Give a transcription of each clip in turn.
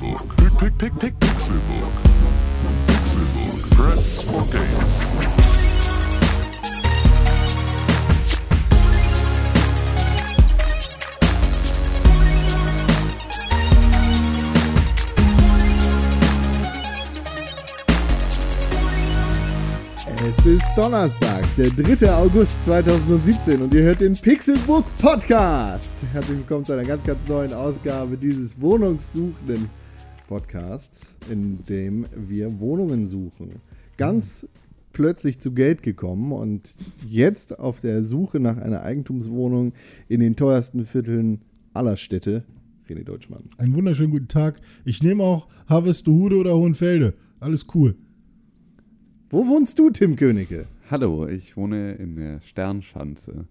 Pixelbook. Pick, pick, pick, pick, Pixelbook. Pixelbook. Press for games. Es ist Donnerstag, der 3. August 2017 und ihr hört den Pixelbook Podcast. Herzlich willkommen zu einer ganz, ganz neuen Ausgabe dieses wohnungssuchenden Podcasts, in dem wir Wohnungen suchen. Ganz plötzlich zu Geld gekommen und jetzt auf der Suche nach einer Eigentumswohnung in den teuersten Vierteln aller Städte. René Deutschmann. Einen wunderschönen guten Tag. Ich nehme auch Harvestehude oder Hohenfelde. Alles cool. Wo wohnst du, Tim Königke? Hallo, ich wohne in der Sternschanze.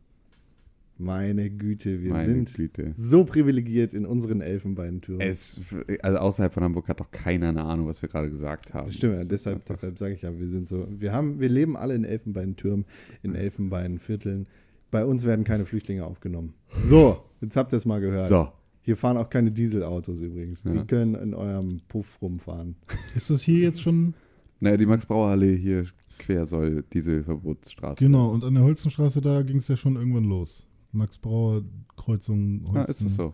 Meine Güte, wir Meine sind Güte. so privilegiert in unseren Elfenbeintürmen. Es, also außerhalb von Hamburg hat doch keiner eine Ahnung, was wir gerade gesagt haben. Stimmt, ja, deshalb, deshalb sage ich ja, wir sind so, wir haben, wir leben alle in Elfenbeintürmen, in Elfenbeinvierteln. Bei uns werden keine Flüchtlinge aufgenommen. So, jetzt habt ihr es mal gehört. So, Hier fahren auch keine Dieselautos übrigens. Die Ja. können in eurem Puff rumfahren. Ist das hier jetzt schon? naja, die Max-Brauer-Allee hier quer soll diese Verbotsstraße. Genau, und an der Holzenstraße, da ging es ja schon irgendwann los. Max Brauer, Kreuzung Holzen. Ah, ist das so?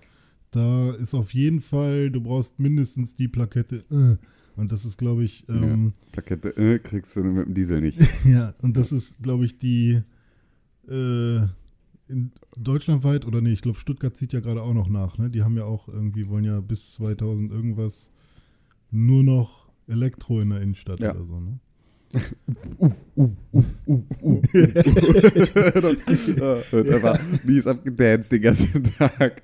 Da ist auf jeden Fall, du brauchst mindestens die Plakette. Äh. Und das ist, glaube ich, ähm, Plakette äh, kriegst du mit dem Diesel nicht. ja. und das ist, glaube ich, die äh, in deutschlandweit oder nee, ich glaube, Stuttgart zieht ja gerade auch noch nach. Ne? Die haben ja auch irgendwie, wollen ja bis 2000 irgendwas nur noch Elektro in der Innenstadt Ja. oder so. Ne? Und er war mies abgedanced den ganzen Tag.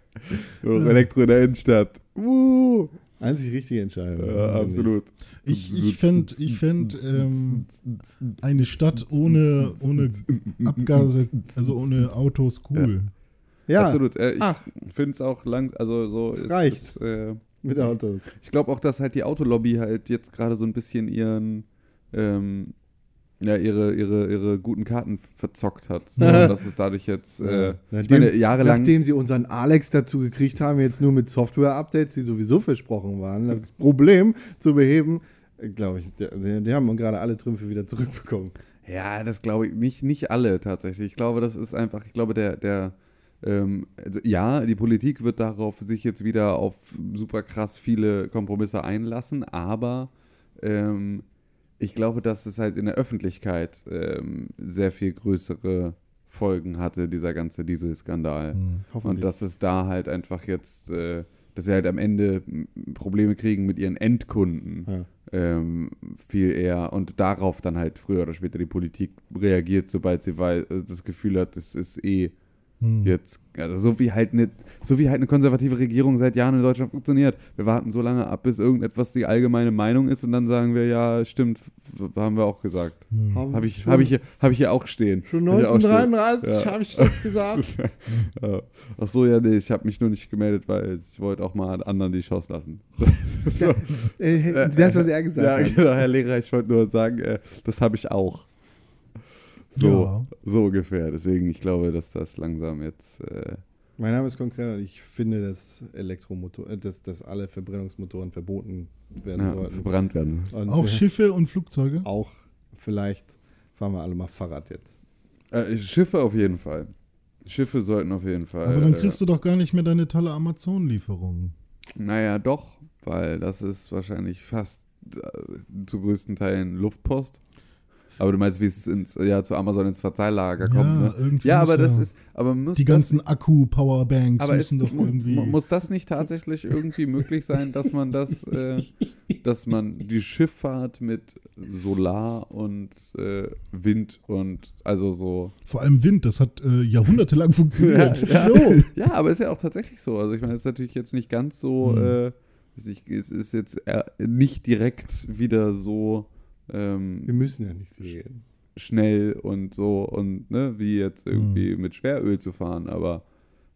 So, Elektro in der Innenstadt. Uh, Einzig richtige Entscheidung. ja, absolut. Ich, ich fände ich fänd, ähm, eine Stadt ohne, ohne Abgase, also ohne Autos cool. Ja, Absolut. Äh, ich Ach. finde es auch lang, also so. Es ist- reicht. Ist, äh, mit Autos. Ich glaube auch, dass halt die Autolobby halt jetzt gerade so ein bisschen ihren, ähm, ja, ihre, ihre, ihre guten Karten verzockt hat. So, dass es dadurch jetzt, äh, ich Nachdem- meine, jahrelang. Nachdem sie unseren Alex dazu gekriegt haben, jetzt nur mit Software-Updates, die sowieso versprochen waren, das Problem zu beheben, glaube ich, die, die haben gerade alle Trümpfe wieder zurückbekommen. Ja, das glaube ich, nicht, nicht alle tatsächlich. Ich glaube, das ist einfach, ich glaube, der, der, ähm, also ja, die Politik wird darauf sich jetzt wieder auf super krass viele Kompromisse einlassen, aber ähm, ich glaube, dass es halt in der Öffentlichkeit ähm, sehr viel größere Folgen hatte, dieser ganze Dieselskandal. Und dass es da halt einfach jetzt, äh, dass sie halt am Ende m, Probleme kriegen mit ihren Endkunden. Ja. Ähm, viel eher und darauf dann halt früher oder später die Politik reagiert, sobald sie äh, das Gefühl hat, es ist eh Hm. jetzt, also so wie halt eine, so wie halt eine konservative Regierung seit Jahren in Deutschland funktioniert. Wir warten so lange ab, bis irgendetwas die allgemeine Meinung ist und dann sagen wir, ja, stimmt, haben wir auch gesagt. Hm. Habe ich, Schon- hab ich, hier- hab ich hier auch stehen. Schon Hab ich auch stehen. 1933 Ja. habe ich das gesagt. Ja. Ach so, ja, nee, ich habe mich nur nicht gemeldet, weil ich wollte auch mal anderen die Chance lassen. so. Äh, das, was er gesagt Ja, hat. genau, Herr Lehrer, ich wollte nur sagen, äh, das habe ich auch. So, Ja. So ungefähr. Deswegen, ich glaube, dass das langsam jetzt. Äh, Mein Name ist Konkret und ich finde, dass Elektromotor, äh, dass, dass alle Verbrennungsmotoren verboten werden ja, sollten. verbrannt werden. Und Auch äh, Schiffe und Flugzeuge? Auch vielleicht fahren wir alle mal Fahrrad jetzt. Äh, Schiffe auf jeden Fall. Schiffe sollten auf jeden Fall. Aber dann kriegst du doch gar nicht mehr deine tolle Amazon-Lieferung. Äh, naja, doch, weil das ist wahrscheinlich fast äh, zu größten Teilen Luftpost. Aber du meinst, wie es ins, ja, zu Amazon ins Verteillager kommt, ne? irgendwie Ja, aber das ist, aber muss Die ganzen Akku-Powerbanks müssen doch mu- irgendwie. mu- muss das nicht tatsächlich irgendwie möglich sein, dass man das, äh, dass man die Schifffahrt mit Solar und äh, Wind und also so. Vor allem Wind, das hat äh, jahrhundertelang funktioniert. Ja, So. Ja, aber ist ja auch tatsächlich so. Also ich meine, es ist natürlich jetzt nicht ganz so, Mhm. äh, es ist- ist jetzt eher nicht direkt wieder so Wir ähm, müssen ja nicht sehen. schnell und so und ne, wie jetzt irgendwie mit Schweröl zu fahren, aber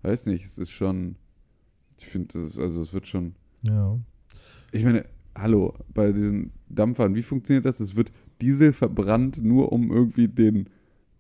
weiß nicht, es ist schon, ich finde, also es wird schon Ja. Ich meine, hallo, bei diesen Dampfern, wie funktioniert das? Es wird Diesel verbrannt, nur um irgendwie den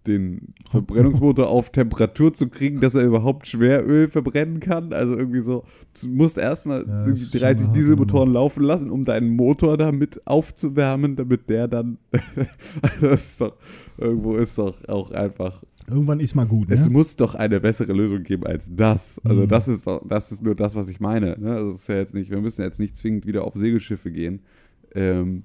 den Verbrennungsmotor auf Temperatur zu kriegen, dass er überhaupt Schweröl verbrennen kann. Also irgendwie so, du musst erstmal Ja, das irgendwie ist schon 30 eine harte Dieselmotoren laufen lassen, um deinen Motor damit aufzuwärmen, damit der dann. also das ist doch, irgendwo ist doch auch einfach. Irgendwann ist mal gut, Es ne? muss doch eine bessere Lösung geben als das. Also Mhm. das ist doch, das ist nur das, was ich meine. Ne? Also es ist ja jetzt nicht, wir müssen jetzt nicht zwingend wieder auf Segelschiffe gehen. Ähm,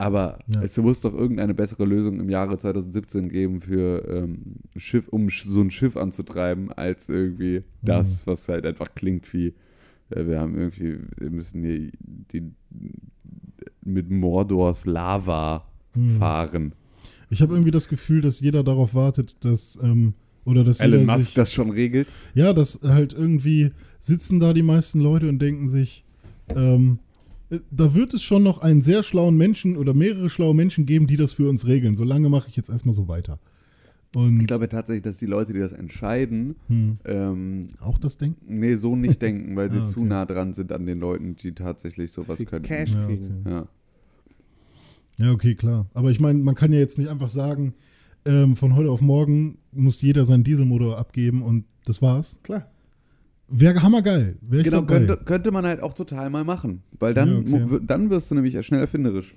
aber Ja. es muss doch irgendeine bessere Lösung im Jahre 2017 geben für ähm, Schiff, um so ein Schiff anzutreiben, als irgendwie das, was halt einfach klingt wie äh, wir haben irgendwie, wir müssen hier die, mit Mordors Lava Hm. fahren. Ich habe irgendwie das Gefühl, dass jeder darauf wartet, dass, ähm, oder dass Elon Musk sich, das schon regelt. ja, dass halt irgendwie sitzen da die meisten Leute und denken sich, ähm, äh, da wird es schon noch einen sehr schlauen Menschen oder mehrere schlaue Menschen geben, die das für uns regeln. Solange mache ich jetzt erstmal so weiter. Und Ich glaube tatsächlich, dass die Leute, die das entscheiden, hm, ähm, auch das Denken? nee, so nicht denken, weil sie Ah, zu okay. nah dran sind an den Leuten, die tatsächlich sowas können. Cash Ja, kriegen. okay. Ja. Ja, okay, klar. Aber ich meine, man kann ja jetzt nicht einfach sagen, ähm, von heute auf morgen muss jeder seinen Dieselmotor abgeben und das war's. Klar. Wäre hammergeil. Wär Genau, könnte, könnte man halt auch total mal machen. Weil dann, Ja, okay. dann wirst du nämlich schnell erfinderisch.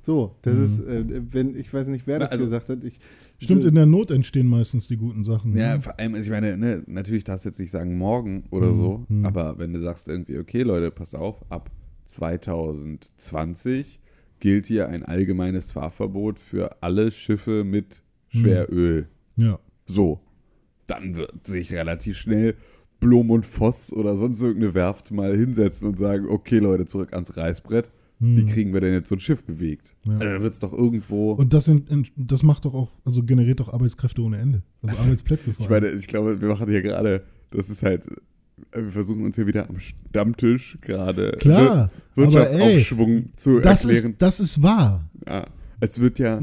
So, das Mhm. ist, äh, wenn, ich weiß nicht, wer das Also- gesagt hat. Ich, Stimmt, in der Not entstehen meistens die guten Sachen. Ja, ne? vor allem, also ich meine, ne, natürlich darfst du jetzt nicht sagen morgen oder Mhm, so, mhm. aber wenn du sagst irgendwie, okay, Leute, pass auf, ab 2020 gilt hier ein allgemeines Fahrverbot für alle Schiffe mit Schweröl. ja. So, dann wird sich relativ schnell Blom und Voss oder sonst irgendeine Werft mal hinsetzen und sagen, okay, Leute, zurück ans Reißbrett. Wie Hm. kriegen wir denn jetzt so ein Schiff bewegt? Ja. Also, da wird es doch irgendwo. Und das, sind, das macht doch auch, also generiert doch Arbeitskräfte ohne Ende. Also Arbeitsplätze vor Ich allem. meine, ich glaube, wir machen hier gerade, das ist halt, wir versuchen uns hier wieder am Stammtisch gerade Klar, Wir- aber ey, Wirtschaftsaufschwung zu das erklären. ist, das ist wahr. Ja, es wird ja,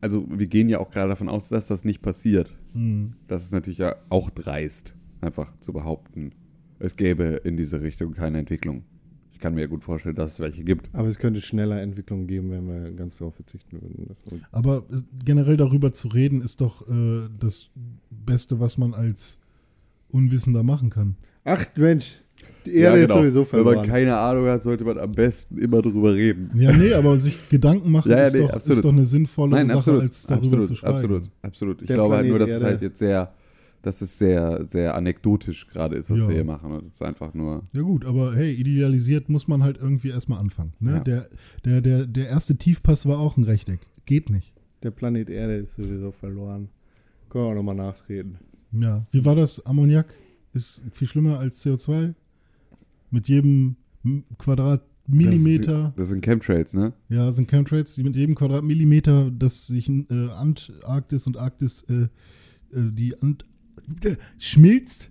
also wir gehen ja auch gerade davon aus, dass das nicht passiert. Hm. Das ist natürlich ja auch dreist, einfach zu behaupten, es gäbe in diese Richtung keine Entwicklung. Ich kann mir ja gut vorstellen, dass es welche gibt. aber es könnte schneller Entwicklungen geben, wenn wir ganz darauf verzichten würden. Aber generell darüber zu reden, ist doch äh, das Beste, was man als Unwissender machen kann. Ach Mensch, die Erde ist sowieso genau. Wenn man verloren. keine Ahnung hat, sollte man am besten immer drüber reden. Ja, nee, aber sich Gedanken machen Ja, ja, ist, nee, doch, ist doch eine sinnvolle Nein, Sache, absolut, als darüber absolut, zu schweigen. absolut, absolut. Ich Der glaube halt nur, dass Planet es halt Erde. jetzt sehr, dass es sehr, sehr anekdotisch gerade ist, was Ja. wir hier machen. Es ist einfach nur. Ja gut, aber hey, idealisiert muss man halt irgendwie erstmal anfangen. Ne? Ja. Der, der, der, der erste Tiefpass war auch ein Rechteck. Geht nicht. Der Planet Erde ist sowieso verloren. Können wir auch nochmal nachtreten. Ja. Wie war das? Ammoniak ist viel schlimmer als CO2. Mit jedem Quadratmillimeter, Das, das sind Chemtrails, ne? ja, sind Chemtrails, die mit jedem Quadratmillimeter, dass sich äh, Antarktis und Arktis, äh, äh, die Ant schmilzt,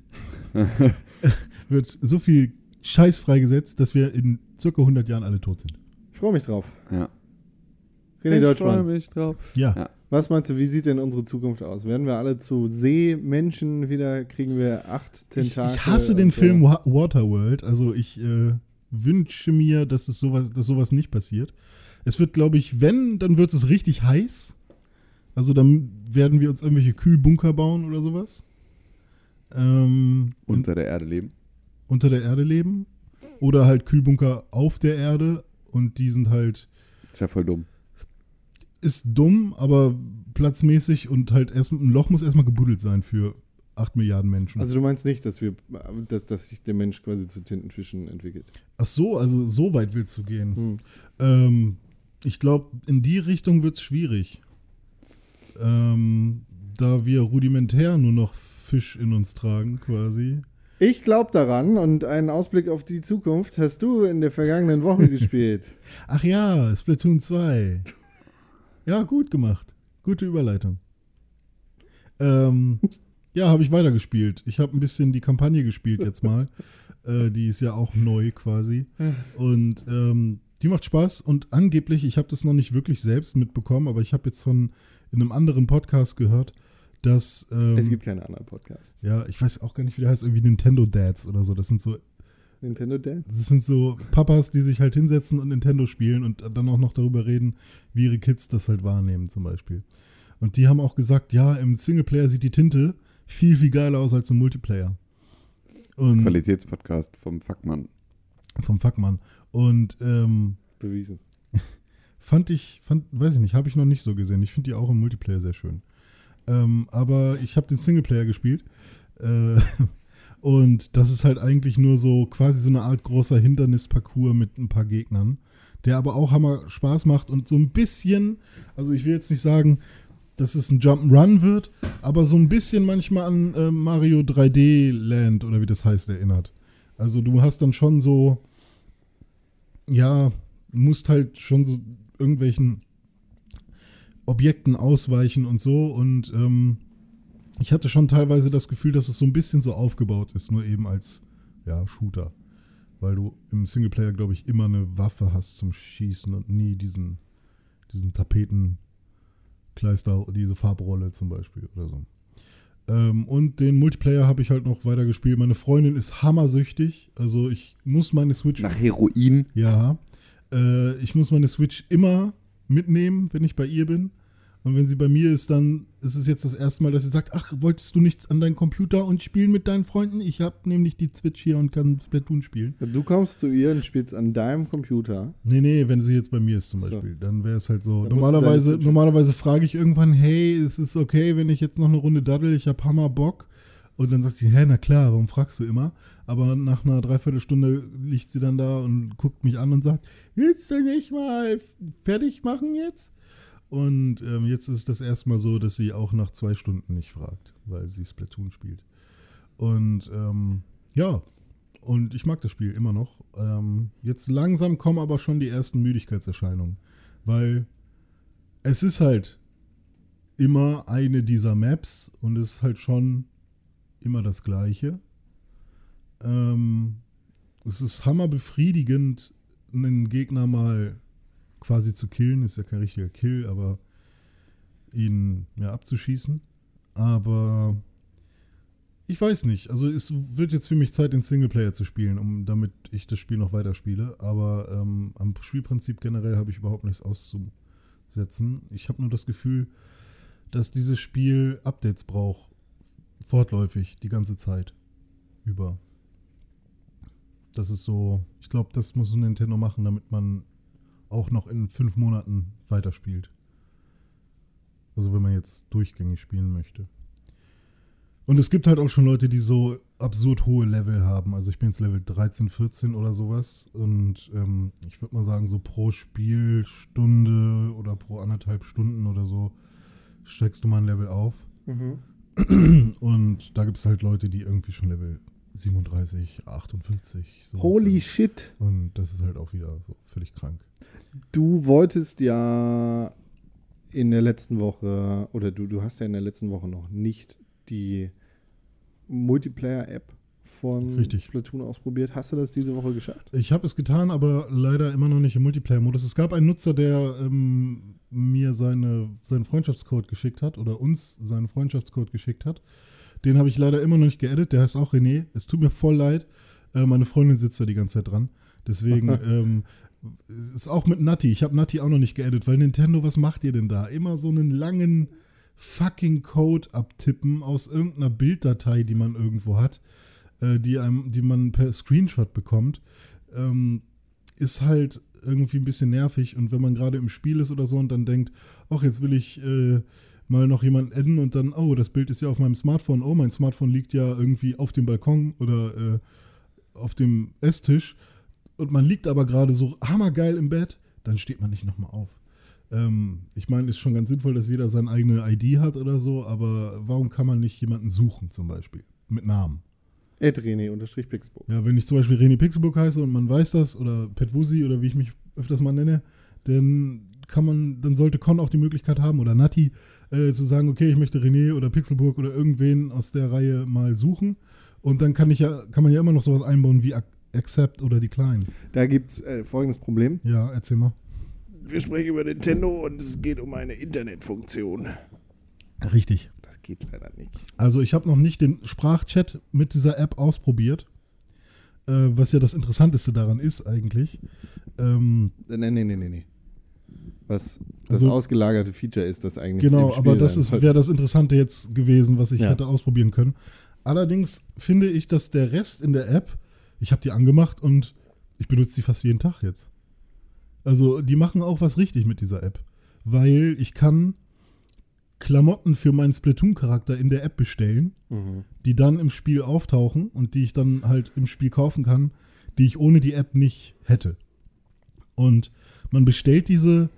wird so viel Scheiß freigesetzt, dass wir in circa 100 Jahren alle tot sind. Ich freue mich drauf. Ja. René ich freue mich drauf. Ja. Ja. was meinst du, wie sieht denn unsere Zukunft aus? Werden wir alle zu Seemenschen wieder? Kriegen wir acht Ich, Tentakel? ich hasse den so? Film Wa- Waterworld. Also ich äh, wünsche mir, dass es sowas, dass sowas nicht passiert. Es wird, glaube ich, wenn, dann wird es richtig heiß. Also dann werden wir uns irgendwelche Kühlbunker bauen oder sowas. Ähm, Unter der Erde leben. unter der Erde leben. Oder halt Kühlbunker auf der Erde. Und die sind halt, Ist ja voll dumm. ist dumm, aber platzmäßig und halt erst, ein Loch muss erstmal gebuddelt sein für 8 Milliarden Menschen. Also du meinst nicht, dass wir, dass, dass sich der Mensch quasi zu Tintenfischen entwickelt? Ach so, also so weit willst du gehen. Hm. Ähm, ich glaube, in die Richtung wird es schwierig. Ähm, da wir rudimentär nur noch Fisch in uns tragen, quasi. Ich glaube daran und einen Ausblick auf die Zukunft hast du in der vergangenen Woche gespielt. Ach ja, Splatoon 2. Ja, gut gemacht. Gute Überleitung. Ähm, ja, habe ich weitergespielt. Ich habe ein bisschen die Kampagne gespielt jetzt mal. äh, die ist ja auch neu quasi. Und ähm, die macht Spaß und angeblich, ich habe das noch nicht wirklich selbst mitbekommen, aber ich habe jetzt von in einem anderen Podcast gehört, dass ähm, es gibt keine anderen Podcasts. ja, ich weiß auch gar nicht, wie der heißt, irgendwie Nintendo Dads oder so. Das sind so Nintendo Dance? das sind so Papas, die sich halt hinsetzen und Nintendo spielen und dann auch noch darüber reden, wie ihre Kids das halt wahrnehmen, zum Beispiel. Und die haben auch gesagt, ja, im Singleplayer sieht die Tinte viel, viel geiler aus als im Multiplayer. Und Qualitätspodcast vom Fackmann. vom Fackmann. Und ähm, Bewiesen. fand ich, fand, weiß ich nicht, habe ich noch nicht so gesehen. Ich finde die auch im Multiplayer sehr schön. Ähm, aber ich habe den Singleplayer gespielt. Äh, und das ist halt eigentlich nur so quasi so eine Art großer Hindernisparcours mit ein paar Gegnern, der aber auch hammer Spaß macht und so ein bisschen, also ich will jetzt nicht sagen, dass es ein Jump'n'Run wird, aber so ein bisschen manchmal an äh, Mario 3D Land oder wie das heißt erinnert. Also du hast dann schon so, ja, musst halt schon so irgendwelchen Objekten ausweichen und so. Und ähm, ich hatte schon teilweise das Gefühl, dass es so ein bisschen so aufgebaut ist, nur eben als ja, Shooter. Weil du im Singleplayer, glaube ich, immer eine Waffe hast zum Schießen und nie diesen, diesen Tapetenkleister, diese Farbrolle zum Beispiel oder so. Ähm, und den Multiplayer habe ich halt noch weiter gespielt. Meine Freundin ist hammersüchtig. Also ich muss meine Switch Nach Heroin. ja, äh, ich muss meine Switch immer mitnehmen, wenn ich bei ihr bin. Und wenn sie bei mir ist, dann ist es jetzt das erste Mal, dass sie sagt, ach, wolltest du nichts an deinen Computer und spielen mit deinen Freunden? Ich habe nämlich die Switch hier und kann Splatoon spielen. Du kommst zu ihr und spielst an deinem Computer. Nee, nee, wenn sie jetzt bei mir ist zum So. Beispiel, dann wäre es halt so. Dann Normalerweise, normalerweise frage ich irgendwann, hey, ist es okay, wenn ich jetzt noch eine Runde daddel? Ich habe Hammer Bock. Und dann sagt sie, hä, na klar, warum fragst du immer? Aber nach einer Dreiviertelstunde liegt sie dann da und guckt mich an und sagt, willst du nicht mal fertig machen jetzt? Und ähm, jetzt ist das erste Mal so, dass sie auch nach zwei Stunden nicht fragt, weil sie Splatoon spielt. Und ähm, ja, und ich mag das Spiel immer noch. Ähm, jetzt langsam kommen aber schon die ersten Müdigkeitserscheinungen, weil es ist halt immer eine dieser Maps und es ist halt schon immer das Gleiche. Ähm, es ist hammerbefriedigend, einen Gegner mal quasi zu killen. Ist ja kein richtiger Kill, aber ihn ja, abzuschießen. Aber ich weiß nicht. Also es wird jetzt für mich Zeit, den Singleplayer zu spielen, um damit ich das Spiel noch weiterspiele. Aber ähm, am Spielprinzip generell habe ich überhaupt nichts auszusetzen. Ich habe nur das Gefühl, dass dieses Spiel Updates braucht. Fortläufig, die ganze Zeit. Über. Das ist so, ich glaube, das muss Nintendo machen, damit man auch noch in fünf Monaten weiterspielt. Also wenn man jetzt durchgängig spielen möchte. Und es gibt halt auch schon Leute, die so absurd hohe Level haben. Also ich bin jetzt Level 13, 14 oder sowas. Und ähm, ich würde mal sagen, so pro Spielstunde oder pro anderthalb Stunden oder so steigst du mal ein Level auf. Und da gibt es halt Leute, die irgendwie schon Level 37, 48. sowas Holy sind. shit. Und das ist halt auch wieder so völlig krank. Du wolltest ja in der letzten Woche, oder du, du hast ja in der letzten Woche noch nicht die Multiplayer-App von Richtig. Splatoon ausprobiert. Hast du das diese Woche geschafft? Ich habe es getan, aber leider immer noch nicht im Multiplayer-Modus. Es gab einen Nutzer, der ähm, mir seine, seinen Freundschaftscode geschickt hat oder uns seinen Freundschaftscode geschickt hat. Den habe ich leider immer noch nicht geedit. Der heißt auch René. Es tut mir voll leid. Äh, meine Freundin sitzt da die ganze Zeit dran. Deswegen ähm, ist auch mit Nati. Ich habe Nati auch noch nicht geedit, weil Nintendo, was macht ihr denn da? Immer so einen langen fucking Code abtippen aus irgendeiner Bilddatei, die man irgendwo hat, äh, die, einem, die man per Screenshot bekommt, ähm, ist halt irgendwie ein bisschen nervig. Und wenn man gerade im Spiel ist oder so und dann denkt, ach, jetzt will ich äh, mal noch jemanden adden und dann, oh, das Bild ist ja auf meinem Smartphone, oh, mein Smartphone liegt ja irgendwie auf dem Balkon oder äh, auf dem Esstisch und man liegt aber gerade so hammergeil im Bett, dann steht man nicht nochmal auf. Ähm, ich meine, ist schon ganz sinnvoll, dass jeder seine eigene ID hat oder so, aber warum kann man nicht jemanden suchen zum Beispiel mit Namen? Ed René unterstrich Pixburg. Ja, wenn ich zum Beispiel René Pixelbook heiße und man weiß das, oder Pet Wusi oder wie ich mich öfters mal nenne, dann kann man, dann sollte Con auch die Möglichkeit haben, oder Nati, äh, zu sagen, okay, ich möchte René oder Pixelburg oder irgendwen aus der Reihe mal suchen. Und dann kann ich ja, kann man ja immer noch sowas einbauen wie Ac- Accept oder Decline. Da gibt es äh, folgendes Problem. Ja, erzähl mal. Wir sprechen über Nintendo und es geht um eine Internetfunktion. Richtig. Geht leider nicht. Also ich habe noch nicht den Sprachchat mit dieser App ausprobiert, äh, was ja das Interessanteste daran ist eigentlich. Ähm, Nee, nee, nee, nee, nee. was das Also- ausgelagerte Feature ist, das eigentlich Genau, aber das wäre das Interessante jetzt gewesen, was ich Ja. hätte ausprobieren können. Allerdings finde ich, dass der Rest in der App, ich habe die angemacht und ich benutze die fast jeden Tag jetzt. Also die machen auch was richtig mit dieser App, weil ich kann Klamotten für meinen Splatoon-Charakter in der App bestellen, Mhm. die dann im Spiel auftauchen und die ich dann halt im Spiel kaufen kann, die ich ohne die App nicht hätte. Und man bestellt diese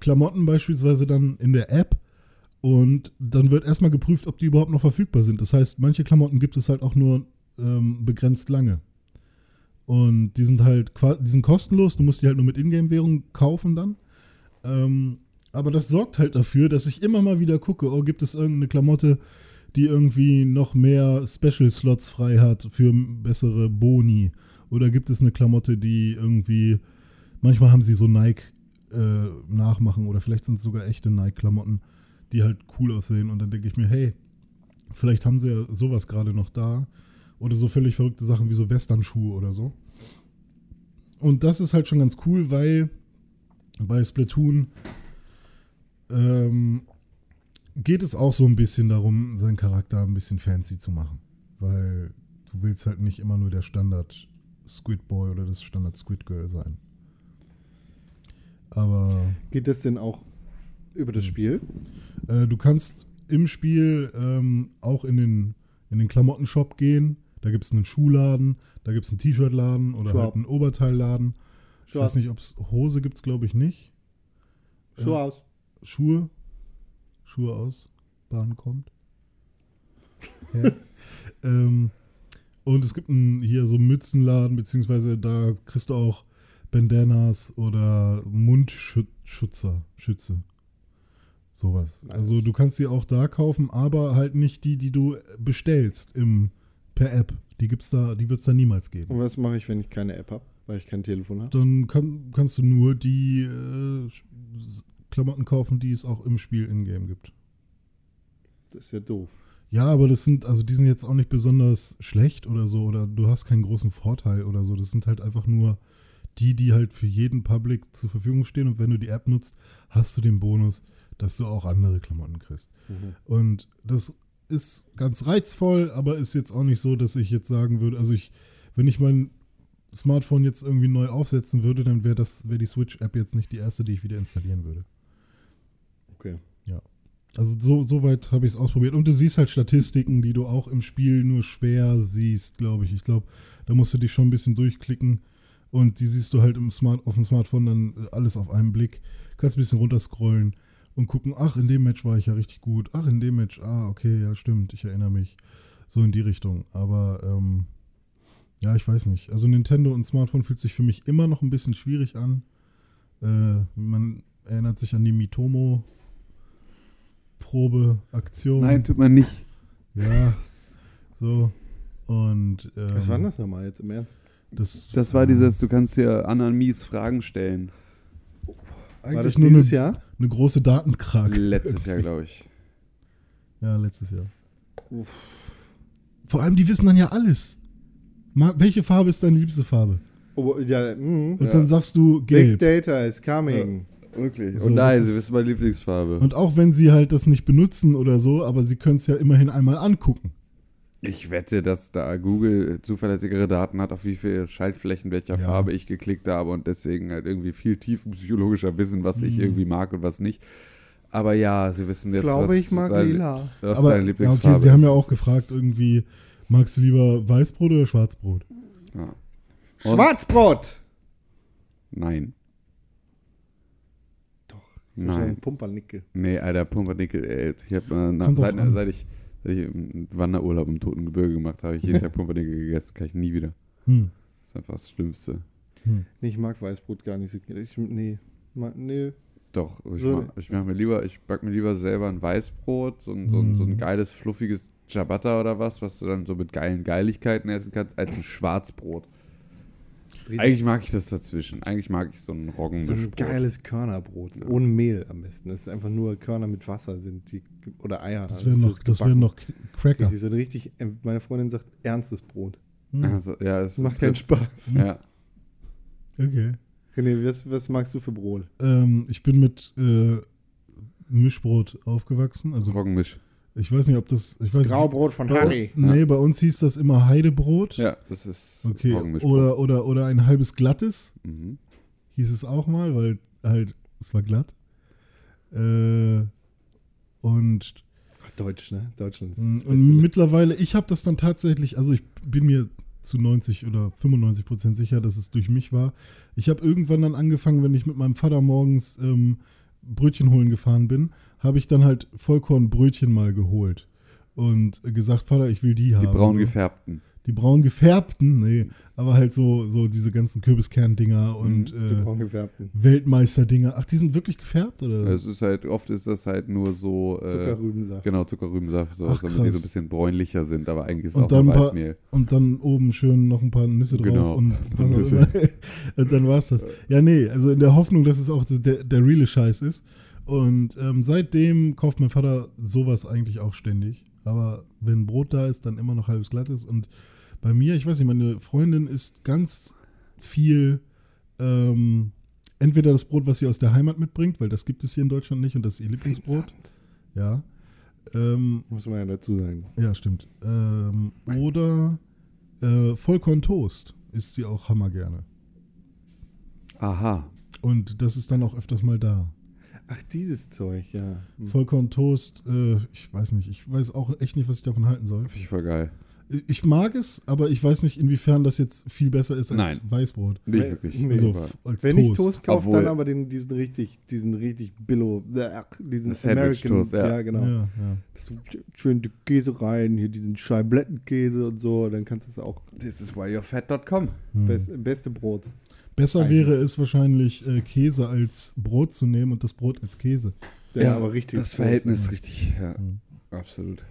Klamotten beispielsweise dann in der App und dann wird erstmal geprüft, ob die überhaupt noch verfügbar sind. Das heißt, manche Klamotten gibt es halt auch nur ähm, begrenzt lange. Und die sind halt die sind kostenlos, du musst die halt nur mit Ingame-Währung kaufen dann. Ähm, aber das sorgt halt dafür, dass ich immer mal wieder gucke, oh, gibt es irgendeine Klamotte, die irgendwie noch mehr Special-Slots frei hat für bessere Boni? Oder gibt es eine Klamotte, die irgendwie, manchmal haben sie so Nike-Nachmachen oder vielleicht sind es sogar echte Nike-Klamotten, die halt cool aussehen. Und dann denke ich mir, hey, vielleicht haben sie ja sowas gerade noch da. Oder so völlig verrückte Sachen wie so Western-Schuhe oder so. Und das ist halt schon ganz cool, weil bei Splatoon ähm, geht es auch so ein bisschen darum, seinen Charakter ein bisschen fancy zu machen. Weil du willst halt nicht immer nur der Standard Squid Boy oder das Standard Squid Girl sein. Aber Geht das denn auch über das Spiel? äh, du kannst im Spiel ähm, auch in den, in den Klamottenshop gehen. Da gibt es einen Schuhladen, da gibt es einen T-Shirt-Laden oder halt einen Oberteilladen. Ich weiß nicht, ob es Hose gibt es, glaube ich, nicht. Ja. aus. Schuhe. Schuhe aus. Bahn kommt. Ja. ähm, und es gibt einen, hier so einen Mützenladen, beziehungsweise da kriegst du auch Bandanas oder Mundschützer, Schütze. Sowas. Nice. Also du kannst die auch da kaufen, aber halt nicht die, die du bestellst im, per App. Die gibt's da, die wird es da niemals geben. Und was mache ich, wenn ich keine App habe, weil ich kein Telefon habe? Dann kann, kannst du nur die äh, Klamotten kaufen, die es auch im Spiel in-game gibt. Das ist ja doof. Ja, aber das sind, also die sind jetzt auch nicht besonders schlecht oder so, oder du hast keinen großen Vorteil oder so. Das sind halt einfach nur die, die halt für jeden Public zur Verfügung stehen. Und wenn du die App nutzt, hast du den Bonus, dass du auch andere Klamotten kriegst. Und das ist ganz reizvoll, aber ist jetzt auch nicht so, dass ich jetzt sagen würde, also ich, wenn ich mein Smartphone jetzt irgendwie neu aufsetzen würde, dann wäre das, wäre die Switch-App jetzt nicht die erste, die ich wieder installieren würde. Okay. Also so, so weit habe ich es ausprobiert. Und du siehst halt Statistiken, die du auch im Spiel nur schwer siehst, glaube ich. Ich glaube, da musst du dich schon ein bisschen durchklicken. Und die siehst du halt im Smart, auf dem Smartphone dann alles auf einen Blick. Kannst ein bisschen runterscrollen und gucken, ach, in dem Match war ich ja richtig gut. Ach, in dem Match, ah, okay, ja, stimmt, ich erinnere mich. So in die Richtung. Aber ähm, ja, ich weiß nicht. Also Nintendo und Smartphone fühlt sich für mich immer noch ein bisschen schwierig an. Äh, man erinnert sich an die Mitomo Probe-Aktion. Nein, tut man nicht. Ja, so. Und ähm, Was war denn das nochmal jetzt im Ernst? Das, Das war äh, dieses, du kannst dir anderen mies Fragen stellen. eigentlich War das nur dieses eine, Jahr? eine große Datenkrake. Letztes Jahr, glaube ich. Ja, letztes Jahr. Uff. Vor allem, die wissen dann ja alles. Ma welche Farbe ist deine liebste Farbe? Oh, ja, mm. Und dann sagst du gelb. Big Data is coming. Wirklich. So, Und nein, das sie ist- wissen meine Lieblingsfarbe. Und auch wenn sie halt das nicht benutzen oder so, aber sie können es ja immerhin einmal angucken. Ich wette, dass da Google zuverlässigere Daten hat, auf wie viele Schaltflächen welcher Ja. Farbe ich geklickt habe und deswegen halt irgendwie viel tiefenpsychologischer wissen, was ich Mhm. irgendwie mag und was nicht. Aber ja, sie wissen jetzt, Glaube was, ich mag dein- lila. was aber deine ja, Lieblingsfarbe okay, sie haben ja auch gefragt irgendwie, magst du lieber Weißbrot oder Schwarzbrot? Ja. Schwarzbrot! Nein. Nein. Pumpernickel. Nee, Alter, Pumpernickel, ey. Ich hab, äh, nach, seit, seit, ich, seit ich einen Wanderurlaub im Toten Gebirge gemacht habe, ich jeden Tag Pumpernickel gegessen. Kann ich nie wieder. Hm. Das ist einfach das Schlimmste. Hm. Nee, ich mag Weißbrot gar nicht so. Ich, nee. Ma, nee. Doch, ich, So- mach, ich mach mir lieber, ich back mir lieber selber ein Weißbrot, so ein, so ein, so ein Mm. geiles, fluffiges Ciabatta oder was, was du dann so mit geilen Geiligkeiten essen kannst, als ein Schwarzbrot. Eigentlich mag ich das dazwischen. Eigentlich mag ich so ein so ein geiles Körnerbrot. Ja. Ohne Mehl am besten. Das ist einfach nur Körner mit Wasser sind. Die, oder Eier. Das Also wären noch, das wären gebacken. noch Cracker. Die sind richtig, äh, meine Freundin sagt, ernstes Brot. Hm. Also, ja, es Das macht keinen. Spaß. Ja. Okay. René, was, was magst du für Brot? Ähm, ich bin mit äh, Mischbrot aufgewachsen. Also Roggenmisch. Ich weiß nicht, ob das. Ich weiß Graubrot von Nicht, Harry. nee, bei uns hieß das immer Heidebrot. Ja, das ist Okay. Oder, oder, oder ein halbes glattes, Mhm. hieß es auch mal, weil halt, es war glatt. Äh, und Deutsch, ne? Deutschland Mm, Und mittlerweile, ich habe das dann tatsächlich, also ich bin mir zu 90 oder 95 Prozent sicher, dass es durch mich war. Ich habe irgendwann dann angefangen, wenn ich mit meinem Vater morgens ähm, Brötchen holen gefahren bin, habe ich dann halt Vollkornbrötchen mal geholt und gesagt, Vater, ich will die haben. Die braun so. gefärbten. Die braun gefärbten, nee, aber halt so, so diese ganzen Kürbiskern-Dinger und Mhm, Die äh, braun gefärbten. Weltmeister-Dinger. Ach, die sind wirklich gefärbt, oder? Es ist halt, oft ist das halt nur so. Äh, Zuckerrübensaft. Genau, Zuckerrübensaft, so, Ach, damit die so ein bisschen bräunlicher sind, aber eigentlich ist es Und auch dann nur ein paar- Weißmehl. Und dann oben schön noch ein paar Nüsse drauf Genau. und was auch Nüsse. immer. und dann war's das. Ja, nee, also in der Hoffnung, dass es auch der, der reale Scheiß ist. Und ähm, seitdem kauft mein Vater sowas eigentlich auch ständig. Aber wenn Brot da ist, dann immer noch halbes glattes. Und bei mir, ich weiß nicht, meine Freundin isst ganz viel ähm, entweder das Brot, was sie aus der Heimat mitbringt, weil das gibt es hier in Deutschland nicht und das ist ihr Lieblingsbrot. Ja. Ähm, Muss man ja dazu sagen. ja, stimmt. Ähm, oder äh, Vollkorntoast isst sie auch hammer gerne. Aha. Und das ist dann auch öfters mal da. Ach, dieses Zeug, ja. Hm. Vollkorntoast, äh, ich weiß nicht. Ich weiß auch echt nicht, was ich davon halten soll. Finde ich voll geil. Ich mag es, aber ich weiß nicht, inwiefern das jetzt viel besser ist als Nein. Weißbrot. Nicht Nee, wirklich. nee. Also als Wenn Toast. ich Toast kaufe, Obwohl- dann aber den, diesen richtig, diesen richtig Billo, äh, diesen American, Toast, ja. ja, genau. Ja, ja. So Schön die Käse rein, hier diesen Scheiblettenkäse und so, dann kannst du es auch. This is why you're fat.com. Hm. Best, beste Brot. Besser Eigentlich. wäre es wahrscheinlich, äh, Käse als Brot zu nehmen und das Brot als Käse. Ja, aber richtig. Das Brot. Verhältnis richtig, ja. Hm. Absolut.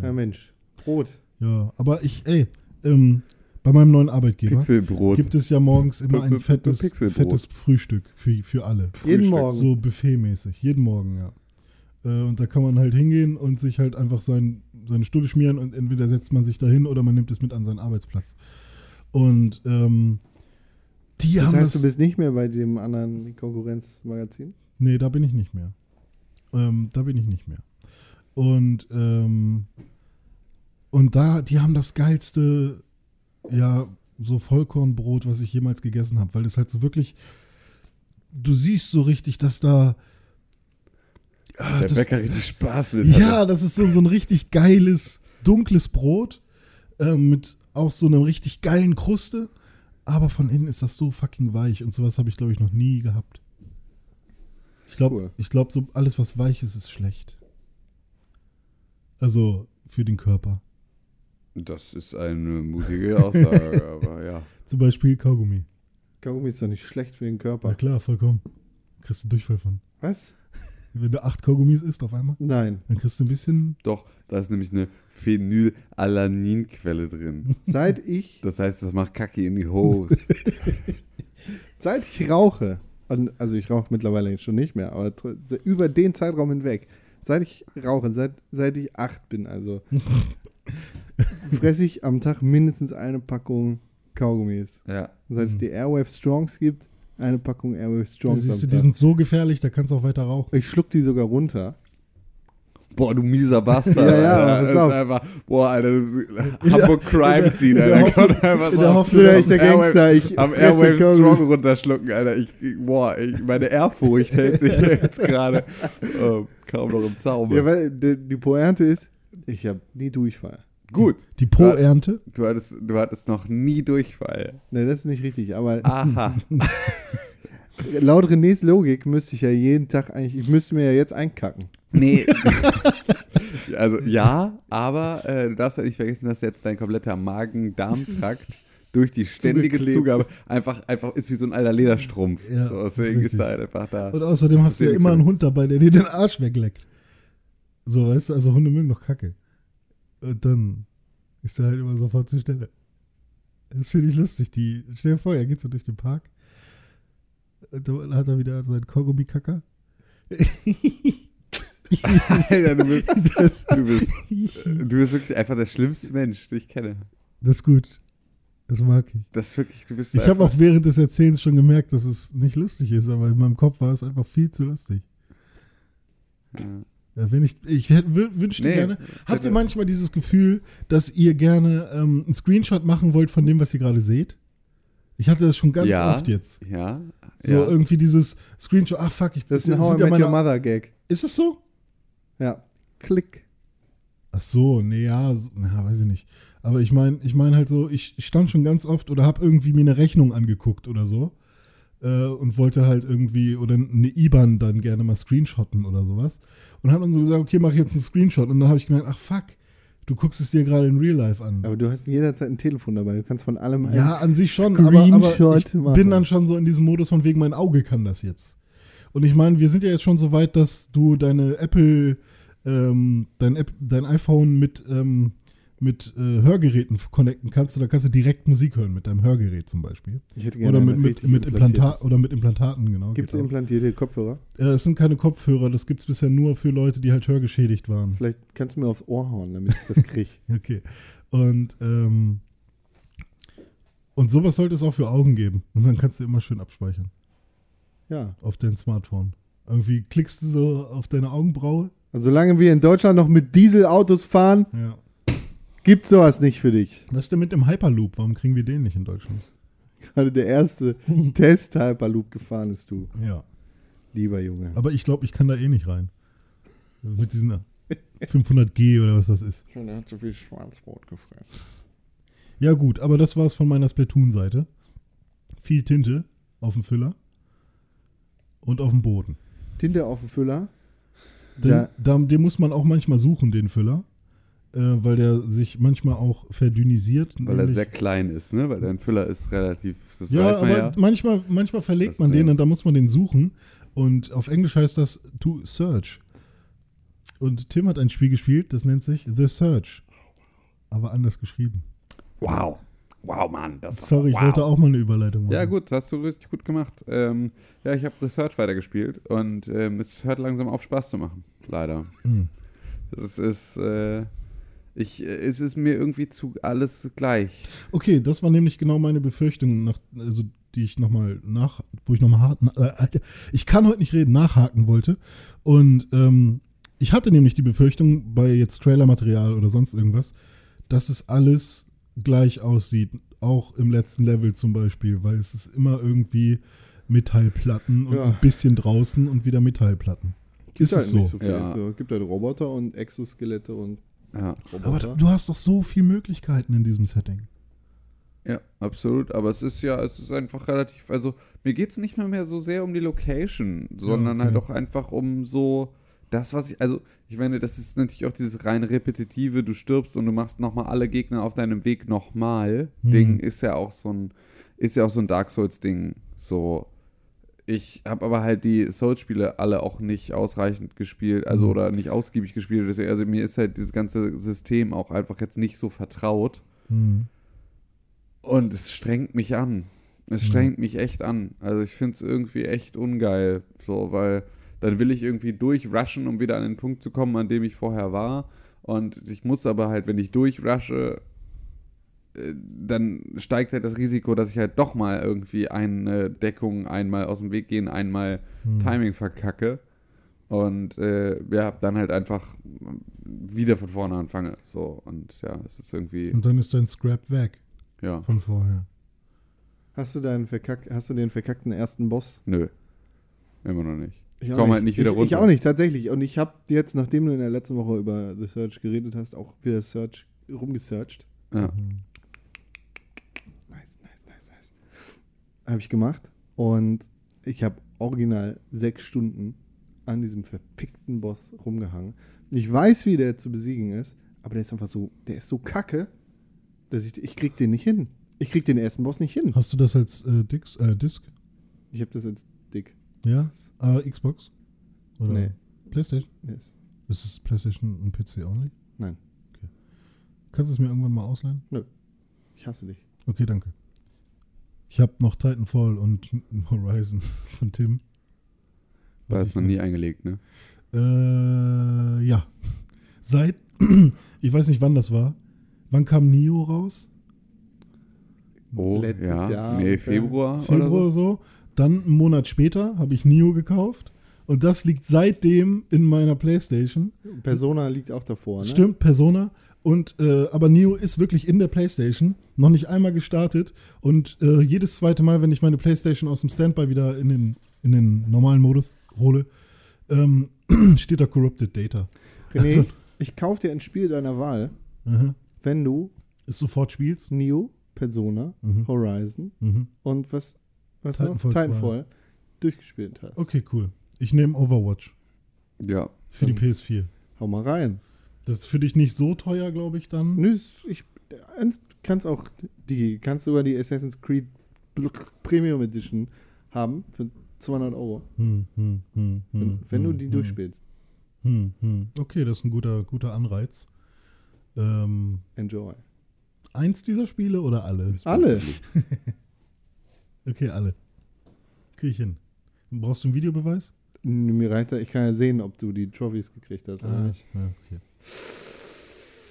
Ja, Mensch. Brot. Ja, aber ich, ey, ähm, bei meinem neuen Arbeitgeber Pixelbrot. gibt es ja morgens immer ein fettes, fettes Frühstück für, für alle. Jeden Frühstück. Morgen. So buffetmäßig, jeden Morgen, ja. Äh, und da kann man halt hingehen und sich halt einfach sein, seine Stulle schmieren und entweder setzt man sich dahin oder man nimmt es mit an seinen Arbeitsplatz. Und ähm, die Das haben heißt, das, du bist nicht mehr bei dem anderen Konkurrenzmagazin? Nee, da bin ich nicht mehr. Ähm, da bin ich nicht mehr. Und, ähm, und da, die haben das geilste, ja, so Vollkornbrot, was ich jemals gegessen habe, weil es halt so wirklich, du siehst so richtig, dass da. Ah, Der das, Bäcker richtig Spaß mit. ja, das ist so, so ein richtig geiles, dunkles Brot ähm, mit auch so einer richtig geilen Kruste. Aber von innen ist das so fucking weich und sowas habe ich, glaube ich, noch nie gehabt. Ich glaube, Cool. ich glaube, so alles, was weich ist, ist schlecht. Also für den Körper. Das ist eine mutige Aussage, aber ja. Zum Beispiel Kaugummi. Kaugummi ist doch nicht schlecht für den Na Körper. klar, vollkommen. Kriegst du Durchfall von. Was? Wenn du acht Kaugummis isst auf einmal, Nein. dann kriegst du ein bisschen. Doch, da ist nämlich eine Phenylalaninquelle drin. Seit ich, Das heißt, das macht Kacke in die Hose. seit ich rauche, also ich rauche mittlerweile jetzt schon nicht mehr, aber über den Zeitraum hinweg, seit ich rauche, seit, seit ich acht bin, also fresse ich am Tag mindestens eine Packung Kaugummis. ja. Seit es die Airwave Strongs gibt, eine Packung Airwave Da Strongs am siehst du, die sind so gefährlich, da kannst du auch weiter rauchen. Ich schluck die sogar runter. Boah, du mieser Bastard. Ja, ja, Alter. ist auf. einfach, boah, Alter, Hamburg Crime Scene, der Alter. Hoffnung- Kommt einfach in so der Hoffnung, dass der Gangster. Ich am Airwave. Strong runterschlucken, Alter. Ich, boah, ich, meine Ehrfurcht hält sich jetzt gerade äh, kaum noch im Zaum. Ja, weil die, die Pointe ist, ich habe nie Durchfall. Gut, Die Po-Ernte. du hattest, du hattest noch nie Durchfall. Ne, das ist nicht richtig, aber Aha. laut Renés Logik müsste ich ja jeden Tag eigentlich, ich müsste mir ja jetzt einkacken. Nee. also ja, aber äh, du darfst ja nicht vergessen, dass jetzt dein kompletter Magen-Darm-Trakt durch die ständige Zugeklebt. Zugabe einfach, einfach ist wie so ein alter Lederstrumpf. Ja, so, ist deswegen ist richtig. da halt einfach da. Und außerdem hast du ja immer einen Hund dabei, der dir den Arsch wegleckt. So, weißt du, also Hunde mögen doch Kacke. Und dann ist er halt immer sofort zur Stelle. Das finde ich lustig. Die, stell dir vor, er geht so durch den Park. Und dann hat er wieder seinen Kaugummi-Kacker. Alter, du bist, du bist, du bist wirklich einfach der schlimmste Mensch, den ich kenne. Das ist gut. Das mag ich. Das ist wirklich, du bist Ich habe auch während des Erzählens schon gemerkt, dass es nicht lustig ist, aber in meinem Kopf war es einfach viel zu lustig. Ja. Ja, wenn ich, ich wünschte Nee, gerne. Habt bitte. ihr manchmal dieses Gefühl, dass ihr gerne ähm, einen Screenshot machen wollt von dem, was ihr gerade seht? Ich hatte das schon ganz ja, oft jetzt. Ja. So ja. irgendwie dieses Screenshot, ach fuck, ich Das ist ein How I ja Met Your meine- Mother Gag. Ist es so? Ja. Klick. Ach so, nee, ja, so, na, weiß ich nicht. Aber ich meine, ich meine halt so, ich stand schon ganz oft oder habe irgendwie mir eine Rechnung angeguckt oder so äh, und wollte halt irgendwie oder eine IBAN dann gerne mal screenshotten oder sowas und haben dann so gesagt, okay, mach jetzt einen Screenshot und dann habe ich gemerkt, ach fuck, du guckst es dir gerade in Real Life an. Aber du hast jederzeit ein Telefon dabei. Du kannst von allem Ja, an sich schon, aber, aber Screenshot ich machen. bin dann schon so in diesem Modus von wegen, mein Auge kann das jetzt. Und ich meine, wir sind ja jetzt schon so weit, dass du deine Apple, ähm, dein, App, dein iPhone mit, ähm, mit äh, Hörgeräten connecten kannst. Da kannst du direkt Musik hören mit deinem Hörgerät zum Beispiel. Ich hätte gerne Oder mit, mit, mit, Implanta implantiertes. oder mit Implantaten, genau. Gibt es implantierte Kopfhörer? äh, es sind keine Kopfhörer, das gibt es bisher nur für Leute, die halt hörgeschädigt waren. Vielleicht kannst du mir aufs Ohr hauen, damit ich das kriege. Okay. Und, ähm, und sowas sollte es auch für Augen geben. Und dann kannst du immer schön abspeichern. ja. auf dein Smartphone. Irgendwie klickst du so auf deine Augenbraue. Und solange wir in Deutschland noch mit Dieselautos fahren, Ja. Gibt's sowas nicht für dich. Was ist denn mit dem Hyperloop? Warum kriegen wir den nicht in Deutschland? Gerade der erste Test-Hyperloop gefahren ist du, Ja. lieber Junge. Aber ich glaube, ich kann da eh nicht rein. Mit diesen 500G oder was das ist. Schon, der hat so viel Schwarzbrot gefressen. Ja, gut, aber das war's von meiner Splatoon-Seite. Viel Tinte auf dem Füller und auf dem Boden. Tinte auf dem Füller. Den, Ja. da, den muss man auch manchmal suchen, den Füller. Äh, weil der sich manchmal auch verdünnisiert. Weil er sehr klein ist, ne? Weil dein Füller ist relativ. Das Ja, man aber ja. manchmal, manchmal verlegt Das man den ja- und da muss man den suchen. Und auf Englisch heißt das to search. Und Tim hat ein Spiel gespielt, das nennt sich The Search. Aber anders geschrieben. Wow. Wow, Mann. Das war, Sorry, ich wow. wollte auch mal eine Überleitung machen. Ja, gut, hast du richtig gut gemacht. Ähm, ja, ich habe Research weitergespielt und ähm, es hört langsam auf, Spaß zu machen. Leider. Hm. Es ist, äh, ich, äh, es ist mir irgendwie zu alles gleich. Okay, das war nämlich genau meine Befürchtung, nach, also die ich nochmal nach, wo ich nochmal äh, ich kann heute nicht reden, nachhaken wollte. Und ähm, ich hatte nämlich die Befürchtung bei jetzt Trailermaterial oder sonst irgendwas, dass es alles gleich aussieht, auch im letzten Level zum Beispiel, weil es ist immer irgendwie Metallplatten und Ja. ein bisschen draußen und wieder Metallplatten. Ist es so? nicht so viel. Ja. Es gibt halt Roboter und Exoskelette und Ja, Aber du hast doch so viele Möglichkeiten in diesem Setting. ja, absolut. Aber es ist ja, es ist einfach relativ, also mir geht es nicht mal mehr so sehr um die Location, sondern okay. halt auch einfach um so das, was ich, also ich meine, das ist natürlich auch dieses rein repetitive, du stirbst und du machst nochmal alle Gegner auf deinem Weg nochmal. Hm. Ding ist ja auch so ein, ist ja auch so ein Dark Souls-Ding. So, ich habe aber halt die Souls-Spiele alle auch nicht ausreichend gespielt, also Mhm. oder nicht ausgiebig gespielt. Deswegen, also mir ist halt dieses ganze System auch einfach jetzt nicht so vertraut. Hm. Und es strengt mich an. Es Mhm. strengt mich echt an. Also ich finde es irgendwie echt ungeil. So, weil dann will ich irgendwie durchrushen, um wieder an den Punkt zu kommen, an dem ich vorher war. Und ich muss aber halt, wenn ich durchrushe, dann steigt halt das Risiko, dass ich halt doch mal irgendwie eine Deckung einmal aus dem Weg gehen, einmal Hm. Timing verkacke. Und äh, ja, dann halt einfach wieder von vorne anfange. So, und ja, es ist irgendwie, Und dann ist dein Scrap weg ja, von vorher. Hast du, deinen verkack hast du den verkackten ersten Boss? nö. Immer noch nicht. Ich Ich komme halt nicht wieder ich, runter. Ich auch nicht, tatsächlich. Und ich habe jetzt, nachdem du in der letzten Woche über The Search geredet hast, auch wieder Search rumgesearched. Ja. Mhm. Nice, nice, nice, nice. Habe ich gemacht. Und ich habe original sechs Stunden an diesem verpickten Boss rumgehangen. Ich weiß, wie der zu besiegen ist, aber der ist einfach so, der ist so kacke, dass ich, ich krieg den nicht hin. Ich krieg den ersten Boss nicht hin. Hast du das als äh, Dix, äh, Disc? Ich habe das jetzt dick. Ja? Äh, Xbox? Oder Nee. PlayStation? Yes. Ist es PlayStation und PC only? Nein. Kannst du es mir irgendwann mal ausleihen? Ich hasse dich. Okay, danke. Ich habe noch Titanfall und Horizon von Tim. Da ist ich noch nie eingelegt, ne? Äh, ja. Seit, ich weiß nicht wann das war. Wann kam Nio raus? Oh, letztes ja. Jahr Nee. Februar, Februar oder so. so. Dann einen Monat später habe ich Nio gekauft. Und das liegt seitdem in meiner Playstation. Persona liegt auch davor, ne? Stimmt, Persona. Und äh, aber Neo ist wirklich in der Playstation, noch nicht einmal gestartet. Und äh, jedes zweite Mal, wenn ich meine Playstation aus dem Standby wieder in den, in den normalen Modus hole, ähm, steht da Corrupted Data. René, ich kauf dir ein Spiel deiner Wahl, Aha. wenn du Ist sofort spielst. Neo, Persona, Mhm. Horizon Mhm. und was, was Titanfall noch? 2. Titanfall durchgespielt hast. Okay, cool. Ich nehme Overwatch Ja. für die PS4. Hau mal rein. Das ist für dich nicht so teuer, glaube ich, dann. Nö, ich kannst auch die, kannst sogar die Assassin's Creed Premium Edition haben für 200 Euro, Hm, hm, hm, wenn, hm, wenn du hm, die hm. durchspielst. Okay, das ist ein guter, guter Anreiz. Ähm, Enjoy. eins dieser Spiele oder alle? Alle. Okay, alle. Krieg ich hin. Brauchst du einen Videobeweis? Mir reicht ich kann ja sehen, ob du die Trophies gekriegt hast oder nicht. ja, okay.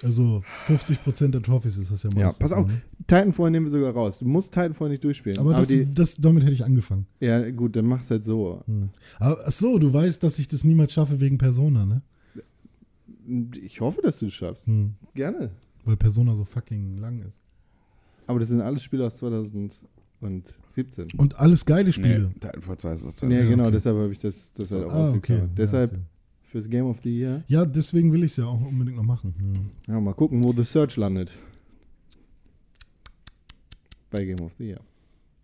Also 50% der Trophys ist das ja Ja, meistens. pass auf. ne? Titanfall nehmen wir sogar raus. Du musst Titanfall nicht durchspielen. Aber, das, die, das, damit hätte ich angefangen. ja, gut, dann mach's halt so. Hm. Aber, ach so, du weißt, dass ich das niemals schaffe wegen Persona, ne? Ich hoffe, dass du es schaffst. Hm. Gerne. Weil Persona so fucking lang ist. Aber das sind alles Spiele aus 2017. Und alles geile Nee, Spiele. Titanfall 2 ist auch Ja, Ja, genau, okay. deshalb habe ich das, das halt auch Ah, okay. Deshalb Ja, okay. Fürs Game of the Year. ja, deswegen will ich es ja auch unbedingt noch machen. Hm. Ja, mal gucken, wo The Search landet. Bei Game of the Year.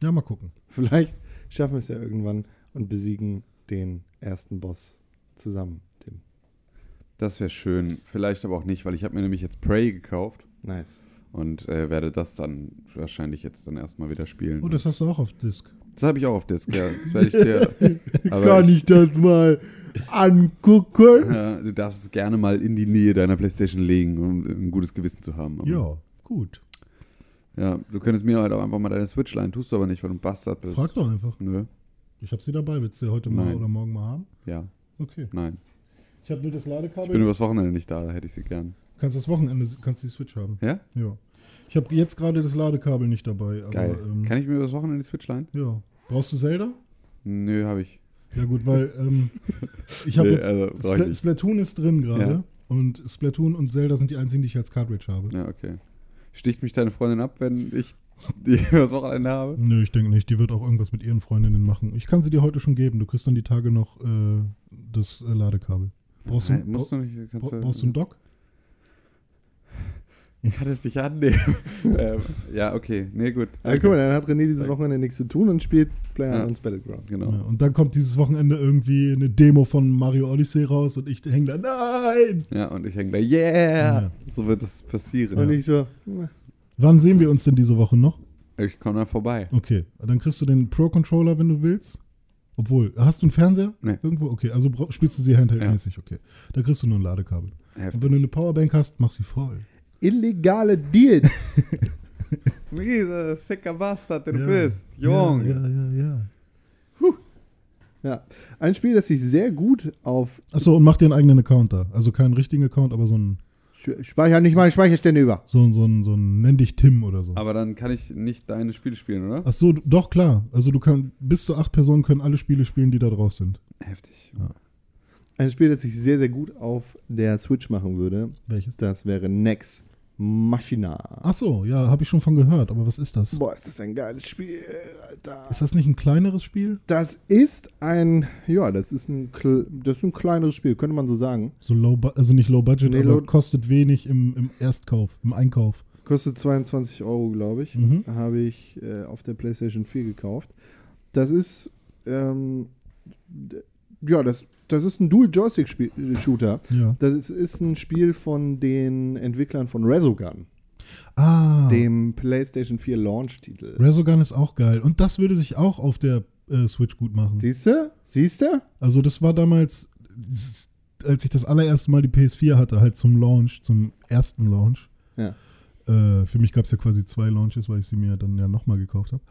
Ja, mal gucken. Vielleicht schaffen wir es ja irgendwann und besiegen den ersten Boss zusammen, Tim. Das wäre schön. Vielleicht aber auch nicht, weil ich habe mir nämlich jetzt Prey gekauft Nice. und äh, werde das dann wahrscheinlich jetzt dann erstmal wieder spielen. Oh, das hast du auch auf Disc. das habe ich auch auf Disc, ja. Das werde ich dir. aber ich, das mal angucken? ja, du darfst es gerne mal in die Nähe deiner Playstation legen, um ein gutes Gewissen zu haben. Aber, Ja, gut. Ja, du könntest mir halt auch einfach mal deine Switch leihen, tust du aber nicht, weil du ein Bastard bist. Frag doch einfach. Nö, Ich habe sie dabei. Willst du sie heute mal oder morgen mal haben? ja, Okay. nein. Ich habe nur das Ich bin Ladekabel. übers Wochenende nicht da, da hätte ich sie gern. kannst das Wochenende kannst die Switch haben. Ja? Ja. Ich habe jetzt gerade das Ladekabel nicht dabei. Aber, Geil. Ähm, Kann ich mir übers Wochenende die Switch leihen? ja. Brauchst du Zelda? Nö, habe ich. Ja gut, weil ähm, ich habe Nee, jetzt also, ich Spl nicht. Splatoon ist drin gerade Ja. und Splatoon und Zelda sind die einzigen, die ich als Cartridge habe. Ja, okay. Sticht mich deine Freundin ab, wenn ich die übers Wochenende habe? Nö, ich denke nicht. Die wird auch irgendwas mit ihren Freundinnen machen. Ich kann sie dir heute schon geben. Du kriegst dann die Tage noch äh, das äh, Ladekabel. Brauchst du, Nein, musst du nicht. Kannst bra du, brauchst du einen Dock? Ich kann es nicht annehmen. ähm, ja, okay. Nee, gut. Ja, guck mal, dann hat René dieses Wochenende nichts zu tun und spielt Ja. PlayerUnknown's Battleground. Genau. Ja, und dann kommt dieses Wochenende irgendwie eine Demo von Mario Odyssey raus und ich hänge da, nein! Ja, und ich hänge da, yeah! Ja. So wird das passieren. Und ich so, na, Wann sehen wir uns denn diese Woche noch? Ich komme da vorbei. Okay, dann kriegst du den Pro-Controller, wenn du willst. Obwohl, hast du einen Fernseher? Nee. Irgendwo? Okay, also spielst du sie handheldmäßig, okay. Da kriegst du nur ein Ladekabel. Und Heftig. wenn du eine Powerbank hast, mach sie voll. Illegale Deals. Riese, sicker Bastard, der Ja. du bist. Jung. Ja, ja, ja, ja. ja. Ein Spiel, das sich sehr gut auf Achso, und mach dir einen eigenen Account da. Also keinen richtigen Account, aber so ein, Sch- Speicher nicht meine Speicherstände über. so ein, so ein, so ein nenn dich Tim oder so. Aber dann kann ich nicht deine Spiele spielen, oder? Ach so, doch klar. Also du kannst, bis zu acht Personen können alle Spiele spielen, die da drauf sind. Heftig. Ja. Ein Spiel, das sich sehr, sehr gut auf der Switch machen würde, Welches? das wäre Nex Machina. Ach so, ja, habe ich schon von gehört, aber was ist das? Boah, ist das ein geiles Spiel, Alter. Ist das nicht ein kleineres Spiel? Das ist ein, ja, das ist ein, das ist ein kleineres Spiel, könnte man so sagen. So low, also nicht low budget, Nee, aber low- kostet wenig im, im Erstkauf, im Einkauf. Kostet 22 Euro, glaube ich. Mhm. Habe ich äh, auf der PlayStation 4 gekauft. Das ist, ähm, ja, das, das ist ein Dual-Joystick-Shooter. Ja. Das ist, ist ein Spiel von den Entwicklern von Resogun, Ah, dem PlayStation 4 Launch-Titel. Resogun ist auch geil. Und das würde sich auch auf der äh, Switch gut machen. Siehst du? Siehst du? Also das war damals, als ich das allererste Mal die PS4 hatte, halt zum Launch, zum ersten Launch. Ja. Äh, für mich gab es ja quasi zwei Launches, weil ich sie mir dann ja nochmal gekauft habe.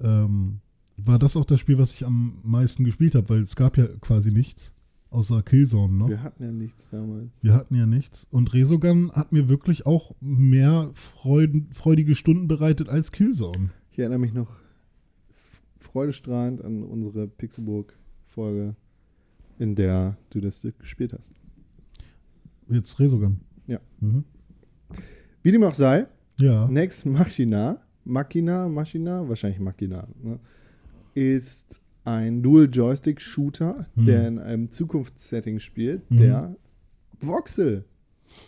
Ähm, war das auch das Spiel, was ich am meisten gespielt habe, weil es gab ja quasi nichts, außer Killzone noch. Wir hatten ja nichts damals. Wir hatten ja nichts. Und Resogun hat mir wirklich auch mehr Freuden, freudige Stunden bereitet als Killzone. Ich erinnere mich noch freudestrahlend an unsere Pixelburg-Folge, in der du das Stück gespielt hast. Jetzt Resogun. Ja. Mhm. Wie dem auch sei, Ja. Next Machina, Machina, Machina, wahrscheinlich Machina, ne, ist ein Dual-Joystick-Shooter, Mhm. der in einem Zukunftssetting spielt, Mhm. der Voxel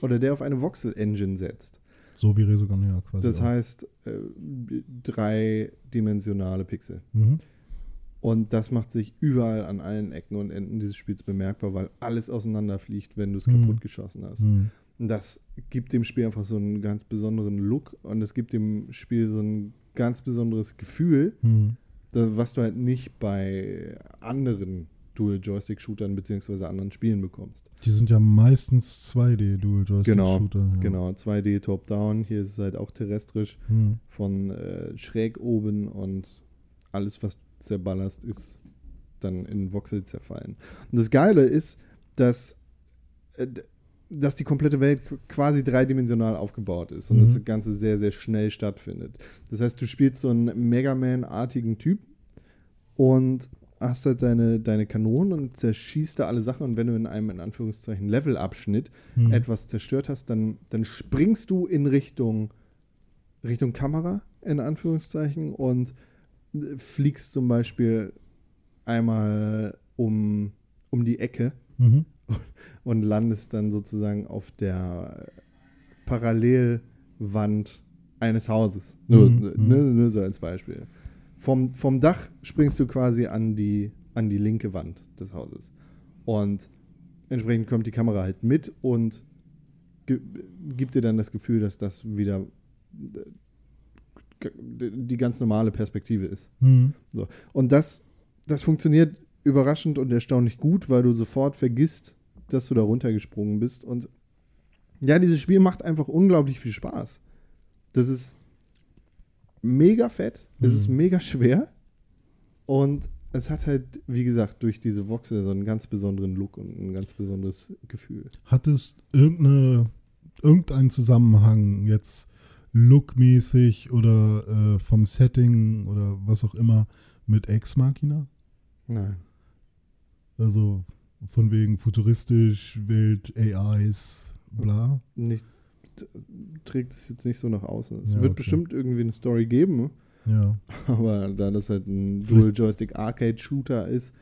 oder der auf eine Voxel-Engine setzt. So wie Resogun, ja, quasi. Das auch. heißt, äh, dreidimensionale Pixel. Mhm. Und das macht sich überall an allen Ecken und Enden dieses Spiels bemerkbar, weil alles auseinanderfliegt, wenn du es Mhm. kaputt geschossen hast. Mhm. Und das gibt dem Spiel einfach so einen ganz besonderen Look und es gibt dem Spiel so ein ganz besonderes Gefühl, Mhm. Was du halt nicht bei anderen Dual-Joystick-Shootern beziehungsweise anderen Spielen bekommst. Die sind ja meistens 2D Dual Joystick Genau, Shooter. Ja. Genau, 2D Top-Down, hier ist es halt auch terrestrisch Mhm. von äh, schräg oben und alles, was zerballerst, ist dann in Voxel zerfallen. Und das Geile ist, dass, äh, dass die komplette Welt qu- quasi dreidimensional aufgebaut ist und Mhm. das Ganze sehr, sehr schnell stattfindet. Das heißt, du spielst so einen Mega Man-artigen Typ und hast halt deine, deine Kanonen und zerschießt da alle Sachen und wenn du in einem, in Anführungszeichen, Levelabschnitt Mhm. etwas zerstört hast, dann, dann springst du in Richtung, Richtung Kamera, in Anführungszeichen, und äh, fliegst zum Beispiel einmal um, um die Ecke Mhm. Und landest dann sozusagen auf der Parallelwand eines Hauses. Nur, Mhm, nur, nur so als Beispiel. Vom, vom Dach springst du quasi an die, an die linke Wand des Hauses. Und entsprechend kommt die Kamera halt mit und gibt dir dann das Gefühl, dass das wieder äh, die ganz normale Perspektive ist. Mhm. Und das, das funktioniert überraschend und erstaunlich gut, weil du sofort vergisst, dass du da runtergesprungen bist. Und ja, dieses Spiel macht einfach unglaublich viel Spaß. Das ist mega fett, es Mhm. ist mega schwer und es hat halt, wie gesagt, durch diese Voxel so einen ganz besonderen Look und ein ganz besonderes Gefühl. Hat es irgendeine, irgendeinen Zusammenhang jetzt lookmäßig oder äh, vom Setting oder was auch immer mit Ex Machina? Nein. Also von wegen futuristisch, Welt, AIs, bla. Nicht, trägt es jetzt nicht so nach außen. Es Ja, wird okay. bestimmt irgendwie eine Story geben, Ja. aber da das halt ein Dual-Joystick-Arcade-Shooter ist,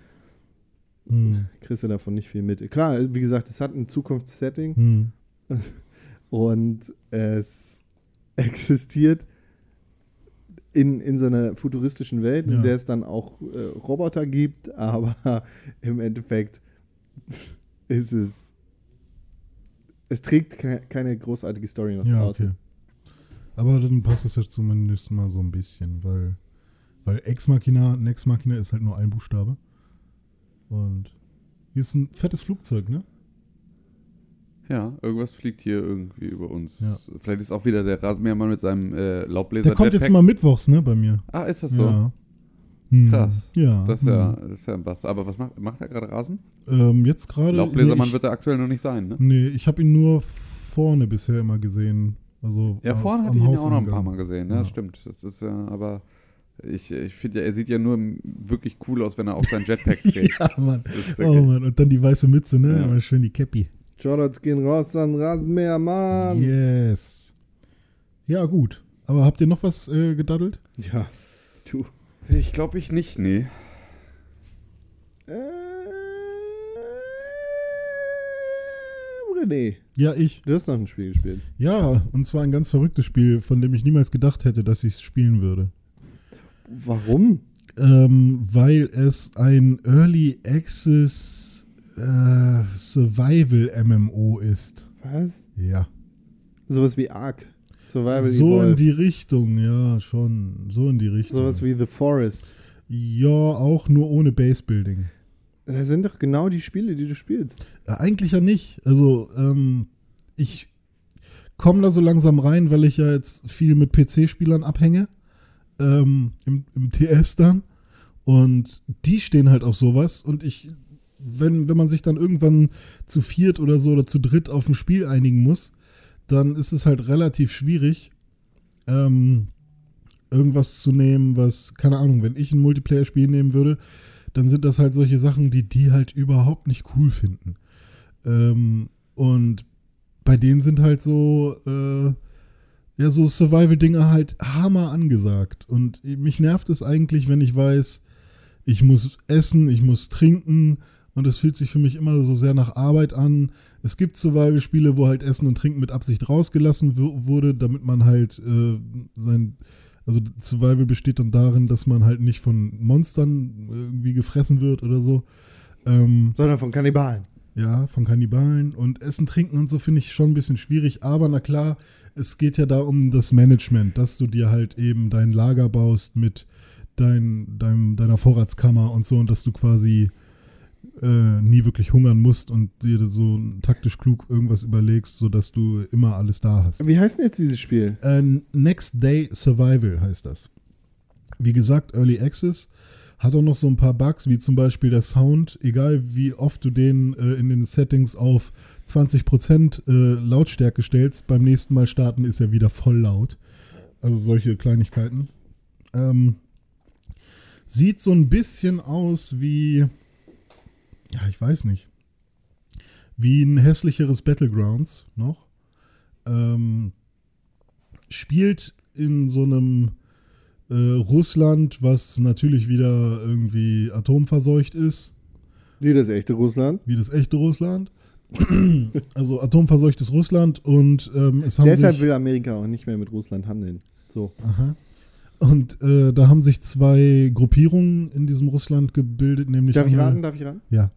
Hm. kriegst du davon nicht viel mit. Klar, wie gesagt, es hat ein Zukunftssetting Hm. und es existiert in, in so einer futuristischen Welt, Ja. in der es dann auch äh, Roboter gibt, aber im Endeffekt ist es. Es trägt ke keine großartige Story nach Ja, draußen. okay. Aber dann passt es ja zumindest mal so ein bisschen, weil, weil Ex Machina, Nex Machina ist halt nur ein Buchstabe. Und hier ist ein fettes Flugzeug, ne? Ja, irgendwas fliegt hier irgendwie über uns. Ja. Vielleicht ist auch wieder der Rasenmähermann mit seinem äh, Laubbläser. Der kommt jetzt Jetpack. immer mittwochs, ne, bei mir. Ah, ist das so? Ja. Hm. Krass. Ja. Das ist ja, hm. das ist ja ein Bass. Aber was macht, macht er gerade Rasen? Ähm, jetzt gerade. Laubbläsermann nee, wird er aktuell noch nicht sein, ne? ich, nee, ich habe ihn nur vorne bisher immer gesehen. Also Ja, auf- vorne hatte ich ihn ja auch noch ein paar Mal gesehen, ne? Ja. Stimmt. Das ist ja, aber ich, ich finde ja, er sieht ja nur wirklich cool aus, wenn er auf sein Jetpack trägt. Ja, Mann. Ja Oh. Mann, und dann die weiße Mütze, ne? Ja. Immer schön die Cappy. Shoutouts gehen raus an Rasenmäher, Mann. Yes. Ja, gut. Aber habt ihr noch was äh, gedaddelt? Ja. Du. Ich glaube ich nicht, nee. Äh, René, Ja, ich. du hast noch ein Spiel gespielt. Ja, und zwar ein ganz verrücktes Spiel, von dem ich niemals gedacht hätte, dass ich es spielen würde. Warum? Ähm, weil es ein Early Access äh, Survival MMO ist. Was? Ja. Sowas wie Ark. Survival so in Evolved. die Richtung, ja, schon. So in die Richtung. Sowas wie The Forest. ja, auch nur ohne Base-Building. Das sind doch genau die Spiele, die du spielst. Äh, eigentlich ja nicht. Also, ähm, ich komme da so langsam rein, weil ich ja jetzt viel mit PC-Spielern abhänge. Ähm, im, Im TS dann. Und die stehen halt auf sowas. Und ich, wenn, wenn man sich dann irgendwann zu viert oder so oder zu dritt auf ein Spiel einigen muss, dann ist es halt relativ schwierig, ähm, irgendwas zu nehmen, was, keine Ahnung, wenn ich ein Multiplayer-Spiel nehmen würde, dann sind das halt solche Sachen, die die halt überhaupt nicht cool finden. Ähm, und bei denen sind halt so, äh, ja, so Survival-Dinger halt hammer angesagt. Und mich nervt es eigentlich, wenn ich weiß, ich muss essen, ich muss trinken und es fühlt sich für mich immer so sehr nach Arbeit an. Es gibt Survival-Spiele, wo halt Essen und Trinken mit Absicht rausgelassen wu- wurde, damit man halt äh, sein, also Survival besteht dann darin, dass man halt nicht von Monstern irgendwie gefressen wird oder so. Ähm, Sondern von Kannibalen. ja, von Kannibalen und Essen, Trinken und so finde ich schon ein bisschen schwierig. Aber na klar, es geht ja da um das Management, dass du dir halt eben dein Lager baust mit dein, deinem, deiner Vorratskammer und so und dass du quasi äh, nie wirklich hungern musst und dir so taktisch klug irgendwas überlegst, sodass du immer alles da hast. Wie heißt denn jetzt dieses Spiel? Äh, Next Day Survival heißt das. Wie gesagt, Early Access hat auch noch so ein paar Bugs, wie zum Beispiel der Sound. Egal wie oft du den äh, in den Settings auf 20% äh, Lautstärke stellst, beim nächsten Mal starten ist er wieder voll laut. Also solche Kleinigkeiten. Ähm, sieht so ein bisschen aus wie, ja, ich weiß nicht, wie ein hässlicheres Battlegrounds noch. Ähm, spielt in so einem äh, Russland, was natürlich wieder irgendwie atomverseucht ist, Wie das echte Russland. wie das echte Russland. also atomverseuchtes Russland und ähm, es haben Deshalb will Amerika auch nicht mehr mit Russland handeln. So. aha, und äh, da haben sich zwei Gruppierungen in diesem Russland gebildet, nämlich Darf ich raten? Darf ich raten? Ja.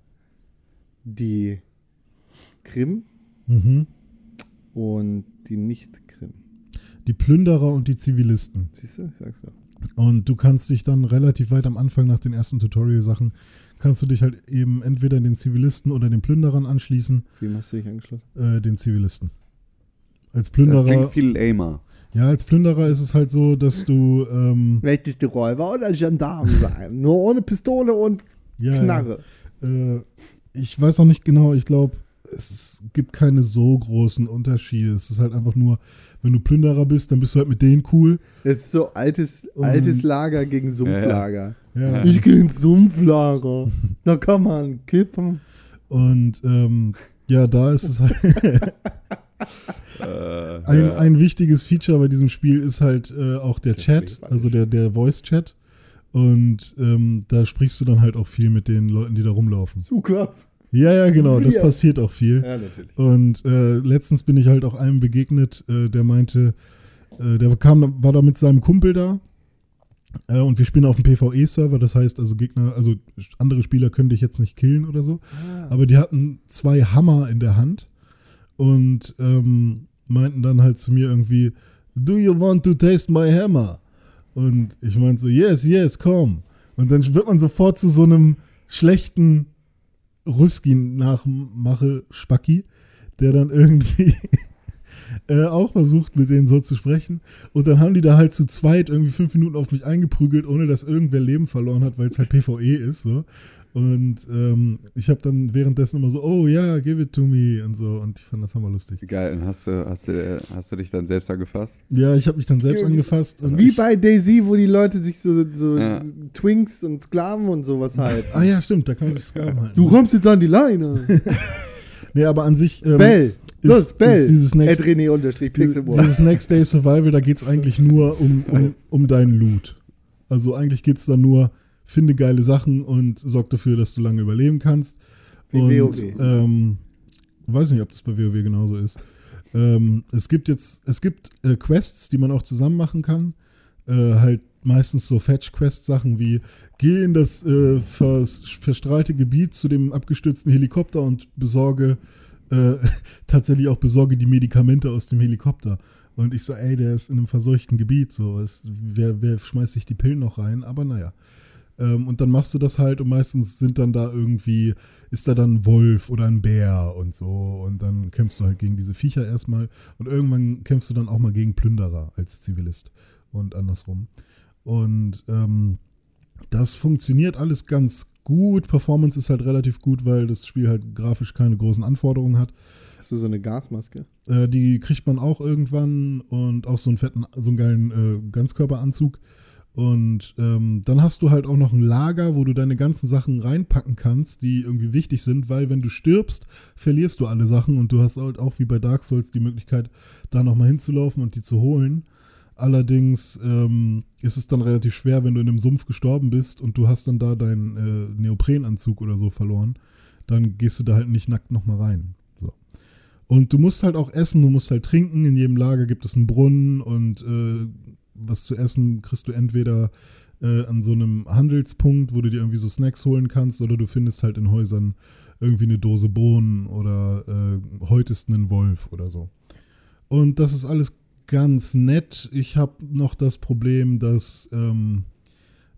Die Krim Mhm. und die Nicht-Krim. Die Plünderer und die Zivilisten. Siehst du? Ich sag's doch. Und du kannst dich dann relativ weit am Anfang nach den ersten Tutorial-Sachen, kannst du dich halt eben entweder den Zivilisten oder den Plünderern anschließen. Wem hast du dich angeschlossen? Äh, den Zivilisten. Als Das klingt Plünderer, viel lamer. ja, als Plünderer ist es halt so, dass du, ähm, Möchtest du Räuber oder Gendarm sein? Nur ohne Pistole und ja, Knarre. Äh, ich weiß auch nicht genau, ich glaube, es gibt keine so großen Unterschiede. Es ist halt einfach nur, wenn du Plünderer bist, dann bist du halt mit denen cool. Das ist so altes, Und- altes Lager gegen Sumpflager. Ja. Ich gehe ins Sumpflager. Da kann man kippen. Und ähm, ja, da ist es halt. Äh, Ein, ja. ein wichtiges Feature bei diesem Spiel ist halt äh, auch der Chat, also der, der Voice-Chat. Und ähm, da sprichst du dann halt auch viel mit den Leuten, die da rumlaufen. Zucker. Ja, ja, genau, das Ja. passiert auch viel. Ja, natürlich. Und äh, letztens bin ich halt auch einem begegnet, äh, der meinte, äh, der kam, war da mit seinem Kumpel da. Äh, und wir spielen auf dem PvE-Server, das heißt also Gegner, also andere Spieler können dich jetzt nicht killen oder so. Aber die hatten zwei Hammer in der Hand und ähm, meinten dann halt zu mir irgendwie, Do you want to taste my hammer? Und ich meinte so, yes, yes, komm. Und dann wird man sofort zu so einem schlechten Ruskin-Nachmache Spacki, der dann irgendwie äh, auch versucht, mit denen so zu sprechen. Und dann haben die da halt zu zweit irgendwie fünf Minuten auf mich eingeprügelt, ohne dass irgendwer Leben verloren hat, weil es halt PvE ist. So. Und ähm, ich habe dann währenddessen immer so, oh ja, give it to me und so. Und ich fand das hammer lustig. Geil, und hast du, hast, du, hast du dich dann selbst angefasst? Ja, ich habe mich dann selbst angefasst. Und Wie bei Daisy, wo die Leute sich so, so Ja. Twinks und Sklaven und sowas halten. Ah ja, stimmt, da kann man sich Sklaven halten. Du kommst jetzt an die Leine. Nee, aber an sich. ähm, Bell. ist- Los, Bell. ist dieses Next-. Dieses Next Day Survival, da geht es eigentlich nur um, um, um deinen Loot. Also eigentlich geht es da nur, finde geile Sachen und sorg dafür, dass du lange überleben kannst. Wie und, WoW. Ähm, weiß nicht, ob das bei WoW genauso ist. Ähm, es gibt jetzt, es gibt äh, Quests, die man auch zusammen machen kann. Äh, halt meistens so Fetch-Quest-Sachen wie geh in das äh, vers verstrahlte Gebiet zu dem abgestürzten Helikopter und besorge äh, tatsächlich auch besorge die Medikamente aus dem Helikopter. Und ich so, ey, der ist in einem verseuchten Gebiet, so, es, wer, wer schmeißt sich die Pillen noch rein? Aber naja. Ähm, und dann machst du das halt und meistens sind dann da irgendwie, ist da dann ein Wolf oder ein Bär und so. Und dann kämpfst du halt gegen diese Viecher erstmal. Und irgendwann kämpfst du dann auch mal gegen Plünderer als Zivilist und andersrum. Und ähm, das funktioniert alles ganz gut. Performance ist halt relativ gut, weil das Spiel halt grafisch keine großen Anforderungen hat. Hast du so eine Gasmaske? Äh, die kriegt man auch irgendwann und auch so einen fetten, so einen geilen äh, Ganzkörperanzug. Und ähm, dann hast du halt auch noch ein Lager, wo du deine ganzen Sachen reinpacken kannst, die irgendwie wichtig sind, weil wenn du stirbst, verlierst du alle Sachen und du hast halt auch wie bei Dark Souls die Möglichkeit, da nochmal hinzulaufen und die zu holen. Allerdings ähm, ist es dann relativ schwer, wenn du in einem Sumpf gestorben bist und du hast dann da deinen äh, Neoprenanzug oder so verloren, dann gehst du da halt nicht nackt nochmal rein. So. Und du musst halt auch essen, du musst halt trinken. In jedem Lager gibt es einen Brunnen und äh, was zu essen kriegst du entweder äh, an so einem Handelspunkt, wo du dir irgendwie so Snacks holen kannst, oder du findest halt in Häusern irgendwie eine Dose Bohnen oder äh, häutest einen Wolf oder so. Und das ist alles ganz nett. Ich habe noch das Problem, dass ähm,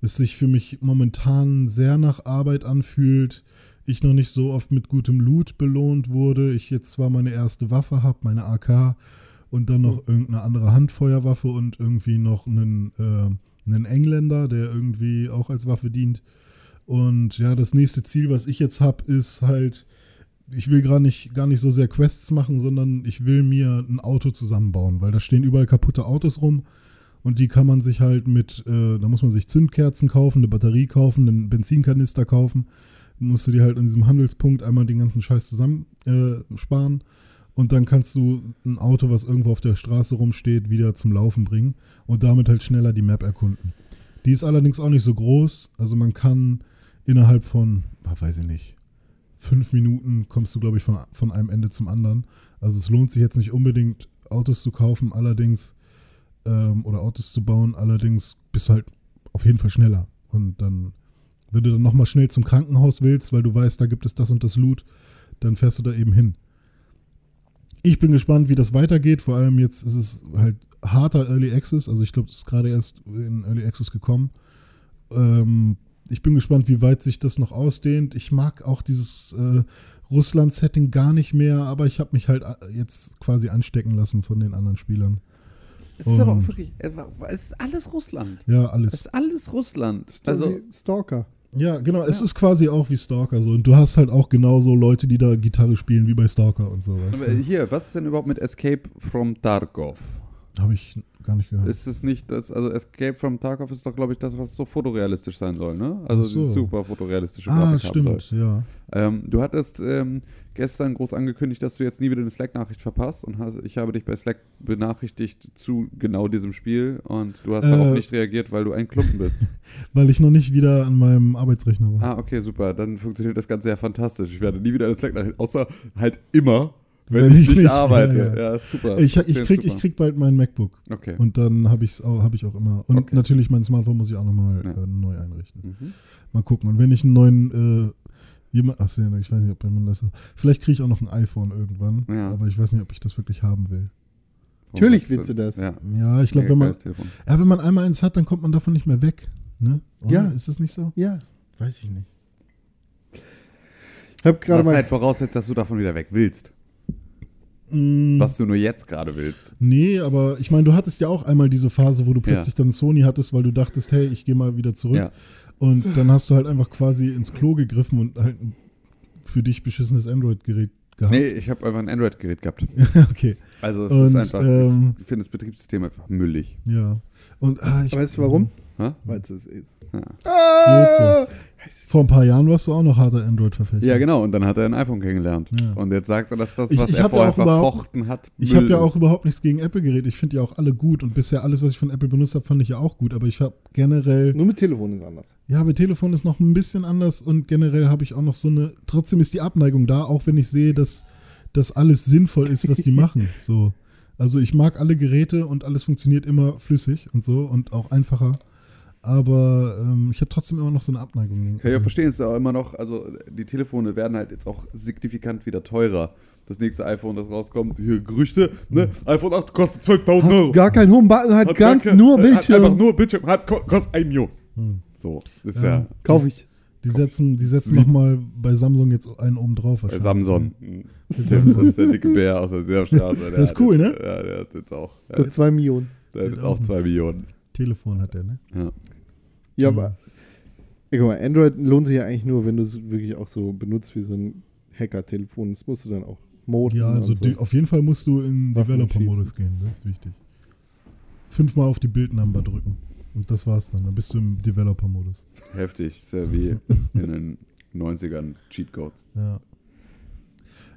es sich für mich momentan sehr nach Arbeit anfühlt. Ich noch nicht so oft mit gutem Loot belohnt wurde. Ich jetzt zwar meine erste Waffe habe, meine AK, und dann noch irgendeine andere Handfeuerwaffe und irgendwie noch einen, äh, einen Engländer, der irgendwie auch als Waffe dient. Und ja, das nächste Ziel, was ich jetzt habe, ist halt, ich will gar nicht, gar nicht so sehr Quests machen, sondern ich will mir ein Auto zusammenbauen, weil da stehen überall kaputte Autos rum und die kann man sich halt mit, äh, da muss man sich Zündkerzen kaufen, eine Batterie kaufen, einen Benzinkanister kaufen. Musst du dir halt an diesem Handelspunkt einmal den ganzen Scheiß zusammen äh, und dann kannst du ein Auto, was irgendwo auf der Straße rumsteht, wieder zum Laufen bringen und damit halt schneller die Map erkunden. Die ist allerdings auch nicht so groß, also man kann innerhalb von, ah, weiß ich nicht, fünf Minuten kommst du, glaube ich, von, von einem Ende zum anderen. Also es lohnt sich jetzt nicht unbedingt, Autos zu kaufen, allerdings, ähm, oder Autos zu bauen, allerdings bist du halt auf jeden Fall schneller. Und dann, wenn du dann nochmal schnell zum Krankenhaus willst, weil du weißt, da gibt es das und das Loot, dann fährst du da eben hin. Ich bin gespannt, wie das weitergeht. Vor allem jetzt ist es halt harter Early Access. Also ich glaube, es ist gerade erst in Early Access gekommen. Ähm, ich bin gespannt, wie weit sich das noch ausdehnt. Ich mag auch dieses äh, Russland-Setting gar nicht mehr, aber ich habe mich halt äh, jetzt quasi anstecken lassen von den anderen Spielern. Es ist aber Und- auch wirklich, äh, es ist alles Russland. Ja, Es alles. ist alles Russland. Also Also, Stalker. Ja, genau. Es Ja. ist quasi auch wie Stalker so. Und du hast halt auch genauso Leute, die da Gitarre spielen, wie bei Stalker und so. aber hier, was ist denn überhaupt mit Escape from Tarkov? Habe ich gar nicht gehört. Ist es nicht das, also Escape from Tarkov ist doch, glaube ich, das, was so fotorealistisch sein soll, ne? Also so. super fotorealistische ah, Grafik soll. stimmt, ja. Ähm, du hattest ähm, gestern groß angekündigt, dass du jetzt nie wieder eine Slack-Nachricht verpasst und hast, ich habe dich bei Slack benachrichtigt zu genau diesem Spiel und du hast Äh. darauf nicht reagiert, weil du ein Klumpen bist. Weil ich noch nicht wieder an meinem Arbeitsrechner war. ah, okay, super. Dann funktioniert das Ganze ja fantastisch. Ich werde nie wieder eine Slack-Nachricht, außer halt immer, wenn, Wenn ich, ich nicht, nicht- arbeite. ja, Ja, ja. ist super. ich, ich, krieg, super. ich krieg bald mein MacBook. Okay. Und dann habe hab ich auch immer. Und Okay. natürlich mein Smartphone muss ich auch nochmal Ja. äh, neu einrichten. Mhm. Mal gucken. Und wenn ich einen neuen, äh, jemand, ach, ich weiß nicht, ob man das so. Vielleicht kriege ich auch noch ein iPhone irgendwann. Ja. Aber ich weiß nicht, ob ich das wirklich haben will. Natürlich willst du das. Ja. Ja, ich glaube, wenn man, ja, wenn man einmal eins hat, dann kommt man davon nicht mehr weg. Ne? Oder? Ja. Ist das nicht so? Ja. Weiß ich nicht. Ich habe gerade Was mal. halt voraussetzt, dass du davon wieder weg willst. Mm, Was du nur jetzt gerade willst. Nee, aber ich meine, du hattest ja auch einmal diese Phase, wo du plötzlich dann Sony hattest, weil du dachtest, hey, ich gehe mal wieder zurück. Ja. Und dann hast du halt einfach quasi ins Klo gegriffen und halt ein für dich beschissenes Android-Gerät gehabt. Nee, ich habe einfach ein Android-Gerät gehabt. okay. Also es Und, ist einfach, ähm, ich finde das Betriebssystem einfach müllig. Ja. Und ah, ich, Weißt du warum? Weil es es ist. Ja. Ah! Vor ein paar Jahren warst du auch noch harter Android-Verfechter. ja, genau. Und dann hat er ein iPhone kennengelernt. Ja. Und jetzt sagt er, dass das, Ich- was ich er hab ja vorher verfochten hat, Ich habe ja auch überhaupt nichts gegen Apple-Geräte. Ich finde ja auch alle gut und bisher alles, was ich von Apple benutzt habe, fand ich ja auch gut. Aber ich habe generell, Nur mit Telefon ist anders. ja, bei Telefon ist noch ein bisschen anders und generell habe ich auch noch so eine, trotzdem ist die Abneigung da, auch wenn ich sehe, dass das alles sinnvoll ist, was die machen. So. Also ich mag alle Geräte und alles funktioniert immer flüssig und so und auch einfacher. Aber ähm, ich habe trotzdem immer noch so eine Abneigung. gegen Kann ich auch Apple. verstehen, es ist auch immer noch, also die Telefone werden halt jetzt auch signifikant wieder teurer. Das nächste iPhone, das rauskommt, hier Gerüchte, ne? iPhone 8 kostet 12.000 Euro. Hat gar kein Home-Button, hat, Hat ganz gar kein- nur Hat Bildschirm. einfach nur Bildschirm, hat, ko- kostet ein Million. Hm. So, ist Ja. ja, Kaufe ich. Die setzen, die setzen nochmal bei Samsung jetzt einen oben drauf. bei wahrscheinlich. Samsung. Das Samsung. ist der dicke Bär aus der Seerstraße. Der Das ist hat cool, jetzt, ne? Ja, der hat jetzt auch, der Für hat, zwei Millionen. der hat jetzt auch zwei Millionen. Telefon hat der, ne? Ja. Ja, Mhm. aber. Guck mal, Android lohnt sich ja eigentlich nur, wenn du es wirklich auch so benutzt wie so ein Hacker-Telefon. Das musst du dann auch Moden. Ja, also die, auf jeden Fall musst du in Developer-Modus gehen, das ist wichtig. Fünfmal auf die Bildnummer drücken. Und das war's dann. Dann bist du im Developer-Modus. Heftig, ist ja wie in den 90ern Cheatcodes. Ja.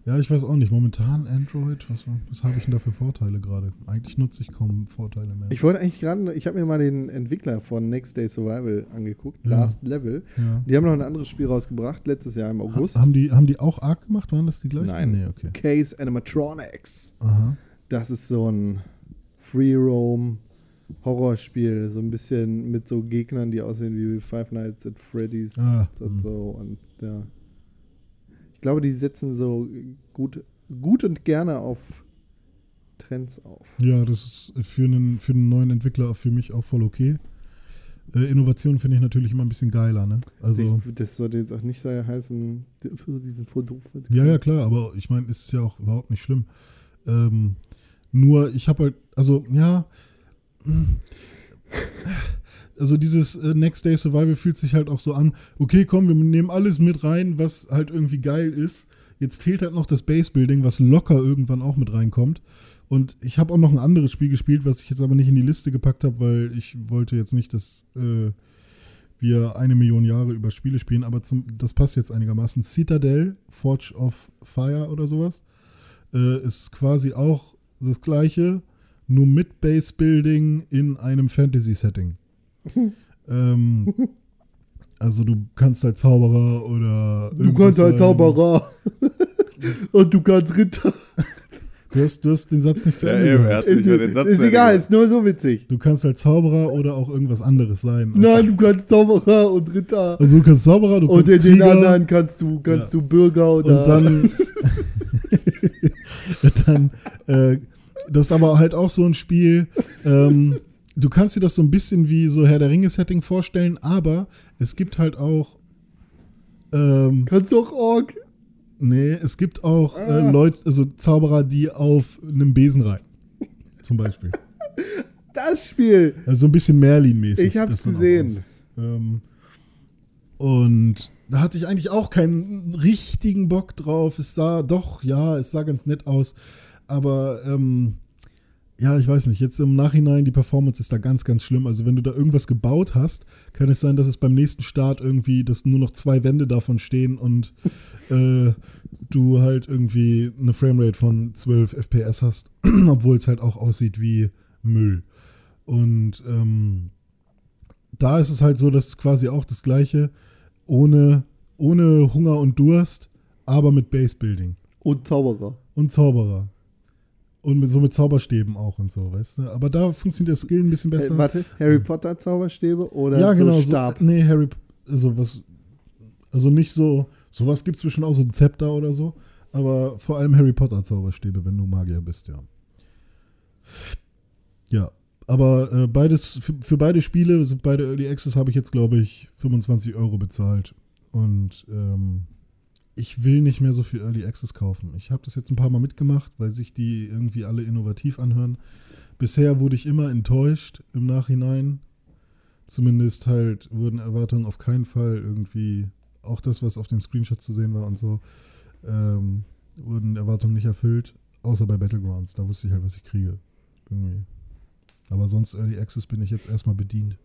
Ja, ich weiß auch nicht. Momentan Android, was, was habe ich denn da für Vorteile gerade? Eigentlich nutze ich kaum Vorteile mehr. Ich wollte eigentlich gerade, ich habe mir mal den Entwickler von Next Day Survival angeguckt, Ja. Last Level. ja. Die haben noch ein anderes Spiel rausgebracht, letztes Jahr im August. Ha, haben, die, haben die auch Arc gemacht? Waren das die gleichen? Nein. Nee, okay. Case Animatronics. Aha. Das ist so ein Free Roam Horrorspiel, so ein bisschen mit so Gegnern, die aussehen wie Five Nights at Freddy's Ah, und so und ja. Ich glaube, die setzen so gut, gut und gerne auf Trends auf. Ja, das ist für einen, für einen neuen Entwickler für mich auch voll okay. Äh, Innovation finde ich natürlich immer ein bisschen geiler, ne? Also, ich, das sollte jetzt auch nicht so heißen, die die sind voll doof. ja, ja, klar, aber ich meine, ist ja auch überhaupt nicht schlimm. Ähm, nur, ich habe halt, also, ja, hm. Also dieses äh, Next Day Survival fühlt sich halt auch so an, okay, komm, wir nehmen alles mit rein, was halt irgendwie geil ist. Jetzt fehlt halt noch das Base Building, was locker irgendwann auch mit reinkommt. Und ich habe auch noch ein anderes Spiel gespielt, was ich jetzt aber nicht in die Liste gepackt habe, weil ich wollte jetzt nicht, dass äh, wir eine Million Jahre über Spiele spielen, aber zum, das passt jetzt einigermaßen. Citadel, Forge of Fire oder sowas, äh, ist quasi auch das gleiche, nur mit Base Building in einem Fantasy-Setting. ähm, also du kannst halt Zauberer oder Du kannst halt sein. Zauberer und du kannst Ritter. Du hast, du hast den Satz nicht zu Ja, Ende eben, gehört. er hat nicht den Satz ist egal, ist nur so witzig. Du kannst halt Zauberer oder auch irgendwas anderes sein. Nein, du kannst Zauberer und Ritter. Also du kannst Zauberer, du Und kannst in den Krieger, anderen kannst du, kannst Ja. du Bürger oder. und dann, dann äh, das ist aber halt auch so ein Spiel. Ähm, du kannst dir das so ein bisschen wie so Herr der Ringe-Setting vorstellen, aber es gibt halt auch ähm, kannst du auch Ork. Nee, es gibt auch Ah. äh, Leute, also Zauberer, die auf einem Besen reiten. Zum Beispiel. Das Spiel. Also so ein bisschen Merlin-mäßig. Ich hab's gesehen. Ähm, und da hatte ich eigentlich auch keinen richtigen Bock drauf. Es sah doch, ja, es sah ganz nett aus. Aber ähm, ja, ich weiß nicht, jetzt im Nachhinein, die Performance ist da ganz, ganz schlimm. Also wenn du da irgendwas gebaut hast, kann es sein, dass es beim nächsten Start irgendwie, dass nur noch zwei Wände davon stehen und äh, du halt irgendwie eine Framerate von 12 FPS hast, obwohl es halt auch aussieht wie Müll. Und ähm, da ist es halt so, dass es quasi auch das gleiche, ohne, ohne Hunger und Durst, aber mit Base Building Und Zauberer. und Zauberer. Und mit, so mit Zauberstäben auch und so, weißt du? Aber da funktioniert der Skill ein bisschen besser. Äh, warte, Harry Potter Zauberstäbe oder ja, so genau. Stab? So, nee, Harry, also was, also nicht so, sowas gibt es zwischen auch so ein Zepter oder so, aber vor allem Harry Potter Zauberstäbe, wenn du Magier bist, ja. Ja, aber äh, beides, für, für beide Spiele, sind beide Early Access, habe ich jetzt, glaube ich, 25 Euro bezahlt. Und ähm, ich will nicht mehr so viel Early Access kaufen. Ich habe das jetzt ein paar Mal mitgemacht, weil sich die irgendwie alle innovativ anhören. Bisher wurde ich immer enttäuscht im Nachhinein. Zumindest halt wurden Erwartungen auf keinen Fall irgendwie, auch das, was auf dem Screenshot zu sehen war und so, ähm, wurden Erwartungen nicht erfüllt. Außer bei Battlegrounds. Da wusste ich halt, was ich kriege. Irgendwie. Aber sonst Early Access bin ich jetzt erstmal bedient.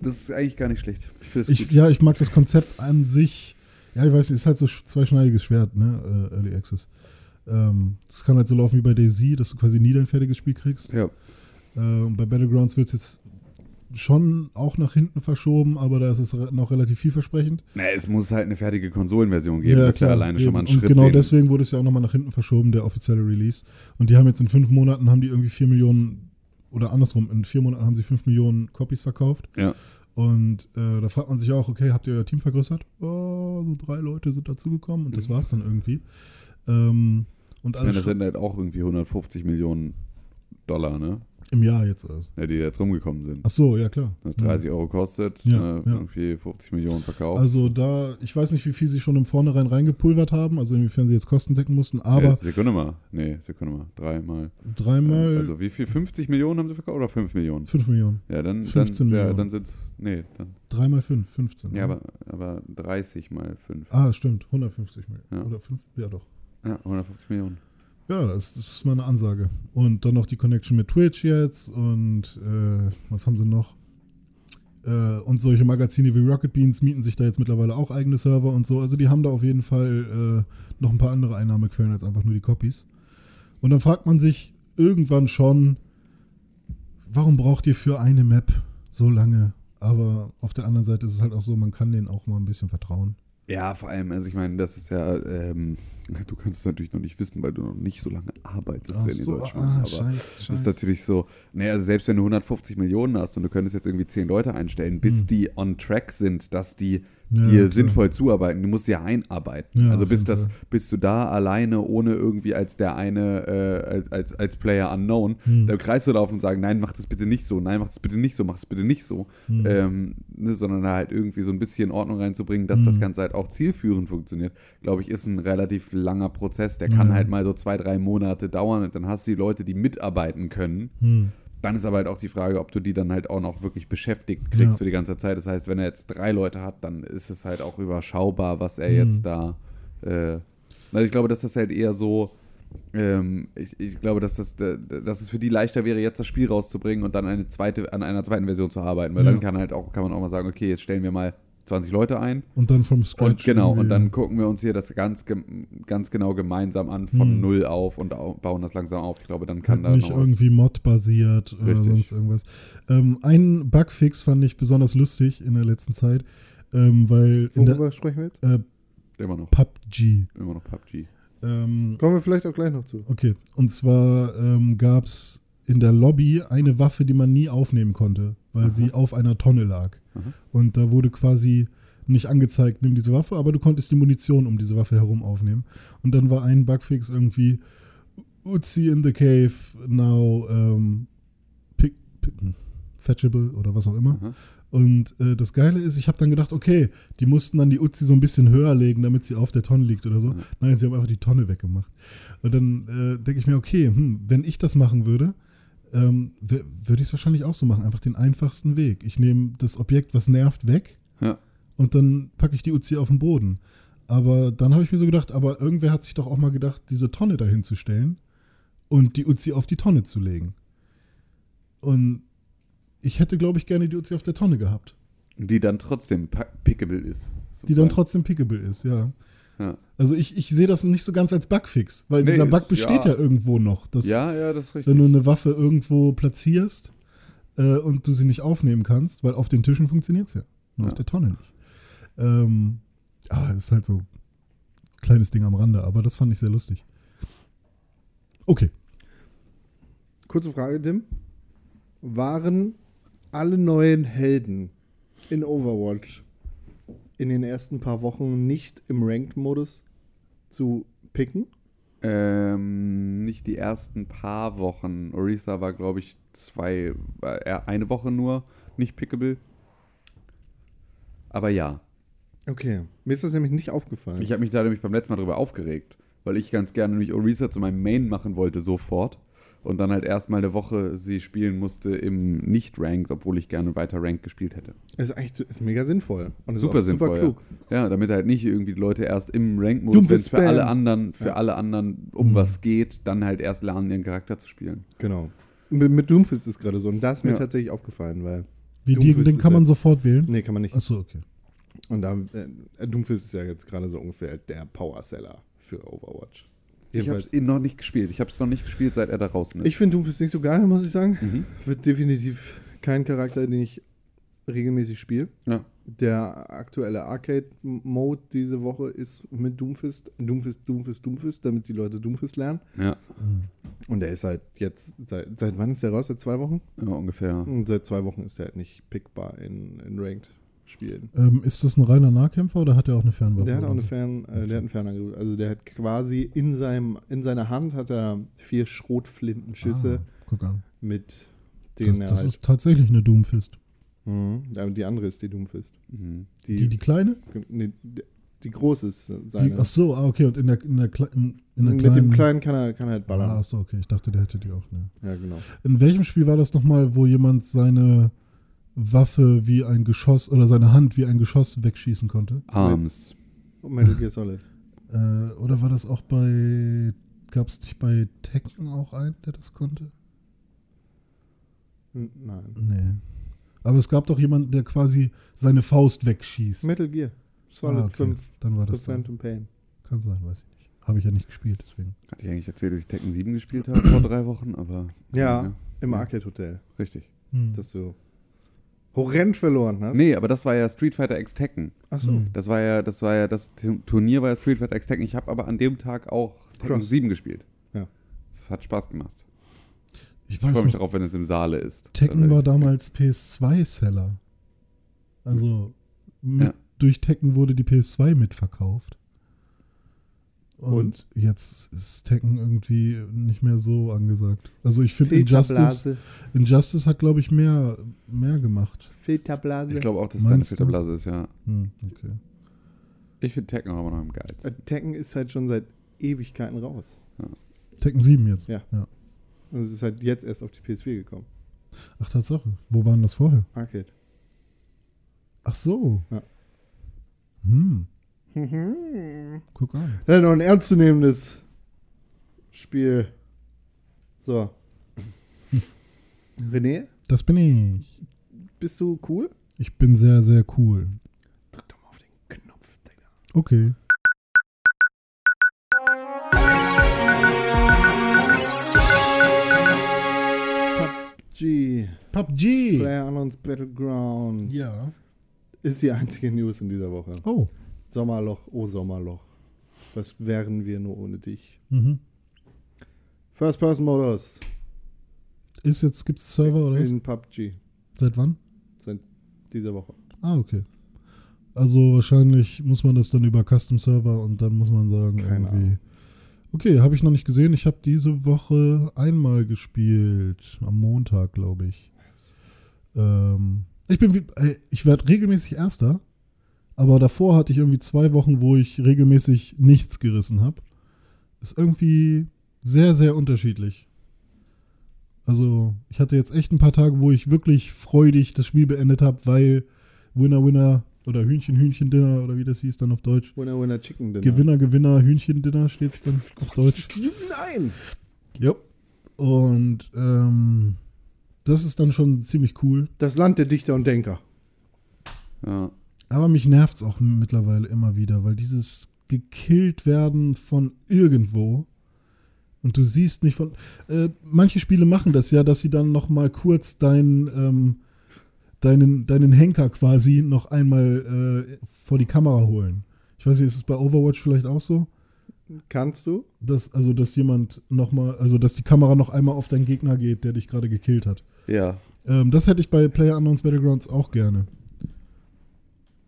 Das ist eigentlich gar nicht schlecht. Ich Ich, ja, ich mag das Konzept an sich. Ja, ich weiß nicht, ist halt so sch- zweischneidiges Schwert, ne? Äh, Early Access. Ähm, das kann halt so laufen wie bei Daisy, dass du quasi nie dein fertiges Spiel kriegst. Ja. Äh, und bei Battlegrounds wird es jetzt schon auch nach hinten verschoben, aber da ist es noch relativ vielversprechend. Na, es muss halt eine fertige Konsolenversion geben. das ist ja alleine schon mal ein eben. Und Schritt. genau deswegen wurde es ja auch nochmal nach hinten verschoben, der offizielle Release. Und die haben jetzt in fünf Monaten, haben die irgendwie vier Millionen, oder andersrum, in vier Monaten haben sie fünf Millionen Copies verkauft. Ja. Und äh, da fragt man sich auch, okay, habt ihr euer Team vergrößert? Oh, so drei Leute sind dazugekommen und das war's dann irgendwie. Ähm, und Ich alle meine, das sind halt auch irgendwie 150 Millionen Dollar, ne? Im Jahr jetzt also. Ja, die jetzt rumgekommen sind. Ach so, ja klar. Das 30 Euro kostet, Ja, ne, ja. irgendwie 50 Millionen verkauft. Also da, ich weiß nicht, wie viel sie schon im Vornherein reingepulvert haben, also inwiefern sie jetzt Kosten decken mussten, Ja, aber Sekunde mal. Nee, Sekunde mal. Dreimal. dreimal Also wie viel? 50 Millionen haben sie verkauft oder 5 Millionen? 5 Millionen. Ja, dann, 15 dann, ja, Millionen. dann sind es. Nee, dann. Dreimal 5, 15. Ja, aber, aber 30 mal 5. Ah, stimmt, 150 Millionen. Ja. Oder 5, ja doch. Ja, 150 Millionen. Ja, das, ist mal eine Ansage. Und dann noch die Connection mit Twitch jetzt und äh, was haben sie noch? Äh, und solche Magazine wie Rocket Beans mieten sich da jetzt mittlerweile auch eigene Server und so. Also die haben da auf jeden Fall äh, noch ein paar andere Einnahmequellen als einfach nur die Copies. Und dann fragt man sich irgendwann schon, warum braucht ihr für eine Map so lange? Aber auf der anderen Seite ist es halt auch so, man kann denen auch mal ein bisschen vertrauen. Ja, vor allem, also ich meine, das ist ja, ähm, du kannst es natürlich noch nicht wissen, weil du noch nicht so lange arbeitest Ach wenn in so, Deutschland. ah, aber scheiß, das ist natürlich so, naja, also selbst wenn du 150 Millionen hast und du könntest jetzt irgendwie 10 Leute einstellen, bis Hm. die on track sind, dass die Ja, dir sinnvoll zuarbeiten. Du musst ja einarbeiten. Ja, also auf bis jeden das, Fall. bis du da alleine, ohne irgendwie als der eine, äh, als, als, als Player unknown, Hm. da im Kreis zu laufen und sagen, nein, mach das bitte nicht so, nein, mach das bitte nicht so, mach das bitte nicht so. Hm. Ähm, ne, sondern da halt irgendwie so ein bisschen Ordnung reinzubringen, dass Hm. das Ganze halt auch zielführend funktioniert, glaube ich, ist ein relativ langer Prozess. Der kann halt mal so zwei, drei Monate dauern und dann hast du die Leute, die mitarbeiten können. Dann ist aber halt auch die Frage, ob du die dann halt auch noch wirklich beschäftigt kriegst Ja. für die ganze Zeit. Das heißt, wenn er jetzt drei Leute hat, dann ist es halt auch überschaubar, was er Mhm. jetzt da. Äh, also ich glaube, dass das halt eher so. Ähm, ich, ich glaube, dass, das, äh, dass es für die leichter wäre, jetzt das Spiel rauszubringen und dann eine zweite, an einer zweiten Version zu arbeiten. Weil Ja. dann kann halt auch, kann man auch mal sagen, okay, jetzt stellen wir mal 20 Leute ein. Und dann vom Scratch. Und genau, und dann gucken wir uns hier das ganz, ganz genau gemeinsam an, von Hm. null auf und au- bauen das langsam auf. Ich glaube, dann kann Halt da nicht irgendwie Mod-basiert oder Richtig. sonst irgendwas. Ähm, einen Bugfix fand ich besonders lustig in der letzten Zeit, ähm, weil in der Worüber sprechen wir jetzt? äh, Immer noch, PUBG. immer noch PUBG. Ähm, Kommen wir vielleicht auch gleich noch zu. okay, und zwar ähm, gab es in der Lobby eine Waffe, die man nie aufnehmen konnte, weil Aha. sie auf einer Tonne lag. Und da wurde quasi nicht angezeigt, nimm diese Waffe, aber du konntest die Munition um diese Waffe herum aufnehmen. Und dann war ein Bugfix irgendwie Uzi in the cave, now ähm, pick, pick, fetchable oder was auch immer. Aha. Und äh, das Geile ist, ich habe dann gedacht, okay, die mussten dann die Uzi so ein bisschen höher legen, damit sie auf der Tonne liegt oder so. Ja. Nein, sie haben einfach die Tonne weggemacht. Und dann äh, denke ich mir, okay, hm, wenn ich das machen würde, ähm, würde ich es wahrscheinlich auch so machen. Einfach den einfachsten Weg. Ich nehme das Objekt, was nervt, weg Ja. und dann packe ich die Uzi auf den Boden. Aber dann habe ich mir so gedacht, aber irgendwer hat sich doch auch mal gedacht, diese Tonne dahin zu stellen und die Uzi auf die Tonne zu legen. Und ich hätte, glaube ich, gerne die Uzi auf der Tonne gehabt. Die dann trotzdem pickable ist. Die dann sozusagen. trotzdem pickable ist, ja. Ja. Also ich, ich sehe das nicht so ganz als Bugfix, weil Nee, dieser ist- Bug besteht ja, ja. irgendwo noch. Dass, ja, ja, das ist richtig. Wenn du eine Waffe irgendwo platzierst äh, und du sie nicht aufnehmen kannst, weil auf den Tischen funktioniert es ja, nur Ja. auf der Tonne nicht. Ähm, ah, es ist halt so ein kleines Ding am Rande, aber das fand ich sehr lustig. Okay. Kurze Frage, Tim. Waren alle neuen Helden in Overwatch in den ersten paar Wochen nicht im Ranked-Modus zu picken? Ähm, nicht die ersten paar Wochen. Orisa war, glaube ich, zwei, eher eine Woche nur nicht pickable. Aber ja. Okay. Mir ist das nämlich nicht aufgefallen. Ich habe mich da nämlich beim letzten Mal drüber aufgeregt, weil ich ganz gerne nämlich Orisa zu meinem Main machen wollte sofort und dann halt erstmal eine Woche sie spielen musste im Nicht-Ranked, obwohl ich gerne weiter Ranked gespielt hätte. ist eigentlich ist mega sinnvoll. Und ist Super auch sinnvoll, Super ja. klug. Ja, damit halt nicht irgendwie die Leute erst im Ranked-Modus, wenn es für alle anderen, für Ja. alle anderen um Mhm. was geht, dann halt erst lernen, ihren Charakter zu spielen. Genau. Mit, mit Doomfist ist es gerade so. Und das ist mir Ja. tatsächlich aufgefallen, weil. Wie Doomfist den, den kann man ja- sofort wählen? Nee, kann man nicht. Achso, okay. Und da, äh, Doomfist ist ja jetzt gerade so ungefähr der Power-Seller für Overwatch. Ich habe es noch nicht gespielt. Ich habe es noch nicht gespielt, seit er da draußen ist. Ich finde Doomfist nicht so geil, muss ich sagen. mhm. Wird definitiv kein Charakter, den ich regelmäßig spiele. Ja. Der aktuelle Arcade-Mode diese Woche ist mit Doomfist. Doomfist, Doomfist, Doomfist, damit die Leute Doomfist lernen. Ja, Und der ist halt jetzt, seit, seit wann ist der raus? Seit zwei Wochen? ja, ungefähr. Und seit zwei Wochen ist der halt nicht pickbar in, in Ranked-Spielen. Ähm, ist das ein reiner Nahkämpfer oder hat er auch eine Fernwaffe? Der hat auch eine so? Fern, äh, der hat einen Fernangriff. Also der hat quasi in seinem, in seiner Hand hat er vier Schrotflintenschüsse Ah, guck an. mit Den Das, er das halt. ist tatsächlich eine Doomfist. Mhm. Die andere ist die Doomfist. Mhm. Die, Die, die kleine? nee, die, die große ist Die, seine. ach so, ah, okay. Und in der, in der, Kle- in, in der Mit kleinen. dem kleinen kann er, kann er halt ballern. Ah, ach so, okay. Ich dachte, der hätte die auch. Ne. Ja, genau. In welchem Spiel war das nochmal, wo jemand seine Waffe wie ein Geschoss oder seine Hand wie ein Geschoss wegschießen konnte? Arms. Und Metal Gear Solid. Äh, oder war das auch bei. Gab es nicht bei Tekken auch einen, der das konnte? N- Nein. Nee. Aber es gab doch jemanden, der quasi seine Faust wegschießt. Metal Gear Solid Ah, okay. 5. Dann war The das. Dann. Phantom Pain. Kann sein, weiß ich nicht. Habe ich ja nicht gespielt, deswegen. Hatte ich eigentlich erzählt, dass ich Tekken 7 gespielt habe vor drei Wochen, aber. Ja, im Arcade Hotel. Richtig. Hm. Dass du horrend verloren hast. Nee, aber das war ja Street Fighter X Tekken. Achso. Hm. Das war ja, das war ja, das Tu- Turnier war ja Street Fighter X Tekken. Ich habe aber an dem Tag auch Tekken Cross. 7 gespielt. Ja. Das hat Spaß gemacht. Ich Ich weiß freue mich darauf, wenn es im Saale ist. Tekken Dann war damals PS2-Seller. Also mit, Ja. durch Tekken wurde die PS2 mitverkauft. Und, Und? jetzt ist Tekken irgendwie nicht mehr so angesagt. Also ich finde Injustice, Filterblase. Injustice hat, glaube ich, mehr, mehr gemacht. Filterblase. Ich glaube auch, dass es deine Meinst du? Filterblase ist, ja. Hm, okay. Ich finde Tekken aber noch am geilsten. Äh, Tekken ist halt schon seit Ewigkeiten raus. Tekken 7 jetzt. Ja. Und es ist halt jetzt erst auf die PS4 gekommen. Ach, Tatsache. Wo waren das vorher? Arcade. Ach so. Ja. Hm, guck an. Ja, noch ein ernstzunehmendes Spiel. So. René, Das bin ich. bist du cool? Ich bin sehr, sehr cool. Drück doch mal auf den Knopf, Digga. Okay. G. PUBG. Player Unknowns Battleground. Ja. Ist die einzige News in dieser Woche. Oh. Sommerloch, oh Sommerloch. Was wären wir nur ohne dich? Mhm. First-Person-Modus Ist jetzt, gibt es Server oder was? in PUBG. Seit wann? Seit dieser Woche. Ah, okay. Also wahrscheinlich muss man das dann über Custom Server und dann muss man sagen, Keine irgendwie. Ahnung. Okay, habe ich noch nicht gesehen. Ich habe diese Woche einmal gespielt. Am Montag, glaube ich. Ähm, ich bin, ey, ich werde regelmäßig Erster. Aber davor hatte ich irgendwie zwei Wochen, wo ich regelmäßig nichts gerissen habe. Ist irgendwie sehr, sehr unterschiedlich. Also, ich hatte jetzt echt ein paar Tage, wo ich wirklich freudig das Spiel beendet habe, weil Winner, Winner oder Hühnchen, Hühnchen, Dinner oder wie das hieß dann auf Deutsch. Winner, Winner, Chicken Dinner. Gewinner, Gewinner, Hühnchen, Dinner steht es dann auf Deutsch. Nein! Ja. Und ähm, das ist dann schon ziemlich cool. Das Land der Dichter und Denker. Ja. Aber mich nervt es auch mittlerweile immer wieder, weil dieses gekillt werden von irgendwo und du siehst nicht von. Äh, manche Spiele machen das ja, dass sie dann noch mal kurz dein, ähm, deinen, deinen Henker quasi noch einmal äh, vor die Kamera holen. Ich weiß nicht, ist es bei Overwatch vielleicht auch so? Kannst du? Dass, also, dass jemand noch mal, also dass die Kamera noch einmal auf deinen Gegner geht, der dich gerade gekillt hat. Ja. Ähm, das hätte ich bei Player Unknowns Battlegrounds auch gerne.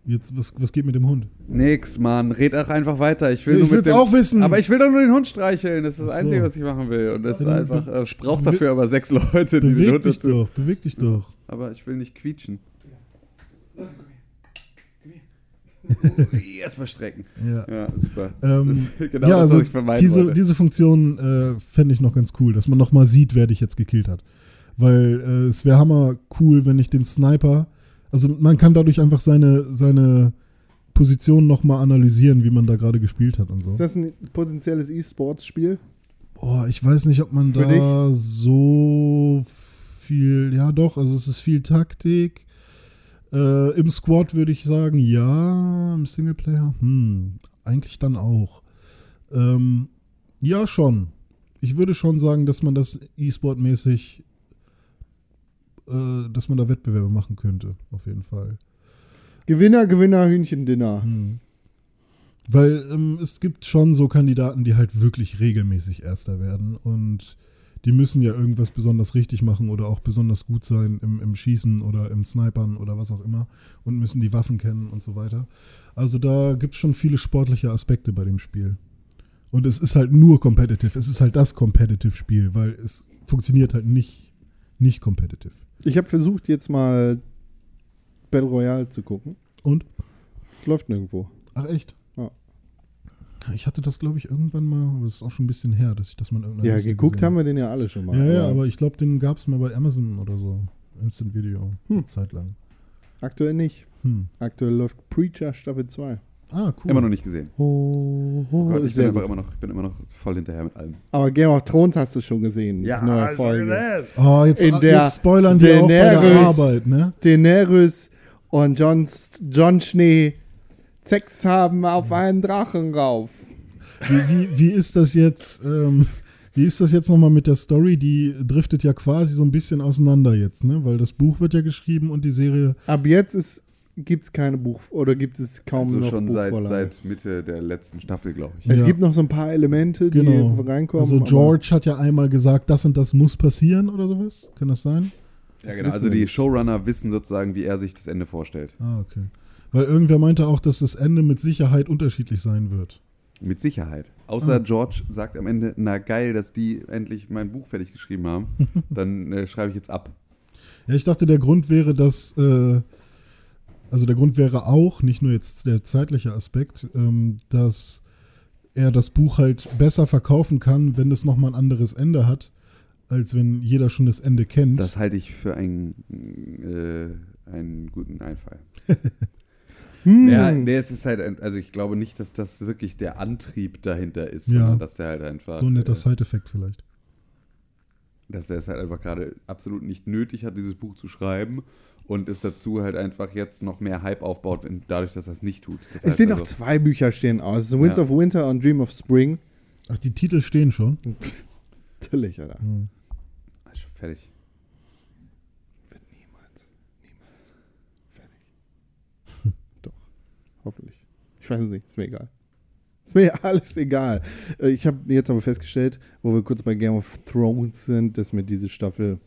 Jetzt, was, was geht mit dem Hund? Nix, Mann. Red auch einfach weiter. Ich will Ja, nur ich mit will's dem, auch wissen. Aber ich will doch nur den Hund streicheln. Das ist das so. Einzige, was ich machen will. Und das ist Ja, einfach. äh, Ich brauche dafür aber sechs Leute, die den Beweg Hund dich dazu. doch, beweg dich doch. Aber ich will nicht quietschen. Erstmal strecken. Ja. Ja, super. Ähm, genau ja, das, also was ich vermeiden diese, wollte. diese Funktion äh, fände ich noch ganz cool, dass man noch mal sieht, wer dich jetzt gekillt hat. Weil äh, es wäre hammer cool, wenn ich den Sniper, also man kann dadurch einfach seine, seine Position noch mal analysieren, wie man da gerade gespielt hat und so. Ist das ein potenzielles E-Sports-Spiel? Boah, ich weiß nicht, ob man Für da so viel, ja doch, also es ist viel Taktik. Äh, Im Squad würde ich sagen, ja, im Singleplayer, hm, eigentlich dann auch. Ähm, ja, schon. Ich würde schon sagen, dass man das E-Sport-mäßig, äh, dass man da Wettbewerbe machen könnte, auf jeden Fall. Gewinner, Gewinner, Hühnchen-Dinner. Hm. Weil ähm, es gibt schon so Kandidaten, die halt wirklich regelmäßig Erster werden und die müssen ja irgendwas besonders richtig machen oder auch besonders gut sein im, im Schießen oder im Snipern oder was auch immer und müssen die Waffen kennen und so weiter. Also da gibt es schon viele sportliche Aspekte bei dem Spiel. Und es ist halt nur competitive. Es ist halt das Competitive-Spiel, weil es funktioniert halt nicht nicht competitive. Ich habe versucht, jetzt mal Battle Royale zu gucken. Und? Läuft nirgendwo. Ach echt? Ja. Ich hatte das, glaube ich, irgendwann mal, aber das ist auch schon ein bisschen her, dass ich das mal in irgendeiner Ja, Liste geguckt haben wir den ja alle schon mal. Ja, ja, aber ich glaube, den gab es mal bei Amazon oder so. Instant Video. Hm. Eine Zeit lang. aktuell nicht. Hm. Aktuell läuft Preacher Staffel 2. Ah, cool. Immer noch nicht gesehen. Oh, Oh Gott, ich bin immer noch, ich bin immer noch voll hinterher mit allem. Aber Game of Thrones hast du schon gesehen. die neue Folge. Oh, jetzt, In der jetzt spoilern sie auch bei der Arbeit, ne? Daenerys und Jon, Jon Schnee Sex haben auf einen Drachen rauf. Wie, wie, wie ist das jetzt? Ähm, wie ist das jetzt nochmal mit der Story? Die driftet ja quasi so ein bisschen auseinander jetzt, ne? Weil das Buch wird ja geschrieben und die Serie. Ab jetzt gibt es keine Buch oder gibt es kaum Also noch schon seit, seit Mitte der letzten Staffel, glaube ich. Es Ja. gibt noch so ein paar Elemente, die Genau. reinkommen. Also George hat ja einmal gesagt, das und das muss passieren oder sowas. Kann das sein? Ja, Das genau. Also die nicht. Showrunner wissen sozusagen, wie er sich das Ende vorstellt. Ah, okay. Weil irgendwer meinte auch, dass das Ende mit Sicherheit unterschiedlich sein wird. Mit Sicherheit. Außer Ah. George sagt am Ende, na geil, dass die endlich mein Buch fertig geschrieben haben. Dann äh, schreibe ich jetzt ab. Ja, ich dachte, der Grund wäre, dass, äh, also der Grund wäre auch, nicht nur jetzt der zeitliche Aspekt, ähm, dass er das Buch halt besser verkaufen kann, wenn es nochmal ein anderes Ende hat, als wenn jeder schon das Ende kennt. Das halte ich für einen, äh, einen guten Einfall. Hm. Ja, nee, es ist halt, ein, also ich glaube nicht, dass das wirklich der Antrieb dahinter ist, Ja. sondern dass der halt einfach, so ein netter äh, Side-Effekt vielleicht. dass er es halt einfach gerade absolut nicht nötig hat, dieses Buch zu schreiben und es dazu halt einfach jetzt noch mehr Hype aufbaut, wenn, dadurch, dass er es nicht tut. Das Es sind noch also, zwei Bücher stehen aus. The Winds Ja. of Winter und Dream of Spring. Ach, die Titel stehen schon. Natürlich, Alter. Hm. ist schon fertig. Wird niemals, niemals fertig. Doch, hoffentlich. Ich weiß es nicht, ist mir egal. Ist mir alles egal. Äh, Ich habe jetzt aber festgestellt, wo wir kurz bei Game of Thrones sind, dass mir diese Staffel,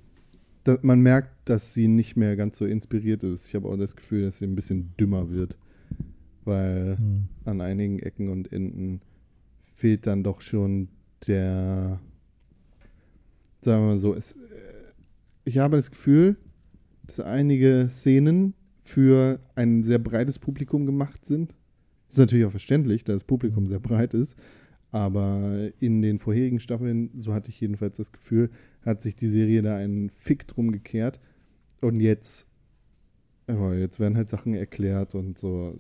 man merkt, dass sie nicht mehr ganz so inspiriert ist. Ich habe auch das Gefühl, dass sie ein bisschen dümmer wird, weil Hm. an einigen Ecken und Enden fehlt dann doch schon der, sagen wir mal so, es, äh, ich habe das Gefühl, dass einige Szenen für ein sehr breites Publikum gemacht sind. ist natürlich auch verständlich, da das Publikum sehr breit ist, aber in den vorherigen Staffeln, so hatte ich jedenfalls das Gefühl, hat sich die Serie da einen Fick drum gekehrt und jetzt, jetzt werden halt Sachen erklärt und so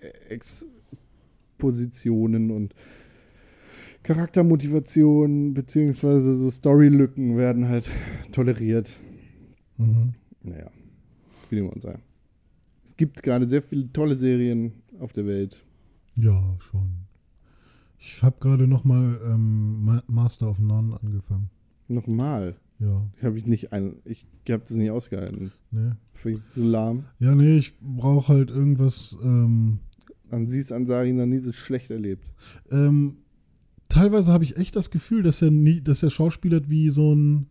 äh, Expositionen und Charaktermotivationen beziehungsweise so Storylücken werden halt toleriert. Mhm. Naja, wie dem auch sei. Es gibt gerade sehr viele tolle Serien auf der Welt. Ja, schon. Ich habe gerade nochmal ähm, Ma- Master of None angefangen. Nochmal. Ja, Habe ich nicht ein. Ich habe das nicht ausgehalten. ne? Finde ich so lahm. Ja, nee, ich brauche halt irgendwas. Ähm, An sie ist Ansari noch nie so schlecht erlebt. ähm, teilweise habe ich echt das Gefühl, dass er nie, dass er schauspielert wie so ein,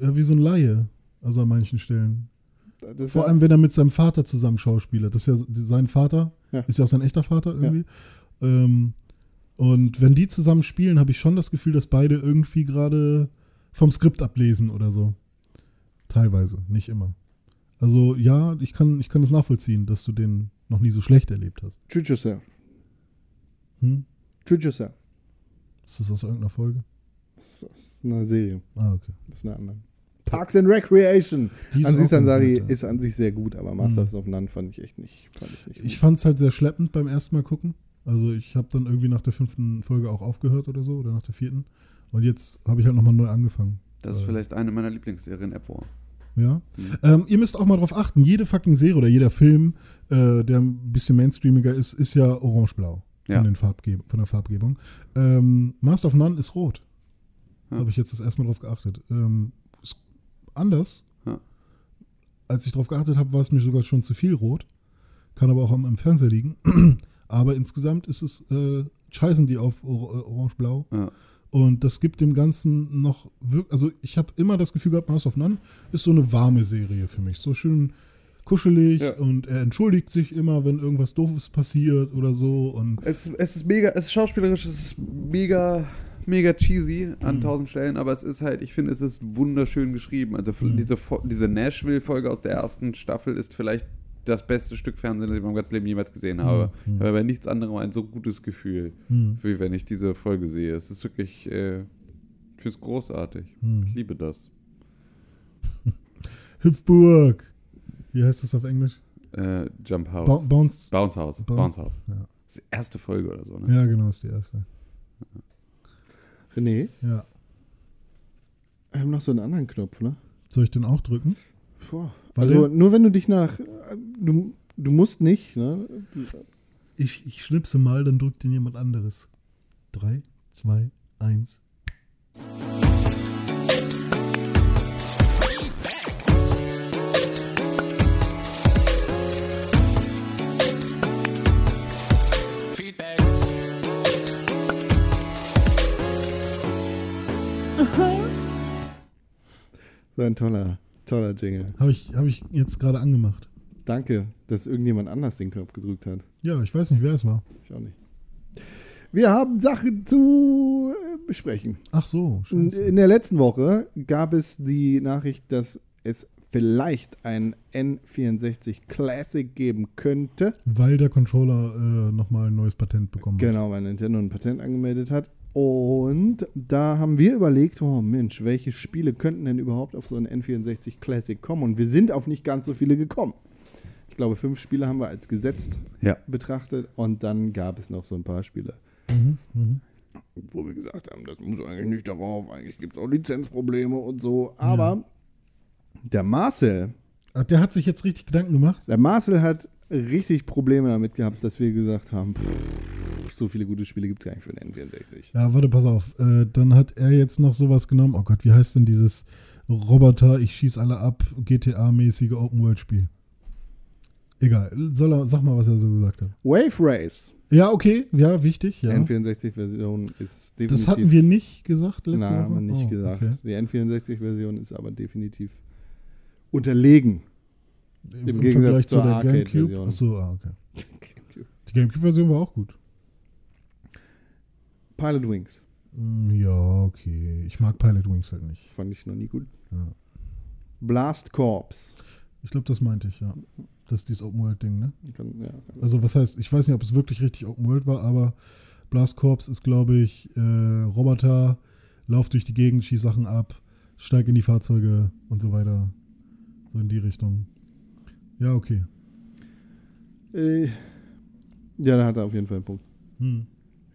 ja, wie so ein Laie. Also an manchen Stellen. Das Vor allem, wenn er mit seinem Vater zusammen schauspielert. Das ist ja sein Vater, Ja. ist ja auch sein echter Vater irgendwie. Ähm, und wenn die zusammen spielen, habe ich schon das Gefühl, dass beide irgendwie gerade vom Skript ablesen oder so. Teilweise, nicht immer. Also ja, ich kann, ich kann das nachvollziehen, dass du den noch nie so schlecht erlebt hast. Treat yourself. Hm? Treat yourself. Ist das aus irgendeiner Folge? Das ist eine Serie. Ah, okay. Das ist eine andere. Parks and Recreation. Die ist An sich ja. ist an sich sehr gut, aber Masters of None fand ich echt nicht. Fand ich nicht Ich fand es halt sehr schleppend beim ersten Mal gucken. Also ich habe dann irgendwie nach der fünften Folge auch aufgehört oder so, oder nach der vierten. Und jetzt habe ich halt nochmal neu angefangen. Das ist vielleicht eine meiner Lieblingsserien ever. Ja. Mhm. Ähm, ihr müsst auch mal drauf achten, jede fucking Serie oder jeder Film, äh, der ein bisschen mainstreamiger ist, ist ja orange-blau von, Ja. den Farbge von der Farbgebung. Ähm, Master of None ist rot. Ja. Habe ich jetzt das erste Mal drauf geachtet. Ähm, ist anders. Ja. Als ich drauf geachtet habe, war es mir sogar schon zu viel rot. Kann aber auch am, am Fernseher liegen. Aber insgesamt ist es, äh, scheißen die auf or äh, orange-blau. Ja. Und das gibt dem Ganzen noch wirklich, also ich habe immer das Gefühl gehabt, Master of None ist so eine warme Serie für mich. So schön kuschelig Ja. und er entschuldigt sich immer, wenn irgendwas Doofes passiert oder so. Und Es, es ist mega, es ist schauspielerisch, es ist mega mega cheesy an Mhm. tausend Stellen, aber es ist halt, ich finde, es ist wunderschön geschrieben. Also Mhm. diese, diese Nashville-Folge aus der ersten Staffel ist vielleicht das beste Stück Fernsehen, das ich in meinem ganzen Leben jemals gesehen habe. Mhm. Ich habe bei nichts anderem ein so gutes Gefühl, Hm. wie wenn ich diese Folge sehe. Es ist wirklich, äh, ich finde es großartig. Ich Hm. liebe das. Hüpfburg. Wie heißt das auf Englisch? Äh, Jump House. Ba Bounce. Bounce House. Bounce- Bounce House. Ja. Das ist die erste Folge oder so, ne? ja, genau, ist die erste. René, Ja. wir haben noch so einen anderen Knopf, ne? Soll ich den auch drücken? Boah. Also nur wenn du dich nach. Du, du musst nicht, ne? Ich, ich schnipse mal, dann drückt den jemand anderes. Drei, zwei, eins. So ein toller, toller Jingle. Habe ich, hab ich jetzt gerade angemacht. Danke, dass irgendjemand anders den Knopf gedrückt hat. Ja, ich weiß nicht, wer es war. Ich auch nicht. Wir haben Sachen zu äh, besprechen. Ach so, scheiße. In der letzten Woche gab es die Nachricht, dass es vielleicht ein N64 Classic geben könnte. Weil der Controller äh, nochmal ein neues Patent bekommen hat. Genau, weil Nintendo ein Patent angemeldet hat. Und da haben wir überlegt, oh Mensch, welche Spiele könnten denn überhaupt auf so ein N64 Classic kommen? Und wir sind auf nicht ganz so viele gekommen. Ich glaube, fünf Spiele haben wir als gesetzt Ja. betrachtet und dann gab es noch so ein paar Spiele, Mhm, mhm. wo wir gesagt haben, das muss eigentlich nicht darauf, eigentlich gibt es auch Lizenzprobleme und so. Aber der Marcel, Ach, der hat sich jetzt richtig Gedanken gemacht? der Marcel hat richtig Probleme damit gehabt, dass wir gesagt haben, pff, so viele gute Spiele gibt es gar nicht für den N64. Ja, warte, pass auf. Äh, dann hat er jetzt noch sowas genommen. Oh Gott, wie heißt denn dieses Roboter, ich schieß alle ab, GTA-mäßige Open-World-Spiel? Egal, soll er, sag mal, was er so gesagt hat. Wave Race, Ja, okay, ja, wichtig. Ja. N64-Version ist definitiv. Das hatten wir nicht gesagt letzte Nein, Woche? haben wir nicht Oh, gesagt. okay. Die N64-Version ist aber definitiv unterlegen. Im, Im Gegensatz Vergleich zu zur der Arcade-Version. GameCube. Achso, ah, okay. Die GameCube-Version war auch gut. Pilot Wings Mm, Ja, okay. Ich mag Pilot Wings halt nicht. fand ich noch nie gut. Ja. Blast Corps. Ich glaube, das meinte ich, ja. Das ist dieses Open-World-Ding, ne? Kann, ja, Also, was heißt, ich weiß nicht, ob es wirklich richtig Open-World war, aber Blast Corps ist, glaube ich, äh, Roboter, lauf durch die Gegend, schieß Sachen ab, steig in die Fahrzeuge und so weiter. So in die Richtung. Ja, okay. äh, ja, da hat er auf jeden Fall einen Punkt. Hm.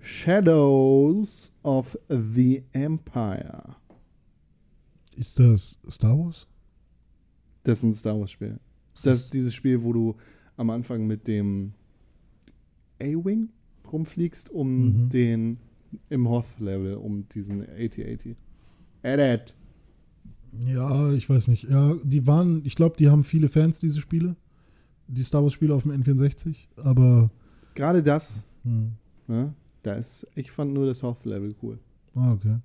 Shadows of the Empire. Ist das Star Wars? Das ist ein Star Wars-Spiel. Das ist dieses Spiel, wo du am Anfang mit dem A-Wing rumfliegst, um Mhm. den im Hoth-Level, um diesen AT-80. Edit. Ja, ich weiß nicht. Ja, die waren, ich glaube, die haben viele Fans, diese Spiele. Die Star Wars-Spiele auf dem N64, aber. Gerade das, Hm. ne, da ist, ich fand nur das Hoth-Level cool. Ah, okay.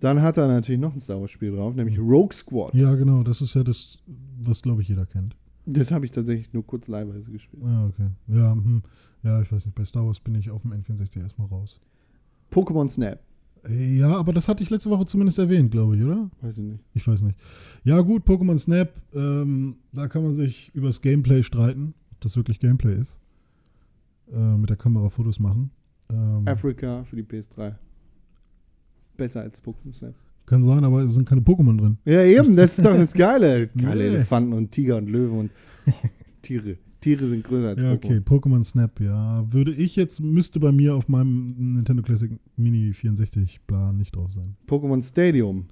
Dann hat er natürlich noch ein Star Wars-Spiel drauf, nämlich Rogue Squad. Ja, genau, das ist ja das, was, glaube ich, jeder kennt. Das habe ich tatsächlich nur kurz leihweise gespielt. Ja, okay. Ja, hm. ja, ich weiß nicht. Bei Star Wars bin ich auf dem N64 erstmal raus. Pokémon Snap. Äh, Ja, aber das hatte ich letzte Woche zumindest erwähnt, glaube ich, oder? Weiß ich nicht. Ich weiß nicht. Ja, gut, Pokémon Snap, ähm, da kann man sich über das Gameplay streiten, ob das wirklich Gameplay ist. Äh, mit der Kamera Fotos machen. Ähm, Africa für die PS3. Besser als Pokémon Snap. kann sein, aber es sind keine Pokémon drin. Ja, eben, das ist doch das Geile. Geile Nee. Elefanten und Tiger und Löwen und Tiere. Tiere sind größer als Ja, okay, Pokémon. Pokémon Snap, ja. Würde ich jetzt, müsste bei mir auf meinem Nintendo Classic Mini 64 Plan nicht drauf sein. Pokémon Stadium.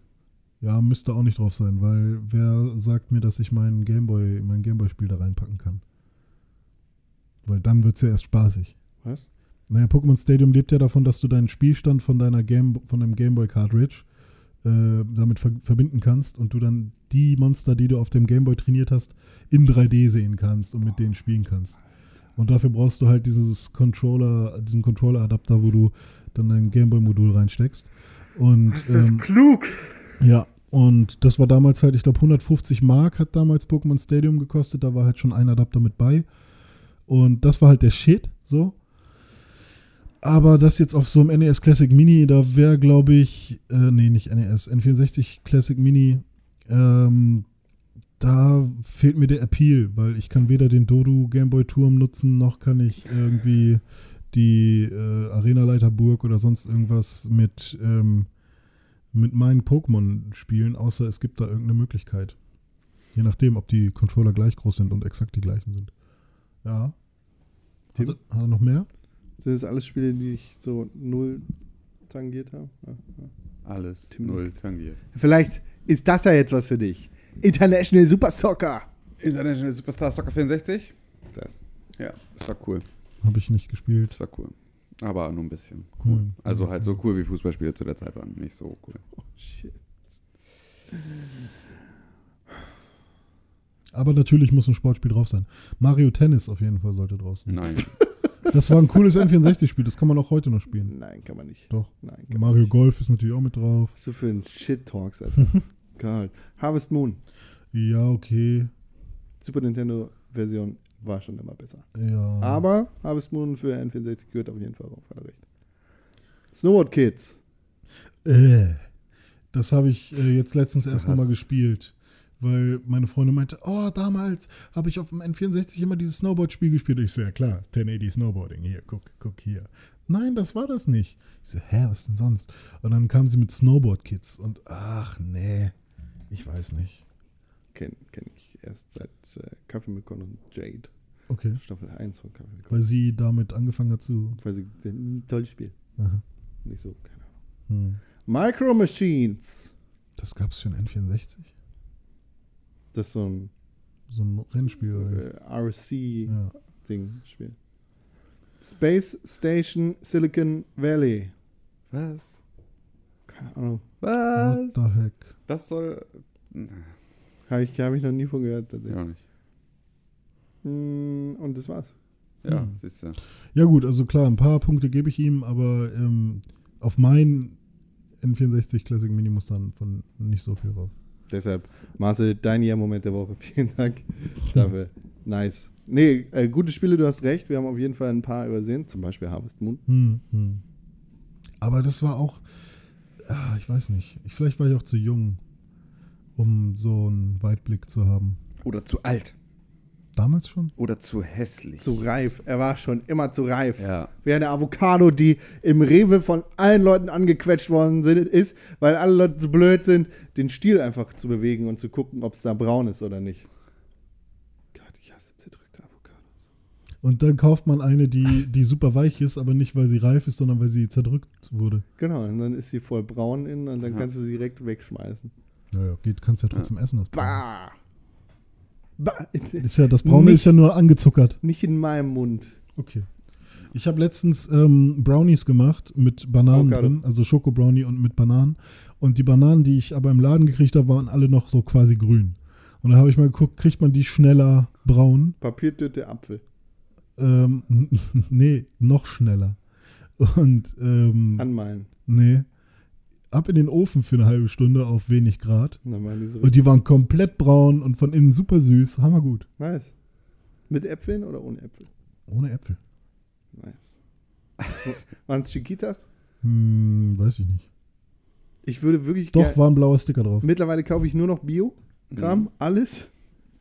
Ja, müsste auch nicht drauf sein, weil wer sagt mir, dass ich meinen Gameboy, mein Gameboy-Spiel da reinpacken kann? Weil dann wird es ja erst spaßig. Was? Naja, Pokémon Stadium lebt ja davon, dass du deinen Spielstand von deiner Game, von deinem Gameboy Cartridge äh, damit ver verbinden kannst und du dann die Monster, die du auf dem Gameboy trainiert hast, in 3D sehen kannst und mit denen spielen kannst. Und dafür brauchst du halt dieses Controller, diesen Controller-Adapter, wo du dann dein Gameboy-Modul reinsteckst. Und ähm, klug. ja, und das war damals halt, ich glaube, 150 Mark hat damals Pokémon Stadium gekostet. Da war halt schon ein Adapter mit bei. Und das war halt der Shit, so. Aber das jetzt auf so einem NES Classic Mini, da wäre, glaube ich, äh, nee, nicht NES, N64 Classic Mini, ähm, da fehlt mir der Appeal, weil ich kann weder den Dodo Gameboy Turm nutzen, noch kann ich irgendwie die äh, Arena Leiterburg oder sonst irgendwas mit, ähm, mit meinen Pokémon spielen, außer es gibt da irgendeine Möglichkeit. Je nachdem, ob die Controller gleich groß sind und exakt die gleichen sind. Ja. Hat, er- hat er noch mehr? Sind das alles Spiele, die ich so null tangiert habe? Ja, ja. Alles Tim- null tangiert. Vielleicht ist das ja jetzt was für dich. International Super Soccer. International Superstar Soccer 64? Das. Ja, das war cool. Habe ich nicht gespielt. Das war cool. Aber nur ein bisschen cool. Hm. Also halt so cool, wie Fußballspiele zu der Zeit waren. Nicht so cool. Oh, shit. Aber natürlich muss ein Sportspiel drauf sein. Mario Tennis auf jeden Fall sollte drauf sein. Nein. Das war ein cooles N64-Spiel, das kann man auch heute noch spielen. Nein, kann man nicht. Doch. Nein, Mario. Golf ist natürlich auch mit drauf. Was du für ein Shit-Talks, Alter. Geil. Harvest Moon. Ja, okay. Super Nintendo-Version war schon immer besser. Ja. Aber Harvest Moon für N64 gehört auf jeden Fall drauf, hat er recht. Snowboard Kids. Äh, das habe ich äh, jetzt letztens erst nochmal gespielt. Weil meine Freundin meinte, oh, damals habe ich auf dem N64 immer dieses Snowboard-Spiel gespielt. Ich so, ja klar, 1080 Snowboarding. Hier, guck, guck hier. Nein, das war das nicht. Ich so, hä, was denn sonst? Und dann kam sie mit Snowboard Kids und ach nee, ich weiß nicht. Kenne kenn ich erst seit äh, Kaffee mit Con und Jade. Okay. Staffel 1 von Kaffee mit Con. Weil sie damit angefangen hat zu. Weil sie ein tolles Spiel. Aha. Nicht so, keine Ahnung. Hm. Micro Machines. Das gab es für ein N64? Das ist so ein So ein Rennspiel. Äh, RC-Ding, Ja. Spiel. Space Station Silicon Valley. Was? Keine Ahnung. What the heck? Das soll. Habe ich, hab ich noch nie von gehört. tatsächlich. Ja, nicht. Mm, Und das war's. Ja, Hm. siehst du. Ja gut, also klar, ein paar Punkte gebe ich ihm, aber ähm, auf mein N64 Classic Mini muss dann von nicht so viel drauf. Deshalb, Marcel, dein Jahr-Moment der Woche. Vielen Dank dafür. Nice. Nee, äh, gute Spiele, du hast recht. Wir haben auf jeden Fall ein paar übersehen. Zum Beispiel Harvest Moon. Hm, hm. Aber das war auch, ah, ich weiß nicht, ich, vielleicht war ich auch zu jung, um so einen Weitblick zu haben. Oder zu alt. Damals schon? Oder zu hässlich. Zu reif. Er war schon immer zu reif. Ja. Wie eine Avocado, die im Rewe von allen Leuten angequetscht worden sind, ist, weil alle Leute zu blöd sind, den Stiel einfach zu bewegen und zu gucken, ob es da braun ist oder nicht. Gott, ich hasse zerdrückte Avocados. Und dann kauft man eine, die, die super weich ist, aber nicht, weil sie reif ist, sondern weil sie zerdrückt wurde. Genau, und dann ist sie voll braun innen und dann Ja. kannst du sie direkt wegschmeißen. Naja, geht, kannst ja trotzdem essen. Das. Bah! Ist ja, das Braune Nicht- ist ja nur angezuckert. Nicht in meinem Mund. Okay. Ich habe letztens ähm, Brownies gemacht mit Bananen Avocado. drin, also Schoko-Brownie und mit Bananen. Und die Bananen, die ich aber im Laden gekriegt habe, waren alle noch so quasi grün. Und da habe ich mal geguckt, kriegt man die schneller braun? Papiertüte Apfel. Ähm, nee, noch schneller. Und ähm, Anmalen. nee, ab in den Ofen für eine halbe Stunde auf wenig Grad. Die so Und die waren komplett braun und von innen super süß. Hammergut. Nice. Mit Äpfeln oder ohne Äpfel? Ohne Äpfel. Nice. Waren es Chiquitas? Hm, weiß ich nicht. Ich würde wirklich Doch, war ein blauer Sticker drauf. Mittlerweile kaufe ich nur noch Bio-Kram, Mhm. alles.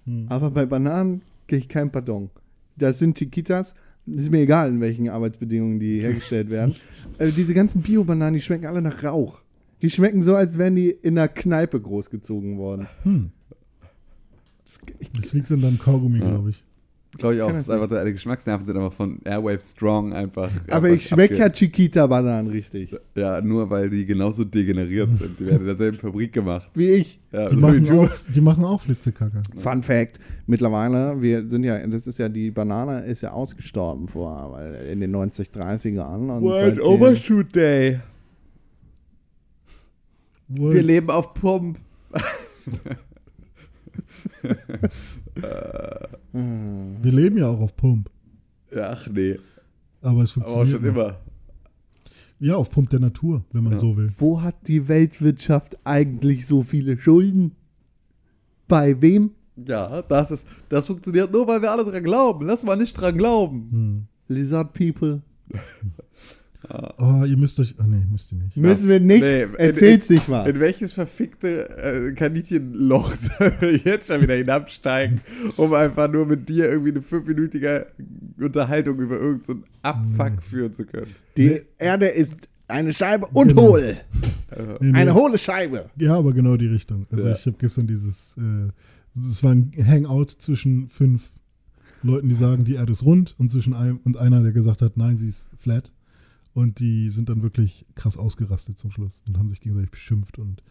Hm. Aber bei Bananen kriege ich kein Pardon. Das sind Chiquitas. Ist mir egal, in welchen Arbeitsbedingungen die hergestellt werden. äh, diese ganzen Bio-Bananen, die schmecken alle nach Rauch. Die schmecken so, als wären die in einer Kneipe großgezogen worden. Hm. Das, ich, Das liegt an deinem Kaugummi, Ja. glaube ich. Glaube ich auch. Das ist einfach, deine Geschmacksnerven sind einfach von Airwave Strong einfach. aber einfach ich schmecke ja Chiquita-Bananen richtig. Ja, nur weil die genauso degeneriert sind. Die werden in derselben Fabrik gemacht. Wie ich. Ja, Die so wie machen, du. auch, die machen auch Flitzekacke. Fun Fact: Mittlerweile, wir sind ja, das ist ja, die Banane ist ja ausgestorben vor, weil in den 90, 30ern. Und World Overshoot Day. World- Wir leben auf Pump. Wir leben ja auch auf Pump. Ja, Ach nee, Aber es aber auch funktioniert. schon noch. immer. Ja, auf Pump der Natur, wenn man Ja. so will. Wo hat die Weltwirtschaft eigentlich so viele Schulden? Bei wem? Ja, das ist, das funktioniert nur, weil wir alle dran glauben. Lass mal nicht dran glauben. Hm. Lizard People. Oh, ihr müsst euch. Ah, nee, müsst ihr nicht. Müssen wir nicht. Nee, in- Erzähl's nicht mal. In welches verfickte äh, Kaninchenloch sollen wir jetzt schon wieder hinabsteigen, um einfach nur mit dir irgendwie eine fünfminütige Unterhaltung über irgendeinen so einen Abfuck führen zu können? Die Erde ist eine Scheibe und Genau. hohl. Nee, nee. Eine hohle Scheibe. Ja, aber genau die Richtung. Also Ja. ich habe gestern dieses, äh, es war ein Hangout zwischen fünf Leuten, die sagen, die Erde ist rund und zwischen einem und einer, der gesagt hat, nein, sie ist flat. Und die sind dann wirklich krass ausgerastet zum Schluss und haben sich gegenseitig beschimpft und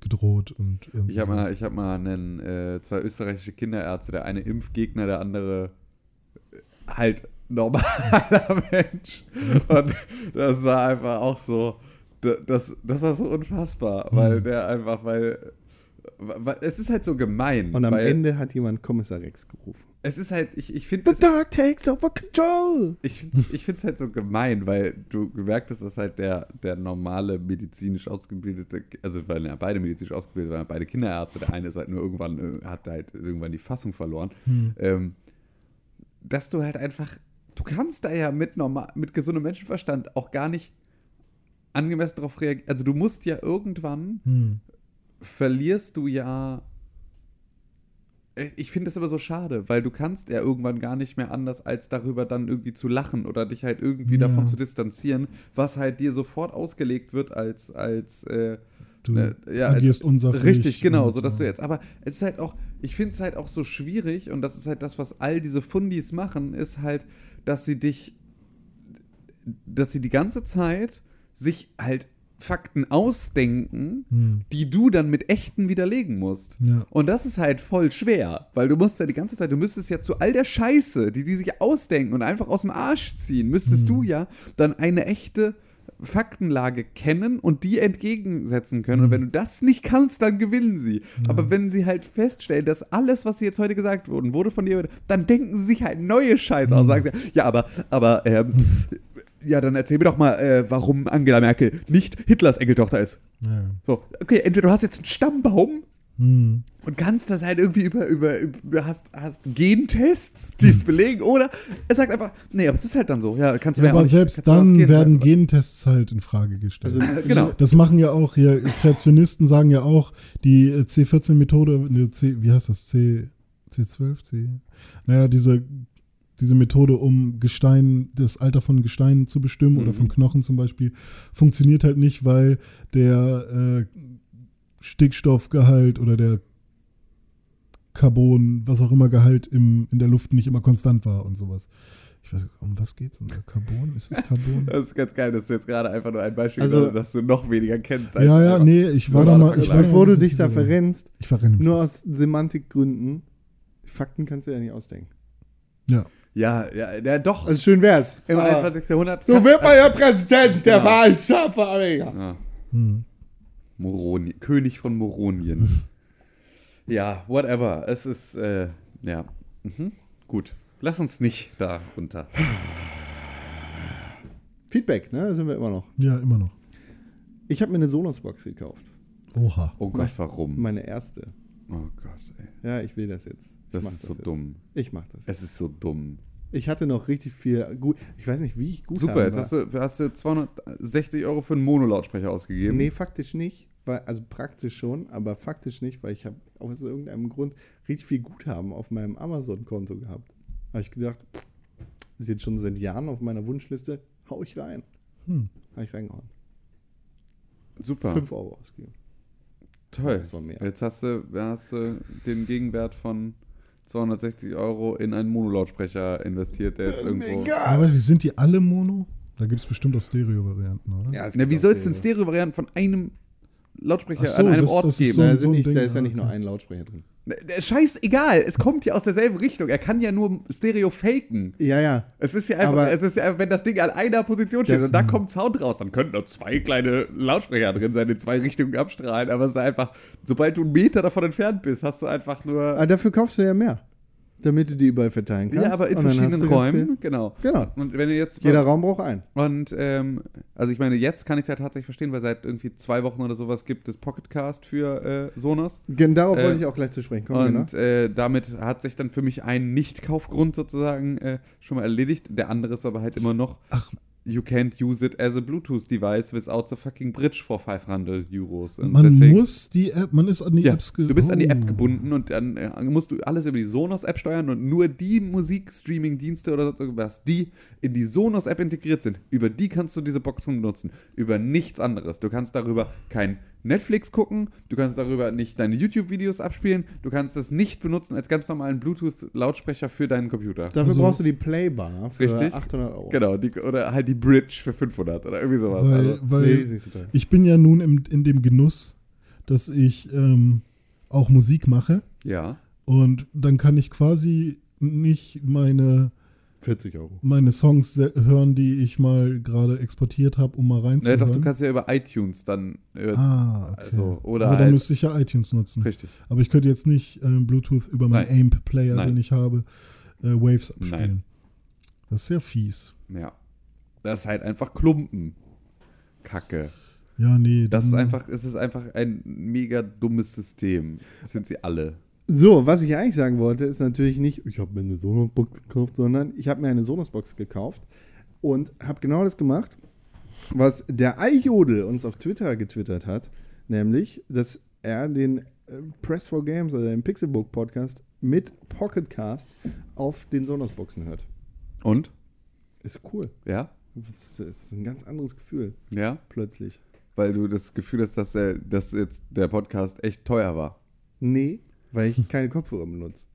gedroht und irgendwie. Ich habe mal, ich hab mal einen, äh, zwei österreichische Kinderärzte, der eine Impfgegner, der andere äh, halt normaler Mensch. Und das war einfach auch so, da- das, das war so unfassbar, weil der einfach, weil, weil es ist halt so gemein. Und am weil Ende hat jemand Kommissar Rex gerufen. Es ist halt, ich, ich finde The dark takes over control. ich find's, ich find's halt so gemein, weil du gemerkt hast, dass halt der, der normale medizinisch ausgebildete, also weil ja beide medizinisch ausgebildet waren, beide Kinderärzte, der eine ist halt nur irgendwann, äh, hat halt irgendwann die Fassung verloren, ähm, dass du halt einfach, du kannst da ja mit normal, mit gesundem Menschenverstand auch gar nicht angemessen darauf reagieren. Also du musst ja irgendwann Hm. verlierst du ja. Äh, Ich finde das aber so schade, weil du kannst ja irgendwann gar nicht mehr anders, als darüber dann irgendwie zu lachen oder dich halt irgendwie Ja. davon zu distanzieren, was halt dir sofort ausgelegt wird als, als äh, Du ne, ja, agierst unsachlich. Richtig, genau, so dass du jetzt. Aber es ist halt auch, ich finde es halt auch so schwierig und das ist halt das, was all diese Fundis machen, ist halt, dass sie dich, dass sie die ganze Zeit sich halt Fakten ausdenken, Hm. die du dann mit echten widerlegen musst. Ja. Und das ist halt voll schwer, weil du musst ja die ganze Zeit, du müsstest ja zu all der Scheiße, die die sich ausdenken und einfach aus dem Arsch ziehen, müsstest Hm. du ja dann eine echte Faktenlage kennen und die entgegensetzen können. Hm. Und wenn du das nicht kannst, dann gewinnen sie. Aber wenn sie halt feststellen, dass alles, was sie jetzt heute gesagt wurden, wurde von dir, dann denken sie sich halt neue Scheiße Hm. aus. Sagen sie, ja, aber, aber, ähm, ja, dann erzähl mir doch mal, äh, warum Angela Merkel nicht Hitlers Enkeltochter ist. Ja. So, okay, entweder du hast jetzt einen Stammbaum Hm. und kannst das halt irgendwie über, über, über hast, hast Gentests, die es belegen, oder er sagt einfach, nee, aber es ist halt dann so, ja, kannst du Ja, aber nicht- selbst dann werden Gentests halt in Frage gestellt. Also, Genau. Das machen ja auch hier, Kreationisten sagen ja auch, die äh, C14-Methode, ne, C, wie heißt das, C, C12, C? Naja, diese, diese Methode, um Gestein, das Alter von Gesteinen zu bestimmen oder Mhm. von Knochen zum Beispiel, funktioniert halt nicht, weil der äh, Stickstoffgehalt oder der Carbon, was auch immer Gehalt im, in der Luft nicht immer konstant war und sowas. Ich weiß, um was geht's denn da? Carbon? Ist es Carbon? Das ist ganz geil, dass du jetzt gerade einfach nur ein Beispiel Also- also, dass du noch weniger kennst. ja, ja, einfach- nee, ich war da mal. Ich war Bevor du dich da verrennst, Ich verrenne mich. nur aus Semantikgründen, Fakten kannst du ja nicht ausdenken. Ja. Ja, ja, ja, doch. Also schön wär's. Im aber 21. Jahrhundert. so wird man ja Präsident der Genau. Von Amerika. Ja. Hm. Moroni König von Moronien. ja, whatever. Es ist, äh, ja. Mhm. Gut. Lass uns nicht da runter. Feedback, ne? Da sind wir immer noch. Ja, immer noch. Ich habe mir eine Sonos-Box gekauft. Oha. Oh Gott, warum? Meine erste. Oh Gott, ey. Ja, ich will das jetzt. Das ist so jetzt. dumm. Ich mach das. Es ist so dumm. Ich hatte noch richtig viel gut. Ich weiß nicht, wie ich gut Super, jetzt hast du, hast du 260 Euro für einen Monolautsprecher ausgegeben. Nee, faktisch nicht. Weil, also praktisch schon, aber faktisch nicht, weil ich habe aus irgendeinem Grund richtig viel Guthaben auf meinem Amazon-Konto gehabt. Habe ich gedacht, ist jetzt schon seit Jahren auf meiner Wunschliste, hau ich rein. Hm. Habe ich reingehauen. Super, 5 Euro ausgegeben. toll. Das war mehr. Jetzt hast du, hast du den Gegenwert von 260 Euro in einen Monolautsprecher investiert, der jetzt irgendwo. Aber sind die alle Mono? Da gibt es bestimmt auch Stereo-Varianten, oder? Ja, es Na, wie soll es denn Stereo. Stereo-Varianten von einem Lautsprecher so, an einem das- Ort das ist geben? so- Da, ein sind nicht, Ding, da ist ja ah, nicht nur ein Lautsprecher drin. Scheißegal, es kommt ja aus derselben Richtung. Er kann ja nur Stereo faken. Ja, ja. Es ist ja einfach, Aber- es ist ja, wenn das Ding an einer Position steht und da kommt Sound raus, dann könnten noch zwei kleine Lautsprecher drin sein, in zwei Richtungen abstrahlen. Aber es ist einfach, sobald du einen Meter davon entfernt bist, hast du einfach nur. Aber dafür kaufst du ja mehr. Damit du die überall verteilen kannst. ja, aber in verschiedenen Räumen, genau. Genau. Und wenn du jetzt. Jeder Raum braucht einen. Und ähm, also ich meine, jetzt kann ich es ja tatsächlich verstehen, weil seit irgendwie zwei Wochen oder sowas gibt es Pocketcast für äh, Sonos. Gen- Darauf Äh, wollte ich auch gleich zu sprechen kommen. Genau. Und äh, damit hat sich dann für mich ein Nicht-Kaufgrund sozusagen äh, schon mal erledigt. Der andere ist aber halt immer noch. Ach, you can't use it as a Bluetooth device without the fucking bridge for 500 Euros. Und Man deswegen- muss die App, man ist an die ja, Apps ge- du bist an die Oh. App gebunden und dann äh, musst du alles über die Sonos-App steuern und nur die Musikstreaming-Dienste oder irgendwas, die in die Sonos-App integriert sind, über die kannst du diese Boxen benutzen. Über nichts anderes. Du kannst darüber kein Netflix gucken, du kannst darüber nicht deine YouTube-Videos abspielen, du kannst es nicht benutzen als ganz normalen Bluetooth-Lautsprecher für deinen Computer. Dafür Also- brauchst du die Playbar für Richtig. 800 Euro. Genau, die, oder halt die Bridge für 500 oder irgendwie sowas. Weil, also, weil Nee, ich bin ja nun im, in dem Genuss, dass ich ähm, auch Musik mache ja. und dann kann ich quasi nicht meine, 40 Euro. meine Songs hören, die ich mal gerade exportiert habe, um mal reinzuhören. doch, du kannst ja über iTunes dann. Äh, ah, okay. Also, oder Aber dann halt- müsste ich ja iTunes nutzen. Richtig. Aber ich könnte jetzt nicht ähm, Bluetooth über meinen. AMP-Player, den ich habe, äh, Waves abspielen. Nein. Das ist sehr fies. Ja. Das ist halt einfach Klumpen. Kacke. Ja, nee. Das ist einfach, es ist einfach ein mega dummes System. Das sind sie alle. So, was ich eigentlich sagen wollte, ist natürlich nicht, ich habe mir eine Sonos-Box gekauft, sondern ich habe mir eine Sonos-Box gekauft und habe genau das gemacht, was der iJodel uns auf Twitter getwittert hat, nämlich, dass er den äh, Press for Games oder den Pixelbook Podcast mit Pocketcast auf den Sonos-Boxen hört. Und? Ist cool. Ja? Das ist ein ganz anderes Gefühl, Ja? plötzlich. Weil du das Gefühl hast, dass, der, dass jetzt der Podcast echt teuer war. Nee, weil ich keine Kopfhörer benutze.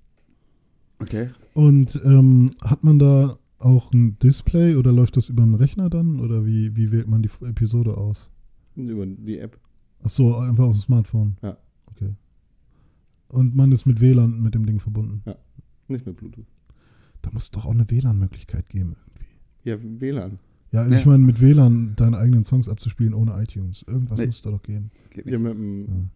Okay. Und ähm, hat man da auch ein Display oder läuft das über einen Rechner dann? Oder wie, wie wählt man die Episode aus? Über die App. Ach so, einfach auf dem Smartphone. Ja. Okay. Und man ist mit WLAN mit dem Ding verbunden. Nicht mit Bluetooth. Da muss es doch auch eine WLAN-Möglichkeit geben irgendwie. Ja, WLAN. Ja, also Ja. ich meine, mit WLAN deine eigenen Songs abzuspielen ohne iTunes. Irgendwas Nee. muss es da doch geben. Geht Ja, mit dem,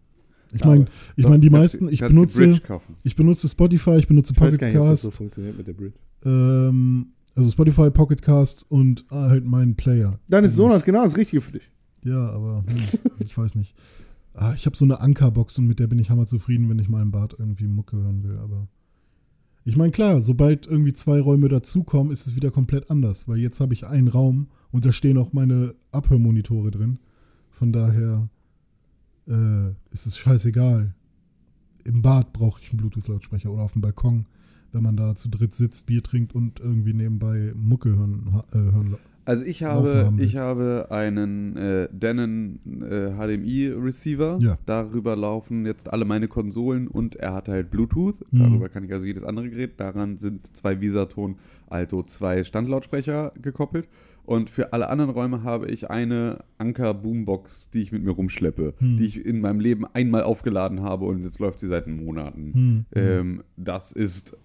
Ich meine, ich meine, die meisten, ich benutze, ich benutze Spotify, ich benutze ich weiß gar nicht, ob das so funktioniert mit der Bridge. ähm, also Spotify, Pocketcast und äh, halt meinen Player. Dann ist Mhm. Sonos genau das Richtige für dich. Ja, aber hm, ich weiß nicht. Ah, ich habe so eine Ankerbox und mit der bin ich hammer zufrieden, wenn ich mal im Bad irgendwie Mucke hören will. Aber ich meine, klar, sobald irgendwie zwei Räume dazukommen, ist es wieder komplett anders, weil jetzt habe ich einen Raum und da stehen auch meine Abhörmonitore drin. Von daher äh, ist es scheißegal. Im Bad brauche ich einen Bluetooth-Lautsprecher oder auf dem Balkon, wenn man da zu dritt sitzt, Bier trinkt und irgendwie nebenbei Mucke hören, äh, hören Also ich habe, ich habe einen äh, Denon äh, HDMI-Receiver. Ja. Darüber laufen jetzt alle meine Konsolen und er hat halt Bluetooth. Mhm. Darüber kann ich also jedes andere Gerät. Daran sind zwei Visaton Alto 2 Standlautsprecher gekoppelt. Und für alle anderen Räume habe ich eine Anker-Boombox, die ich mit mir rumschleppe, Hm. die ich in meinem Leben einmal aufgeladen habe und jetzt läuft sie seit Monaten. Hm. Ähm, das ist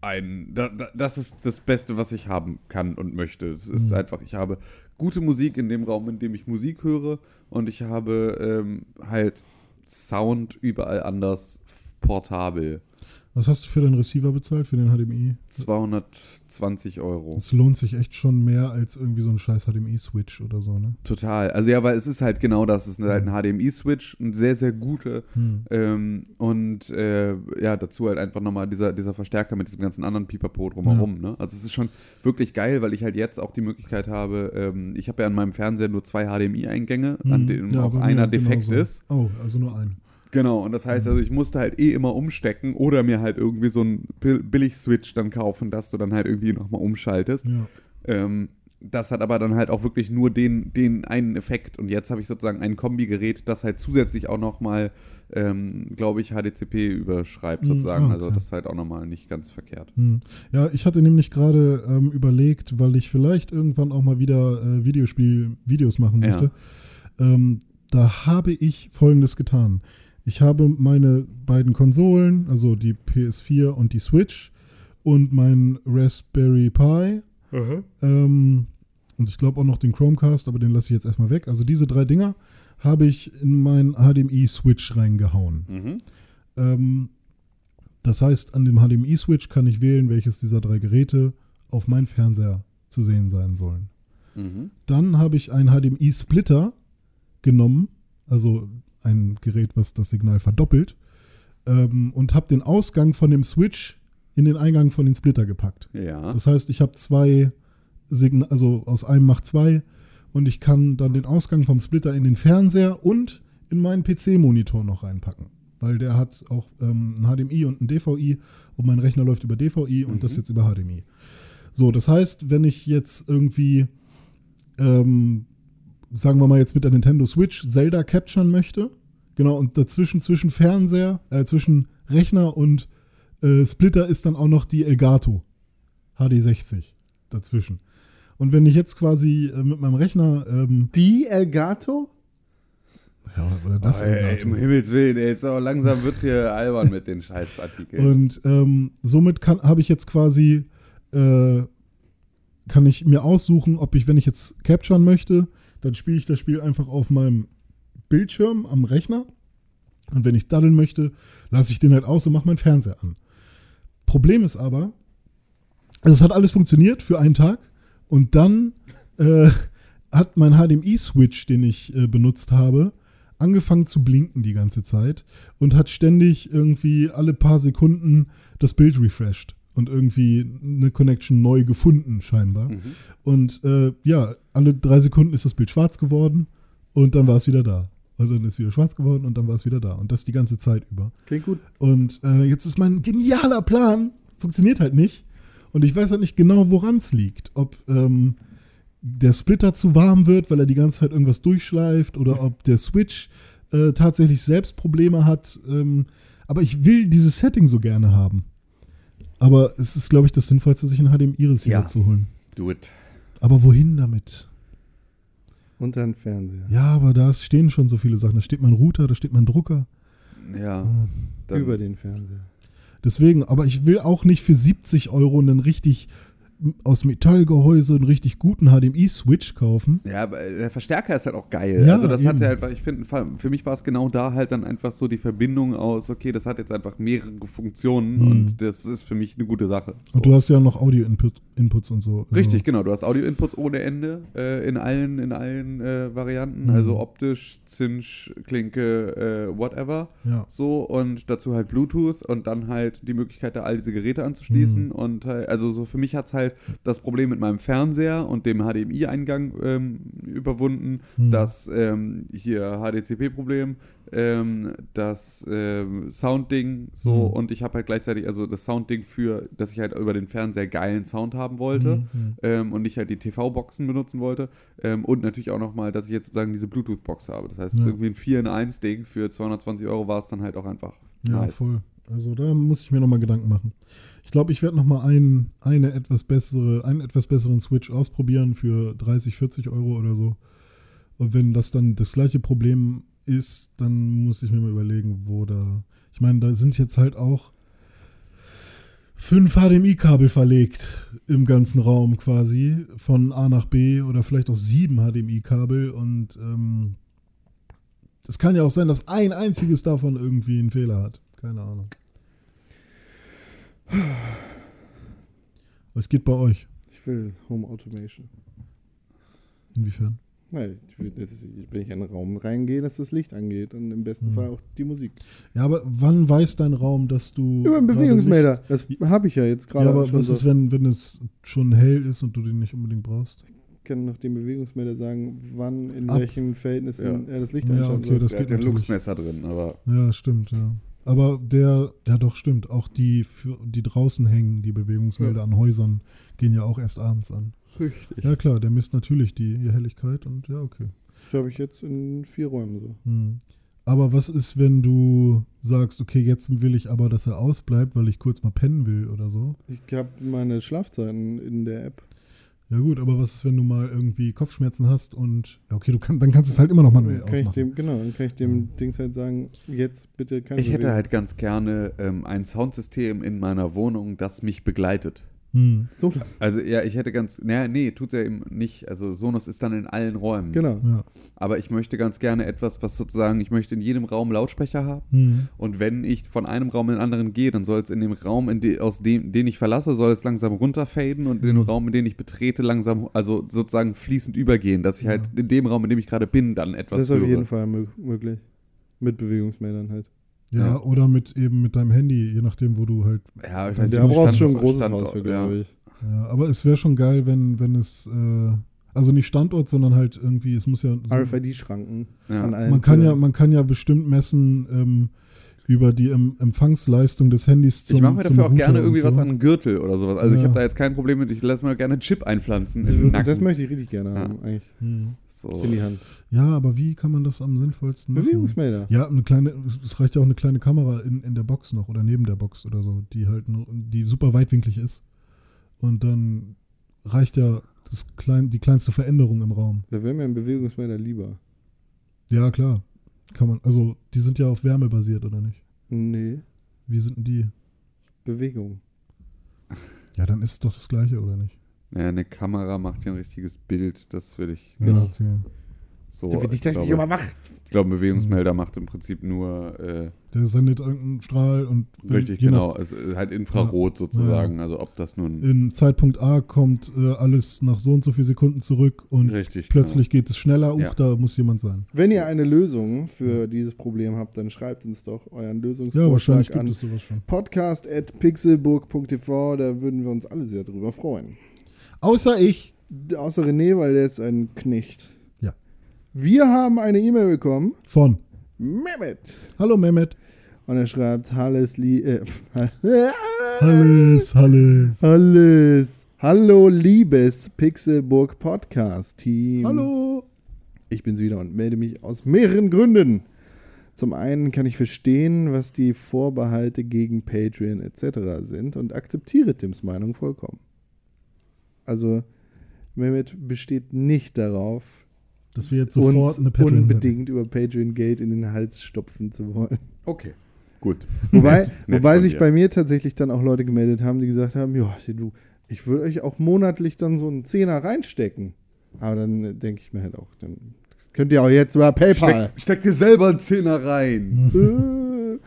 ein, da, da, das ist das Beste, was ich haben kann und möchte. Es ist Mhm. einfach, ich habe gute Musik in dem Raum, in dem ich Musik höre und ich habe ähm, halt Sound überall anders portabel. Was hast du für deinen Receiver bezahlt, für den HDMI? 220 Euro. Es lohnt sich echt schon mehr als irgendwie so ein scheiß HDMI-Switch oder so, ne? Total. Also ja, weil es ist halt genau das. Es ist halt ein HDMI-Switch, ein sehr, sehr guter. Hm. Ähm, und äh, ja, dazu halt einfach nochmal dieser, dieser Verstärker mit diesem ganzen anderen Pipapo drumherum. Ne? Also es ist schon wirklich geil, weil ich halt jetzt auch die Möglichkeit habe, ähm, ich habe ja an meinem Fernseher nur zwei HDMI-Eingänge, an Hm. denen Ja, auch einer defekt genauso. ist. Oh, also nur ein. Genau, und das heißt also, ich musste halt eh immer umstecken oder mir halt irgendwie so einen Bill- Billig-Switch dann kaufen, dass du dann halt irgendwie nochmal umschaltest. Ja. Ähm, das hat aber dann halt auch wirklich nur den, den einen Effekt. Und jetzt habe ich sozusagen ein Kombigerät, das halt zusätzlich auch nochmal, ähm, glaube ich, HDCP überschreibt Mm, sozusagen. ah, Also okay. das ist halt auch nochmal nicht ganz verkehrt. Hm. Ja, ich hatte nämlich gerade ähm, überlegt, weil ich vielleicht irgendwann auch mal wieder äh, Videospiel-Videos machen Ja. möchte. Ähm, da habe ich Folgendes getan. Ich habe meine beiden Konsolen, also die PS4 und die Switch und mein Raspberry Pi ähm, und ich glaube auch noch den Chromecast, aber den lasse ich jetzt erstmal weg. Also diese drei Dinger habe ich in meinen HDMI-Switch reingehauen. Mhm. Ähm, das heißt, an dem HDMI-Switch kann ich wählen, welches dieser drei Geräte auf meinem Fernseher zu sehen sein sollen. Mhm. Dann habe ich einen HDMI-Splitter genommen, also ein Gerät, was das Signal verdoppelt, ähm, und habe den Ausgang von dem Switch in den Eingang von den Splitter gepackt. Ja. Das heißt, ich habe zwei Signal, also aus einem macht zwei und ich kann dann den Ausgang vom Splitter in den Fernseher und in meinen PC-Monitor noch reinpacken. Weil der hat auch ähm, ein HDMI und ein DVI und mein Rechner läuft über DVI und das jetzt über HDMI. So, das heißt, wenn ich jetzt irgendwie, ähm, sagen wir mal jetzt mit der Nintendo Switch Zelda capturen möchte, genau, und dazwischen, zwischen Fernseher, äh, zwischen Rechner und äh, Splitter ist dann auch noch die Elgato HD60 dazwischen. Und wenn ich jetzt quasi äh, mit meinem Rechner, ähm, Die Elgato? ja, oder das Oh, ey, Elgato. Im Himmels Willen, ey, jetzt aber langsam wird es hier albern mit den Scheißartikeln. Und ähm, somit habe ich jetzt quasi, äh, kann ich mir aussuchen, ob ich, wenn ich jetzt capturen möchte, dann spiele ich das Spiel einfach auf meinem Bildschirm am Rechner. Und wenn ich daddeln möchte, lasse ich den halt aus und mache meinen Fernseher an. Problem ist aber, also es hat alles funktioniert für einen Tag und dann äh, hat mein HDMI-Switch, den ich äh, benutzt habe, angefangen zu blinken die ganze Zeit und hat ständig irgendwie alle paar Sekunden das Bild refreshed und irgendwie eine Connection neu gefunden scheinbar. Mhm. Und äh, ja, alle drei Sekunden ist das Bild schwarz geworden und dann war es wieder da. Und dann ist wieder schwarz geworden und dann war es wieder da. Und das die ganze Zeit über. Klingt gut. Und äh, jetzt ist mein genialer Plan, funktioniert halt nicht. Und ich weiß halt nicht genau, woran es liegt. Ob ähm, der Splitter zu warm wird, weil er die ganze Zeit irgendwas durchschleift, oder ob der Switch äh, tatsächlich selbst Probleme hat. Ähm, aber ich will dieses Setting so gerne haben. Aber es ist, glaube ich, das Sinnvollste, sich ein HDMI-Receiver Ja. zu holen. Do it. Aber wohin damit? Und dann Fernseher. Ja, aber da stehen schon so viele Sachen. Da steht mein Router, da steht mein Drucker. Ja. Dann, Über den Fernseher. Deswegen, aber ich will auch nicht für 70 Euro einen richtig aus Metallgehäuse einen richtig guten HDMI-Switch kaufen. Ja, aber der Verstärker ist halt auch geil. Ja, also das hat ja einfach, ich finde, für mich war es genau da halt dann einfach so die Verbindung aus, okay, das hat jetzt einfach mehrere Funktionen Mhm. und das ist für mich eine gute Sache. So. Und du hast ja noch Audio-Inputs und so. Also, Richtig, genau. Du hast Audio-Inputs ohne Ende äh, in allen, in allen äh, Varianten. Mhm. Also optisch, Cinch, Klinke, äh, whatever. Ja. So und dazu halt Bluetooth und dann halt die Möglichkeit, da all diese Geräte anzuschließen. Mhm. Und halt, also so für mich hat es halt das Problem mit meinem Fernseher und dem HDMI-Eingang ähm, überwunden. Mhm. Das ähm, hier HDCP-Problem, ähm, das ähm, Soundding so Mhm. und ich habe halt gleichzeitig also das Soundding für, dass ich halt über den Fernseher geilen Sound haben wollte Mhm. ähm, und nicht halt die TV-Boxen benutzen wollte. Ähm, und natürlich auch nochmal, dass ich jetzt sozusagen diese Bluetooth-Box habe. Das heißt, Ja. irgendwie ein 4 in 1 Ding. Für 220 Euro war es dann halt auch einfach. Ja, nice. voll. Also da muss ich mir nochmal Gedanken machen. Ich glaube, ich werde nochmal ein, eine etwas bessere, einen etwas besseren Switch ausprobieren für 30, 40 Euro oder so. Und wenn das dann das gleiche Problem ist, dann muss ich mir mal überlegen, wo da. Ich meine, da sind jetzt halt auch fünf HDMI-Kabel verlegt im ganzen Raum quasi, von A nach B oder vielleicht auch sieben HDMI-Kabel und ähm, es kann ja auch sein, dass ein einziges davon irgendwie einen Fehler hat. Keine Ahnung. Was geht bei euch? Ich will Home Automation. Inwiefern? Nein, ich will, das ist, wenn ich in einen Raum reingehe, dass das Licht angeht und im besten Hm. Fall auch die Musik. Ja, aber wann weiß dein Raum, dass du. Über einen Bewegungsmelder. Das habe ich ja jetzt gerade ja, aber schon was so. ist, wenn, wenn es schon hell ist und du den nicht unbedingt brauchst? Ich kann noch dem Bewegungsmelder sagen, wann, in Ab. welchen Verhältnissen Ja. er das Licht Ja, einschalten okay, soll. das Der geht hat ein natürlich. Luchsmesser drin, aber Ja, stimmt, ja. Aber der, ja doch, stimmt. Auch die, für, die draußen hängen, die Bewegungsmelder an Häusern, gehen ja auch erst abends an. richtig. Ja, klar, der misst natürlich die, die Helligkeit und ja, okay. Das habe ich jetzt in vier Räumen so. Hm. Aber was ist, wenn du sagst, okay, jetzt will ich aber, dass er ausbleibt, weil ich kurz mal pennen will oder so? Ich habe meine Schlafzeiten in der App. Ja gut, aber was ist, wenn du mal irgendwie Kopfschmerzen hast und ja okay, du kann, dann kannst du es halt immer noch manuell Dann kann ich ausmachen. dem, genau, dann kann ich dem Dings halt sagen, jetzt bitte keine Ich hätte Bewegung. halt ganz gerne ähm, ein Soundsystem in meiner Wohnung, das mich begleitet. Hm. So, Also ja, ich hätte ganz, naja, nee, tut er eben nicht. Also Sonos ist dann in allen Räumen. genau. Ja. Aber ich möchte ganz gerne etwas, was sozusagen, ich möchte in jedem Raum Lautsprecher haben. Hm. Und wenn ich von einem Raum in den anderen gehe, dann soll es in dem Raum, in de, aus dem, den ich verlasse, soll es langsam runterfaden und in dem Mhm. Raum, in den ich betrete, langsam, also sozusagen fließend übergehen, dass ich halt in dem Raum, in dem ich gerade bin, dann etwas Das ist auf höre. jeden Fall mö- möglich. Mit Bewegungsmeldern halt. Ja, Ja. oder mit eben mit deinem Handy, je nachdem, wo du halt. Ja, ich weiß Da brauchst du schon ein großes Standort, Haus für, ja. glaube ich. Ja, aber es wäre schon geil, wenn, wenn es, äh, also nicht Standort, sondern halt irgendwie, es muss ja. So, RFID-Schranken Ja. an allen man kann ja, man kann ja bestimmt messen ähm, über die em Empfangsleistung des Handys zum ich mache mir dafür auch Router gerne irgendwie so. was an einen Gürtel oder sowas. Also ich Ja. habe da jetzt kein Problem mit, ich lasse mir gerne einen Chip einpflanzen. Das, den das möchte ich richtig gerne Ja. haben, eigentlich. Hm. so. In die Hand. Ja, aber wie kann man das am sinnvollsten machen? Bewegungsmelder. Ja, eine kleine, es reicht ja auch eine kleine Kamera in, in der Box noch oder neben der Box oder so, die halt nur, die super weitwinklig ist. Und dann reicht ja das klein, die kleinste Veränderung im Raum. Da wäre mir ein Bewegungsmelder lieber. Ja, klar. Kann man, also die sind ja auf Wärme basiert, oder nicht? Nee, Wie sind denn die? Bewegung. Ja, dann ist es doch das gleiche, oder nicht? Ja, eine Kamera macht ja ein richtiges Bild, das würde ich Ja, Genau. okay. So. Da wird ich, dich das glaube, mich überwacht. ich glaube, ein Bewegungsmelder macht im Prinzip nur äh, Der sendet irgendeinen Strahl und richtig, genau, nach- also äh, halt Infrarot sozusagen. Also ob das nun in Zeitpunkt A kommt äh, alles nach so und so viel Sekunden zurück und richtig plötzlich geht es schneller. Uch, Ja. da muss jemand sein. Wenn ihr eine Lösung für dieses Problem habt, dann schreibt uns doch euren Ja, Lösungsvorschlag wahrscheinlich gibt an es sowas schon. podcast.pixelburg.tv. Da würden wir uns alle sehr drüber freuen. Außer ich. Außer René, weil der ist ein Knecht. Wir haben eine E-Mail bekommen. Von. Mehmet. Hallo Mehmet. Und er schreibt, Halles, Lie äh, Alles, alles. Alles. Hallo, liebes Pixelburg Podcast Team. Hallo. Ich bin's wieder und melde mich aus mehreren Gründen. Zum einen kann ich verstehen, was die Vorbehalte gegen Patreon etc. sind und akzeptiere Tims Meinung vollkommen. Also, Mehmet besteht nicht darauf, Dass wir jetzt sofort uns eine Patreon unbedingt über Patreon Geld in den Hals stopfen zu wollen. Okay, gut. Wobei, Nett- wobei sich bei mir tatsächlich dann auch Leute gemeldet haben, die gesagt haben, ja, du, ich würde euch auch monatlich dann so einen Zehner reinstecken. Aber dann äh, denke ich mir halt auch, dann das könnt ihr auch jetzt über PayPal. Steck, steck dir selber einen Zehner rein.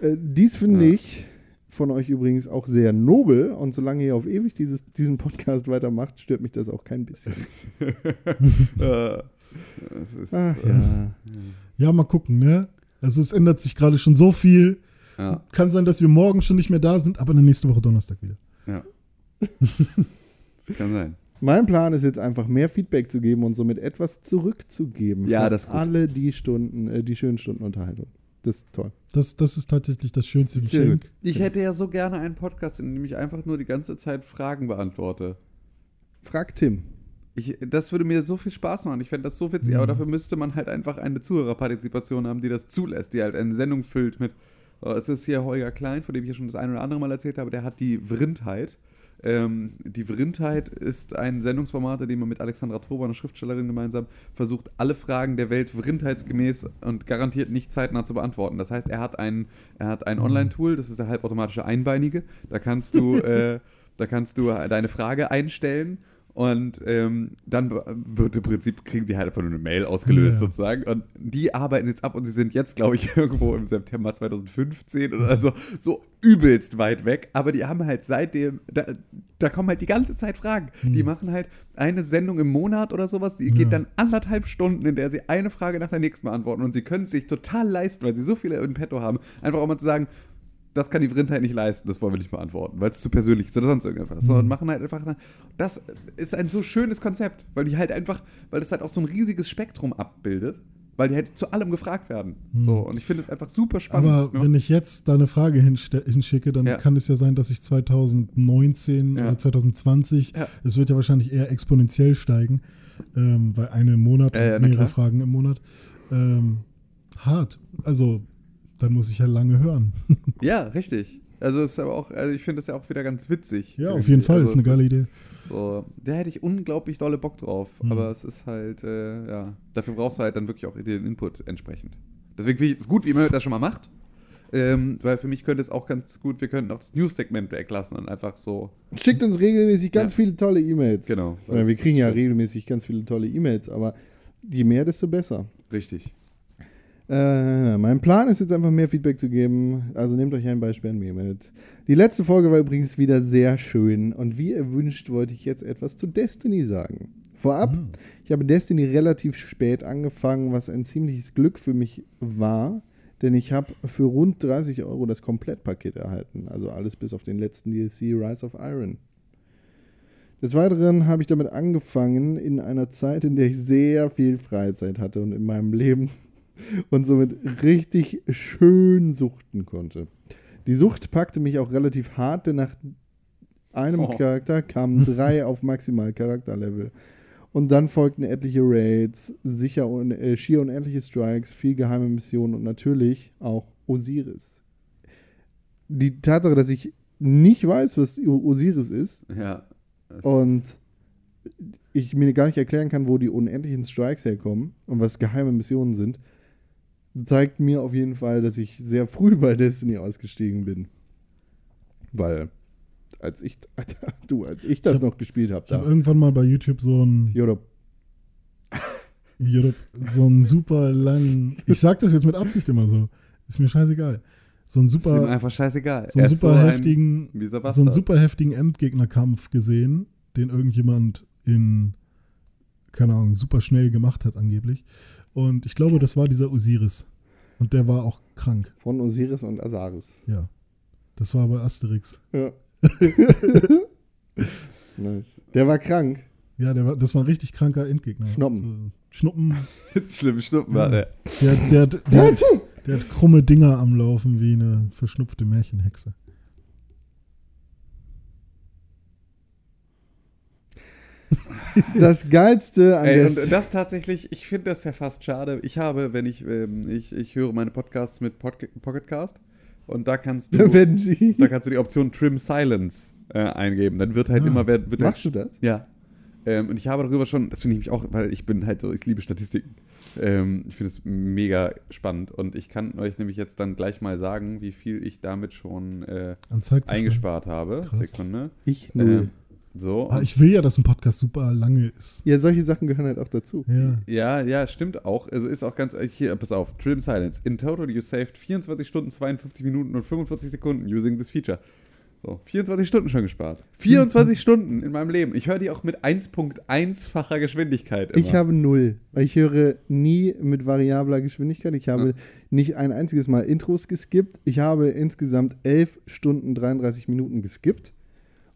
Äh, äh, dies finde Ja. ich von euch übrigens auch sehr nobel und solange ihr auf ewig dieses, diesen Podcast weitermacht, stört mich das auch kein bisschen. Äh, ist, Ach äh, ja. Ja, mal gucken, ne? Also es ändert sich gerade schon so viel. ja, Kann sein, dass wir morgen schon nicht mehr da sind, aber dann nächste Woche Donnerstag wieder. ja. das kann sein. Mein Plan ist jetzt einfach mehr Feedback zu geben und somit etwas zurückzugeben. Ja, für das ist gut. alle die Stunden, äh, die schönen Stunden Unterhaltung. Das ist toll. Das, das ist tatsächlich das schönste Geschenk. Ich hätte ja so gerne einen Podcast, in dem ich einfach nur die ganze Zeit Fragen beantworte. Frag Tim. Ich, das würde mir so viel Spaß machen. Ich fände das so witzig, aber dafür müsste man halt einfach eine Zuhörerpartizipation haben, die das zulässt, die halt eine Sendung füllt mit. Oh, es ist hier Holger Klein, von dem ich ja schon das ein oder andere Mal erzählt habe, der hat die Vrindheit. Ähm, die Vrindheit ist ein Sendungsformat, in dem man mit Alexandra Trober, einer Schriftstellerin, gemeinsam versucht, alle Fragen der Welt vrindheitsgemäß und garantiert nicht zeitnah zu beantworten. Das heißt, er hat ein, er hat ein Online-Tool, das ist der halbautomatische Einbeinige. Da kannst du, äh, da kannst du deine Frage einstellen und ähm, dann wird im Prinzip, kriegen die halt einfach nur eine Mail ausgelöst Ja. sozusagen. Und die arbeiten jetzt ab und sie sind jetzt, glaube ich, irgendwo im September 2015 oder so, so übelst weit weg. Aber die haben halt seitdem, da, da kommen halt die ganze Zeit Fragen. Die machen halt eine Sendung im Monat oder sowas, die geht Ja. dann anderthalb Stunden, in der sie eine Frage nach der nächsten beantworten. Und sie können es sich total leisten, weil sie so viele in petto haben, einfach auch mal zu sagen, das kann die Vrindheit nicht leisten, das wollen wir nicht beantworten, weil es zu persönlich ist oder sonst irgendwas. So, und machen halt einfach, das ist ein so schönes Konzept, weil die halt einfach, weil das halt auch so ein riesiges Spektrum abbildet, weil die halt zu allem gefragt werden. So, und ich finde es einfach super spannend. Aber Ja. wenn ich jetzt da eine Frage hinschicke, dann Ja. kann es ja sein, dass ich 2019 Ja. oder 2020, Ja. es wird ja wahrscheinlich eher exponentiell steigen, ähm, weil eine im Monat Äh, mehrere. Fragen im Monat. Ähm, hart. Also, dann muss ich ja lange hören. Ja, richtig. Also es ist aber auch, also ich finde das ja auch wieder ganz witzig. ja, auf irgendwie. jeden Fall, also ist eine geile Idee. So, da hätte ich unglaublich dolle Bock drauf. Mhm. Aber es ist halt, äh, ja, dafür brauchst du halt dann wirklich auch den Input entsprechend. Deswegen finde ich es gut, wie man das schon mal macht. Ähm, weil für mich könnte es auch ganz gut, wir könnten auch das News-Segment weglassen und einfach so, Schickt uns regelmäßig ganz Ja. viele tolle E-Mails. genau. Oder wir kriegen ja ist regelmäßig ganz viele tolle E-Mails, aber je mehr, desto besser. Richtig. Äh, mein Plan ist jetzt einfach mehr Feedback zu geben. Also nehmt euch ein Beispiel an mir mit. Die letzte Folge war übrigens wieder sehr schön und wie erwünscht wollte ich jetzt etwas zu Destiny sagen. Vorab, Mhm. ich habe Destiny relativ spät angefangen, was ein ziemliches Glück für mich war, denn ich habe für rund 30 Euro das Komplettpaket erhalten. Also alles bis auf den letzten DLC Rise of Iron. Des Weiteren habe ich damit angefangen in einer Zeit, in der ich sehr viel Freizeit hatte und in meinem Leben und somit richtig schön suchten konnte. Die Sucht packte mich auch relativ hart, denn nach einem Oh. Charakter kamen drei auf maximal Charakterlevel. Und dann folgten etliche Raids, sicher un äh, schier unendliche Strikes, viel geheime Missionen und natürlich auch Osiris. Die Tatsache, dass ich nicht weiß, was Osiris ist Ja. Und ich mir gar nicht erklären kann, wo die unendlichen Strikes herkommen und was geheime Missionen sind, zeigt mir auf jeden Fall, dass ich sehr früh bei Destiny ausgestiegen bin. Weil, als ich, Alter, du, als ich das Ich hab- noch gespielt habe, Ich habe da. irgendwann mal bei YouTube so ein Yoda, YouTube, so einen super langen. Ich sag das jetzt mit Absicht immer so. Ist mir scheißegal. So einen ist ihm super, einfach scheißegal. so Er einen super ein heftigen, mieser so einen super heftigen Endgegnerkampf gesehen, den irgendjemand in, keine Ahnung, super schnell gemacht hat angeblich. Und ich glaube, das war dieser Osiris. Und der war auch krank. von Osiris und Asaris. Ja. Das war bei Asterix. Ja. nice. Der war krank. Ja, der war, das war ein richtig kranker Endgegner. Schnuppen. So, Schnuppen. Schlimm Schnuppen war der. Der, der, der, der, hat, der hat krumme Dinger am Laufen wie eine verschnupfte Märchenhexe. Das Geilste an Ey, der und das tatsächlich, ich finde das ja fast schade. Ich habe, wenn ich, ähm, ich, ich höre meine Podcasts mit Podca Pocketcast und da kannst du, die, da kannst du die Option Trim Silence äh, eingeben. Dann wird halt Ah. immer, wird, wird Machst halt, du das? Ja. Ähm, und ich habe darüber schon, das finde ich mich auch, weil ich bin halt so, ich liebe Statistiken. Ähm, ich finde es mega spannend und ich kann euch nämlich jetzt dann gleich mal sagen, wie viel ich damit schon äh, eingespart habe. Krass. Sekunde. Ich null. So. Ah, ich will ja, dass ein Podcast super lange ist. ja, solche Sachen gehören halt auch dazu. Ja. Ja, ja, stimmt auch. Also ist auch ganz. Hier, pass auf. Trim Silence. In total, you saved 24 Stunden, 52 Minuten und 45 Sekunden using this feature. So, 24 Stunden schon gespart. 24 Stunden in meinem Leben. Ich höre die auch mit 1.1-facher Geschwindigkeit. Immer. Ich habe null. Weil Ich höre nie mit variabler Geschwindigkeit. Ich habe Ja. nicht ein einziges Mal Intros geskippt. Ich habe insgesamt 11 Stunden 33 Minuten geskippt.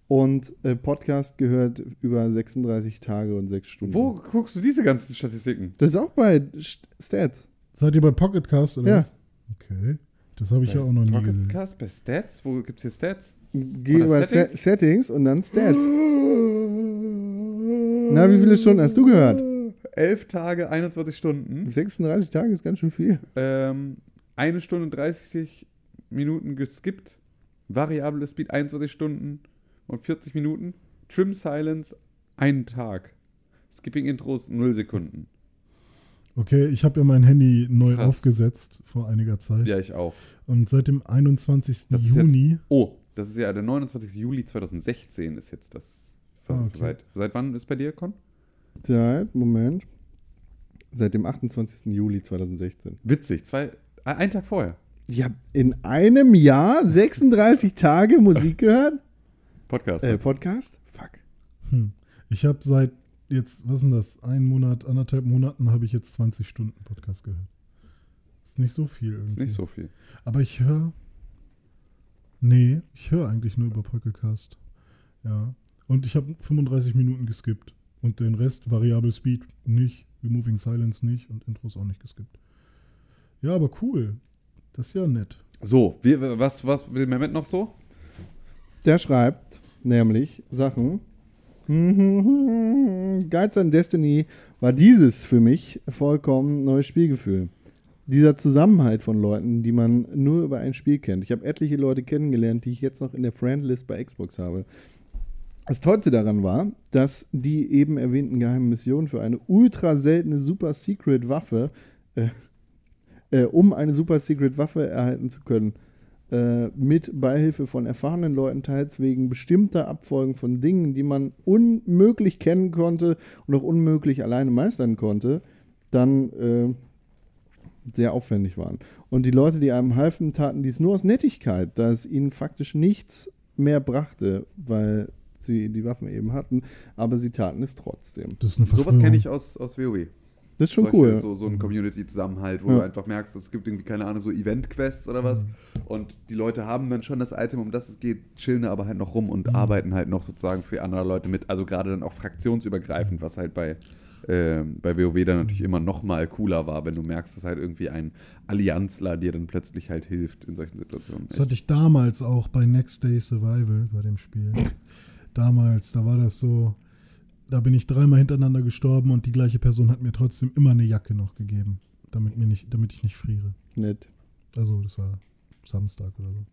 Und äh, Podcast gehört über 36 Tage und 6 Stunden. Wo guckst du diese ganzen Statistiken? Das ist auch bei St- Stats. Seid ihr bei Pocketcast oder Ja. was? Okay. Das habe ich ja auch noch nie gesehen. Podcast bei Stats? Wo gibt's hier Stats? Geh über Settings? Settings? Settings und dann Stats. Na, wie viele Stunden hast du gehört? 11 Tage, 21 Stunden. 36 Tage ist ganz schön viel. Ähm, eine Stunde und 30 Minuten geskippt. Variable Speed 21 Stunden und 40 Minuten. Trim Silence einen Tag. Skipping Intros 0 Sekunden. Okay, ich habe ja mein Handy neu Krass. aufgesetzt vor einiger Zeit. Ja, ich auch. Und seit dem 21. Das Juni, Oh, das ist ja der 29. Juli 2016 ist jetzt das. Ah, okay. seit, seit wann ist bei dir, Con? Seit, Moment. Seit dem 28. Juli 2016. Witzig, zwei, einen Tag vorher. Ich habe in einem Jahr 36 Tage Musik gehört? Podcast. Äh, Podcast? Fuck. hm, ich habe seit jetzt, was ist denn das, ein Monat, anderthalb Monaten habe ich jetzt 20 Stunden Podcast gehört. Ist nicht so viel irgendwie. ist nicht so viel. Aber ich höre. Nee, ich höre eigentlich nur über Pocketcast. Ja. Und ich habe 35 Minuten geskippt. Und den Rest, Variable Speed nicht, Removing Silence nicht und Intros auch nicht geskippt. Ja, aber cool. Das ist ja nett. So, wie, was, was will Mehmet noch so? Der schreibt nämlich Sachen. Guides an Destiny war dieses für mich vollkommen neues Spielgefühl. Dieser Zusammenhalt von Leuten, die man nur über ein Spiel kennt. Ich habe etliche Leute kennengelernt, die ich jetzt noch in der Friendlist bei Xbox habe. Das Tollste daran war, dass die eben erwähnten geheimen Missionen für eine ultra seltene Super Secret Waffe, äh, äh, um eine Super Secret Waffe erhalten zu können, äh, mit Beihilfe von erfahrenen Leuten, teils wegen bestimmter Abfolgen von Dingen, die man unmöglich kennen konnte und auch unmöglich alleine meistern konnte, dann äh, sehr aufwendig waren. Und die Leute, die einem halfen, taten dies nur aus Nettigkeit, da es ihnen faktisch nichts mehr brachte, weil sie die Waffen eben hatten, aber sie taten es trotzdem. Das ist eine Sowas kenne ich aus, aus WoW. Das ist schon Solche- cool. So, so ein Community-Zusammenhalt, wo Ja. du einfach merkst, es gibt irgendwie, keine Ahnung, so Event-Quests oder was. Und die Leute haben dann schon das Item, um das es geht, chillen aber halt noch rum und arbeiten halt noch sozusagen für andere Leute mit. Also gerade dann auch fraktionsübergreifend, was halt bei, ähm, bei WoW dann natürlich immer noch mal cooler war, wenn du merkst, dass halt irgendwie ein Allianzler dir dann plötzlich halt hilft in solchen Situationen. Das hatte ich damals auch bei Next Day Survival, bei dem Spiel. damals, da war das so, da bin ich dreimal hintereinander gestorben und die gleiche Person hat mir trotzdem immer eine Jacke noch gegeben, damit, mir nicht, damit ich nicht friere. Nett. Also, das war Samstag oder so.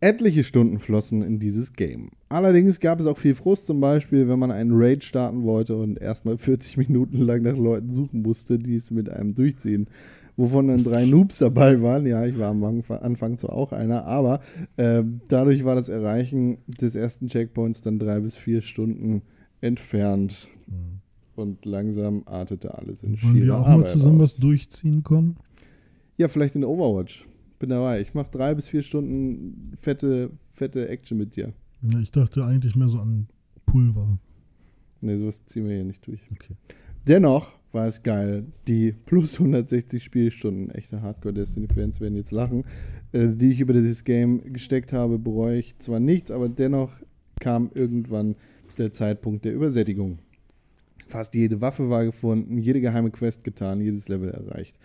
Etliche Stunden flossen in dieses Game. Allerdings gab es auch viel Frust, zum Beispiel, wenn man einen Raid starten wollte und erstmal 40 Minuten lang nach Leuten suchen musste, die es mit einem durchziehen. Wovon dann drei Noobs dabei waren. Ja, ich war am Anfang- zwar auch einer, aber ähm, dadurch war das Erreichen des ersten Checkpoints dann drei bis vier Stunden entfernt. Und langsam artete alles in Wollen wir schiere auch mal Arbeit zusammen aus. was durchziehen können? Ja, vielleicht in Overwatch. Bin dabei. Ich mache drei bis vier Stunden fette, fette Action mit dir. Ja, ich dachte eigentlich mehr so an Pulver. Ne, sowas ziehen wir hier nicht durch. Okay. Dennoch war es geil. Die plus 160 Spielstunden, echte Hardcore-Destiny-Fans werden jetzt lachen, äh, die ich über dieses Game gesteckt habe, bereue ich zwar nichts, aber dennoch kam irgendwann der Zeitpunkt der Übersättigung. Fast jede Waffe war gefunden, jede geheime Quest getan, jedes Level erreicht.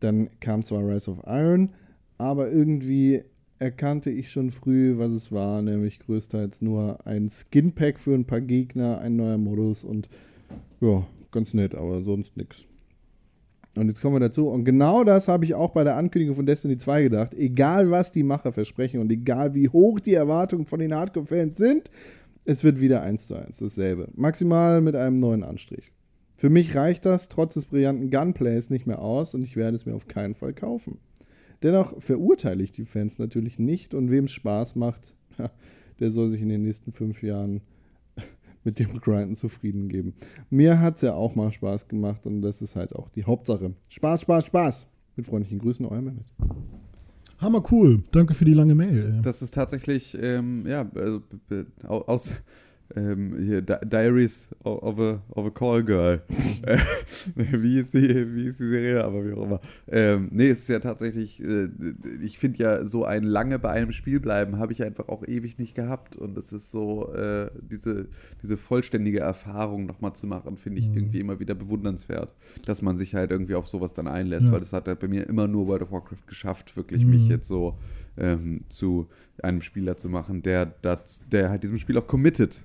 Dann kam zwar Rise of Iron, aber irgendwie erkannte ich schon früh, was es war, nämlich größtenteils nur ein Skin-Pack für ein paar Gegner, ein neuer Modus und ja, ganz nett, aber sonst nix. Und jetzt kommen wir dazu. Und genau das habe ich auch bei der Ankündigung von Destiny 2 gedacht. Egal, was die Macher versprechen und egal, wie hoch die Erwartungen von den Hardcore-Fans sind, es wird wieder eins zu eins dasselbe. Maximal mit einem neuen Anstrich. Für mich reicht das trotz des brillanten Gunplays nicht mehr aus und ich werde es mir auf keinen Fall kaufen. Dennoch verurteile ich die Fans natürlich nicht und wem es Spaß macht, der soll sich in den nächsten fünf Jahren mit dem Grinden zufrieden geben. Mir hat es ja auch mal Spaß gemacht und das ist halt auch die Hauptsache. Spaß, Spaß, Spaß. Mit freundlichen Grüßen, euer Mehmet. Hammer cool. Danke für die lange Mail. Das ist tatsächlich, ähm, ja, also, aus ähm, hier, Di Diaries of a, of a Call Girl. Wie, ist die, wie ist die Serie? Aber wie auch immer. Ähm, nee, es ist ja tatsächlich, äh, ich finde ja, so ein lange bei einem Spiel bleiben habe ich einfach auch ewig nicht gehabt. Und es ist so, äh, diese, diese vollständige Erfahrung nochmal zu machen, finde ich Mhm. irgendwie immer wieder bewundernswert, dass man sich halt irgendwie auf sowas dann einlässt, Ja. weil das hat halt bei mir immer nur World of Warcraft geschafft, wirklich Mhm. mich jetzt so ähm, zu einem Spieler zu machen, der, das, der halt diesem Spiel auch committet.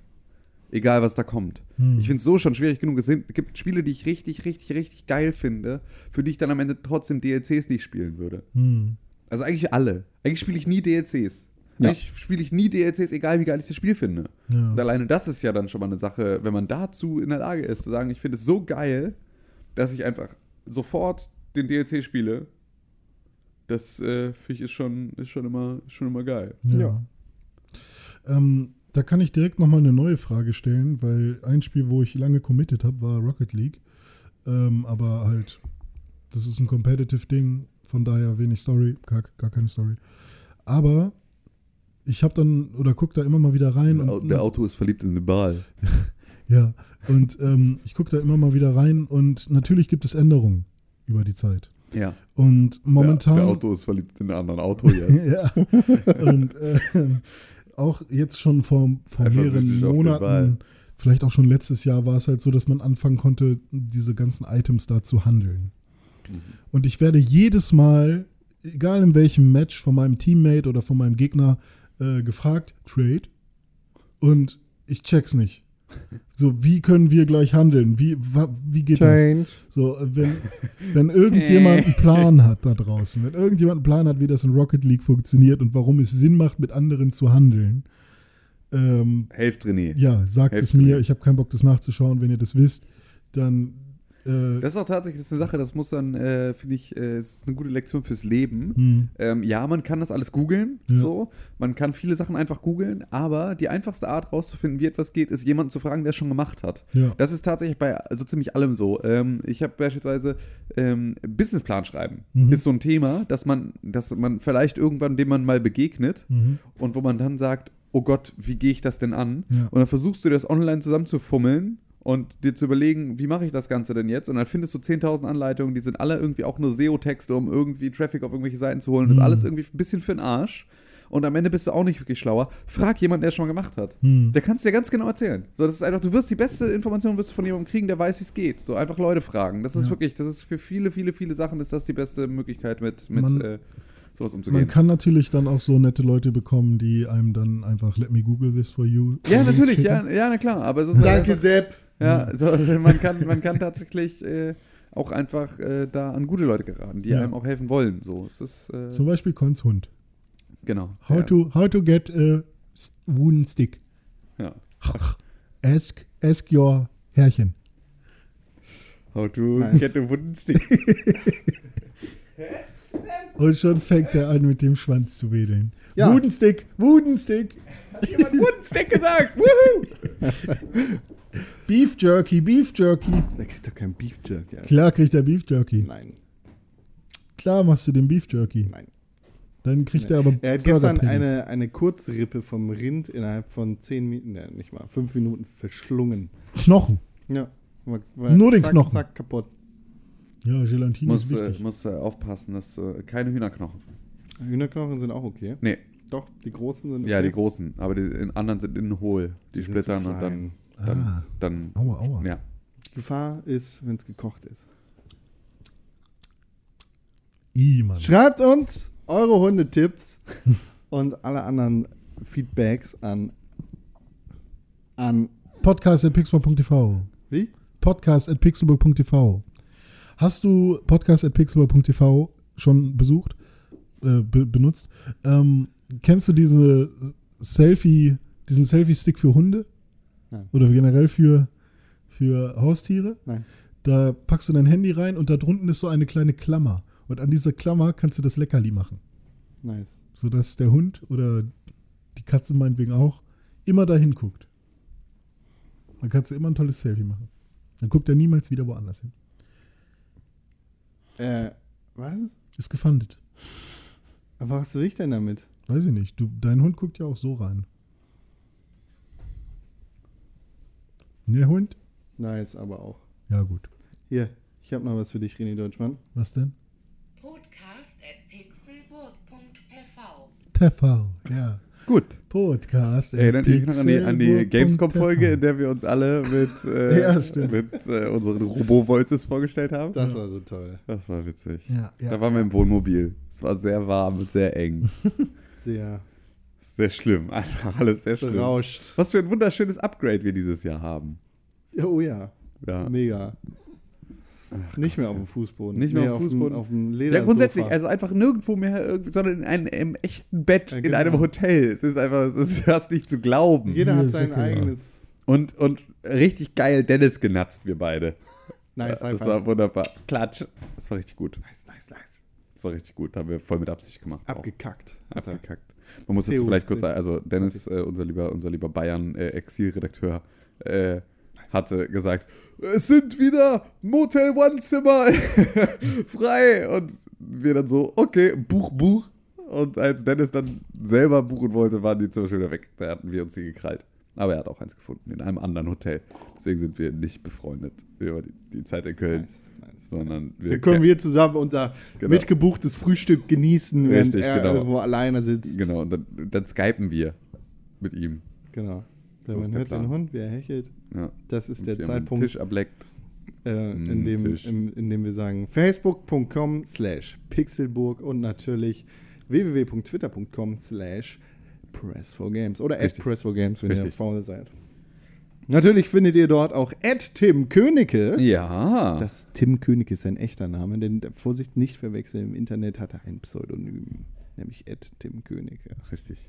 Egal, was da kommt. Hm. Ich finde es so schon schwierig genug. Es sind, gibt Spiele, die ich richtig, richtig, richtig geil finde, für die ich dann am Ende trotzdem DLCs nicht spielen würde. Hm. Also eigentlich alle. Eigentlich spiele ich nie DLCs. Ja. Eigentlich spiele ich nie DLCs, egal wie geil ich das Spiel finde. Ja. Und alleine das ist ja dann schon mal eine Sache, wenn man dazu in der Lage ist, zu sagen, ich finde es so geil, dass ich einfach sofort den DLC spiele. Das äh, finde ich ist schon, ist schon immer, schon immer geil. Ja. Ja. Ähm, da kann ich direkt nochmal eine neue Frage stellen, weil ein Spiel, wo ich lange committed habe, war Rocket League. Ähm, aber halt, das ist ein Competitive-Ding, von daher wenig Story, gar, gar keine Story. Aber ich habe dann, oder guck da immer mal wieder rein. Der, und, der Auto ist verliebt in den Ball. Ja, und ähm, ich gucke da immer mal wieder rein und natürlich gibt es Änderungen über die Zeit. Ja. Und momentan. Der, der Auto ist verliebt in einen anderen Auto jetzt. ja. Und ähm, auch jetzt schon vor, vor mehreren. Monaten, vielleicht auch schon letztes Jahr, war es halt so, dass man anfangen konnte, diese ganzen Items da zu handeln. Mhm. Und ich werde jedes Mal, egal in welchem Match, von meinem Teammate oder von meinem Gegner äh, gefragt, Trade. Und ich check's nicht. So, wie können wir gleich handeln? Wie, wa, wie geht das? Change. So, äh, wenn, wenn irgendjemand einen Plan hat da draußen, wenn irgendjemand einen Plan hat, wie das in Rocket League funktioniert und warum es Sinn macht, mit anderen zu handeln, ähm, Helft René. ja, sagt Helft es mir. mir. Ich habe keinen Bock, das nachzuschauen. Wenn ihr das wisst, dann äh, Das ist auch tatsächlich ist eine Sache, das muss dann, äh, finde ich, äh, ist eine gute Lektion fürs Leben. hm, Ähm, ja, man kann das alles googeln, Ja. so. Man kann viele Sachen einfach googeln, aber die einfachste Art rauszufinden, wie etwas geht, ist jemanden zu fragen, der es schon gemacht hat. ja. Das ist tatsächlich bei so ziemlich allem so. Ähm, ich habe beispielsweise ähm, Businessplan schreiben. Mhm. Ist so ein Thema, dass man, dass man vielleicht irgendwann dem man mal begegnet Mhm. und wo man dann sagt, oh Gott, wie gehe ich das denn an? Ja. Und dann versuchst du das online zusammenzufummeln und dir zu überlegen, wie mache ich das Ganze denn jetzt? Und dann findest du 10.000 Anleitungen, die sind alle irgendwie auch nur SEO-Texte, um irgendwie Traffic auf irgendwelche Seiten zu holen. Das ist Mhm. alles irgendwie ein bisschen für den Arsch. Und am Ende bist du auch nicht wirklich schlauer. Frag jemanden, der es schon mal gemacht hat. Hm. Der kann es dir ganz genau erzählen. So, das ist einfach, du wirst die beste Information wirst du von jemandem kriegen, der weiß, wie es geht. So einfach Leute fragen. Das ist Ja. wirklich, das ist für viele, viele, viele Sachen ist das die beste Möglichkeit, mit, mit Man- äh, sowas Man umzugehen. kann natürlich dann auch so nette Leute bekommen, die einem dann einfach let me google this for you. Ja, natürlich, ja, ja, na klar. Aber es ist Danke, einfach, Sepp. Ja, so, man kann, man kann tatsächlich äh, auch einfach äh, da an gute Leute geraten, die Ja. einem auch helfen wollen. So, es ist äh, Zum Beispiel Cons Hund. genau. How, ja, to, how to get a wooden stick. ja. Ask, ask your Herrchen. How to Nein. get a wooden stick. Und schon fängt er an, mit dem Schwanz zu wedeln. Ja. Wooden Stick, Wooden Stick. Jemand wooden stick gesagt. Woohoo! Beef Jerky, Beef Jerky. Der kriegt doch keinen Beef Jerky. Alter. Klar kriegt er Beef Jerky. Nein, Klar machst du den Beef Jerky. nein. Dann kriegt er aber Er hat gestern eine, eine Kurzrippe vom Rind innerhalb von 10 Minuten, ne, nicht mal, 5 Minuten verschlungen. Knochen. Ja. War, war Nur den zack, Knochen. Zack, kaputt. Ja, Gelatine Muss, ist äh, wichtig. muss äh, aufpassen, dass du keine Hühnerknochen. Hühnerknochen sind auch okay. Nee, Doch, die großen sind okay. ja, die großen, aber die in anderen sind innen hohl. Die, sind splittern zu und dann. Dann, Ah. dann Aua, aua. ja. Die Gefahr ist, wenn es gekocht ist. I, Mann. Schreibt uns eure Hundetipps und alle anderen Feedbacks an an Podcast at pixelburg.tv. wie? Podcast at pixelburg.tv. Hast du Podcast at pixelburg.tv schon besucht, äh, be benutzt? Ähm, kennst du diese Selfie, diesen Selfie-Stick für Hunde? Nein. Oder generell für, für Haustiere? Nein. Da packst du dein Handy rein und da drunten ist so eine kleine Klammer. Und an dieser Klammer kannst du das Leckerli machen. Nice. Sodass der Hund oder die Katze meinetwegen auch immer dahin guckt. Dann kannst du immer ein tolles Selfie machen. Dann guckt er niemals wieder woanders hin. Äh, was? Ist gefundet. Aber was will ich denn damit? Weiß ich nicht. Du, dein Hund guckt ja auch so rein. Der Hund? Nice, aber auch. Ja, gut. Hier, ich habe noch was für dich, René Deutschmann. Was denn? Podcast at pixelburg.tv. TV. Ja. Gut. Podcast. Erinnert ihr euch noch an die, an die. Gamescom-Folge, in der wir uns alle mit, äh, Ja, mit äh, unseren Robo-Voices vorgestellt haben? Das war so toll. Das war witzig. Ja, ja. Da waren wir im Wohnmobil. Es war sehr warm und sehr eng. Sehr Sehr schlimm. Einfach alles sehr schlimm. berauscht. Was für ein wunderschönes Upgrade wir dieses Jahr haben. Ja, oh ja, Ja. mega. nicht mehr auf dem Fußboden. Nicht mehr Nee, auf dem Fußboden. Auf dem Leder Ja, grundsätzlich, also einfach nirgendwo mehr, irgendwie, sondern in einem, im echten Bett, Ja, in genau. einem Hotel. Es ist einfach, es ist fast nicht zu glauben. Jeder hat sein eigenes. Und, und richtig geil Dennis genatzt, wir beide. Nice, das war wunderbar. Klatsch. Das war richtig gut. nice, nice, nice. Das war richtig gut. Haben wir voll mit Absicht gemacht. auch. Abgekackt. Man muss CU, vielleicht kurz sagen, also Dennis, äh, unser lieber, unser lieber Bayern-Exilredakteur, äh, hatte gesagt, es sind wieder Motel One-Zimmer frei. Und wir dann so, okay, Buch, Buch. Und als Dennis dann selber buchen wollte, waren die Zimmer schon wieder weg. Da hatten wir uns die gekrallt. Aber er hat auch eins gefunden, in einem anderen Hotel. Deswegen sind wir nicht befreundet über die, die Zeit in Köln, nice. Sondern wir, Dann können wir zusammen unser Genau. mitgebuchtes Frühstück genießen, Richtig, er genau. irgendwo alleine sitzt. Genau, und dann, dann skypen wir mit ihm. Genau. So man hört den Plan. Hund, wie er hechelt. Ja. Das ist Und der wir den Zeitpunkt, Tisch ableckt. äh, Mm, in, dem, Tisch. im, in dem wir sagen facebook.com slash pixelburg und natürlich www.twitter.com slash press4games oder at Richtig. press4games, wenn ihr Richtig. faul seid. Natürlich findet ihr dort auch at Tim Königke. Ja. Das Tim Königke ist sein echter Name, denn Vorsicht nicht verwechseln, im Internet hat er ein Pseudonym, nämlich at Tim Königke. richtig.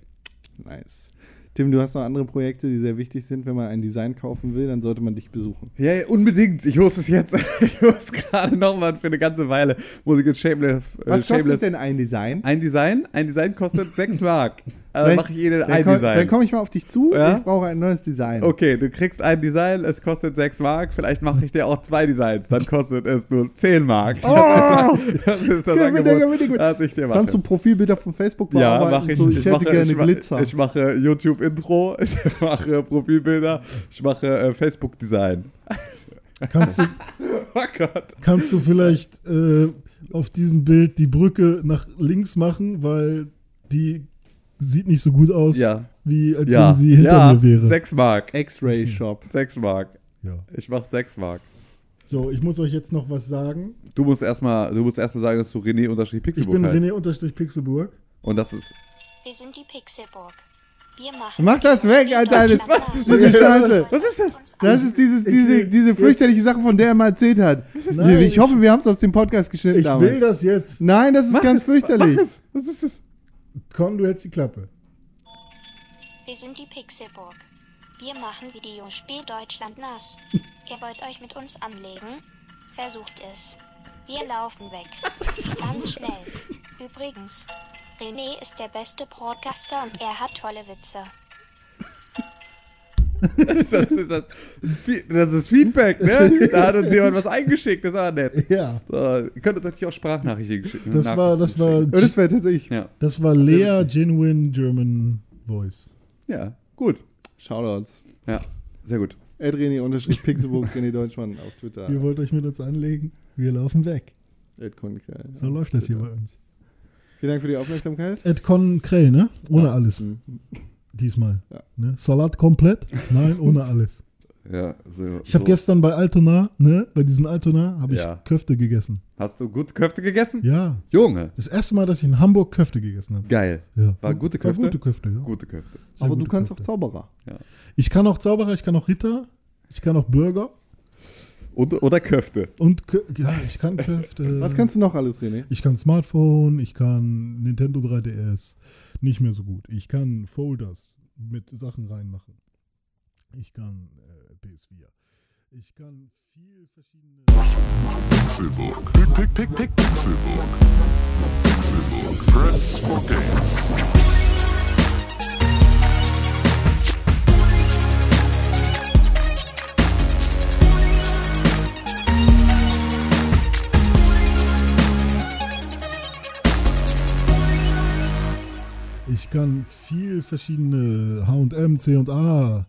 Nice. Tim, du hast noch andere Projekte, die sehr wichtig sind. Wenn man ein Design kaufen will, dann sollte man dich besuchen. Ja, ja, unbedingt. Ich muss es jetzt. Ich muss gerade nochmal für eine ganze Weile. Ich jetzt Shameless. äh, Was kostet Shameless- denn ein Design? Ein Design? Ein Design kostet 6 Mark. Also Vielleicht- mache ich Ihnen Dann ein komm- Design. Dann komme ich mal auf dich zu. Ja? Ich brauche ein neues Design. Okay, du kriegst ein Design, es kostet 6 Mark. Vielleicht mache ich dir auch zwei Designs, dann kostet es nur 10 Mark. Oh! Das ist das Angebot, das ich dir mache. Kannst du Profilbilder von Facebook ja, bearbeiten? mache ich. So, ich, ich, hätte mache, gerne ich, mache, Glitzer. ich mache YouTube-Intro, ich mache Profilbilder, ich mache äh, Facebook-Design. Kannst du, Oh Gott. kannst du vielleicht äh, auf diesem Bild die Brücke nach links machen, weil die sieht nicht so gut aus, Ja. wie als Ja, wenn sie hinter ja mir wäre. 6 Mark. X-Ray Shop. 6 Mark. Ja. Ich mache 6 Mark. So, ich muss euch jetzt noch was sagen. Du musst erstmal, du musst erstmal sagen, dass du René unterstrich Ich bin heißt. René unterstrich Pixelburg. Und das ist. Wir sind die Pixelburg. Wir machen. Mach das weg, Alter. Das, Das diese Scheiße. Was ist das? Das ist dieses, diese, diese fürchterliche Sache, von der er mal erzählt hat. Nein, ich hoffe, wir haben es aus dem Podcast geschnitten Ich damals. will das jetzt. Nein, das ist ganz fürchterlich. Mach es. Was ist das? Con, du hältst die Klappe. Wir sind die Pixelburg. Wir machen Videospiel Deutschland nass. Ihr wollt euch mit uns anlegen? Versucht es. Wir laufen weg. Ganz schnell. Übrigens, René ist der beste Podcaster und er hat tolle Witze. Das ist, das, das ist Feedback, ne? Da hat uns jemand was eingeschickt, das war nett. Ja. So, ihr könnt uns natürlich auch Sprachnachrichten schicken. Das war, das war, Ja, das wäre tatsächlich. Ja. das war Lea Genuine German Voice. ja, gut. Shoutouts. Ja, sehr gut. Adreni unterstrich Pixelburg, René Deutschmann auf Twitter. Ihr wollt euch mit uns anlegen? Wir laufen weg. Ed Konkrell. So läuft das hier bei uns. Vielen Dank für die Aufmerksamkeit. Ed Con Krell, ne? Ohne Ja. alles. Mhm. Diesmal. Ja. Ne? Salat komplett? Nein, ohne alles. Ja, so, Ich habe so. gestern bei Altona, ne? Bei diesen Altona habe ich Ja. Köfte gegessen. Hast du gut Köfte gegessen? Ja. Junge, Das erste Mal, dass ich in Hamburg Köfte gegessen habe. geil. Ja. War gute War Köfte? gute Köfte, ja. Gute Köfte. Sehr Aber du gute kannst auch Köfte. Zauberer. Ich kann auch Zauberer, ich kann auch Ritter, ich kann auch Bürger Und, oder Köfte. und ja, ich kann Köfte. Was kannst du noch alles, René? Ich kann Smartphone, ich kann Nintendo 3DS, nicht mehr so gut. Ich kann Folders mit Sachen reinmachen. Ich kann äh, PS4. Ich kann viel verschiedene. Pixelburg. Pick, pick, pick, pick, Pixelburg. Pixelburg. Press for games. Ich kann viel verschiedene HM, C und A,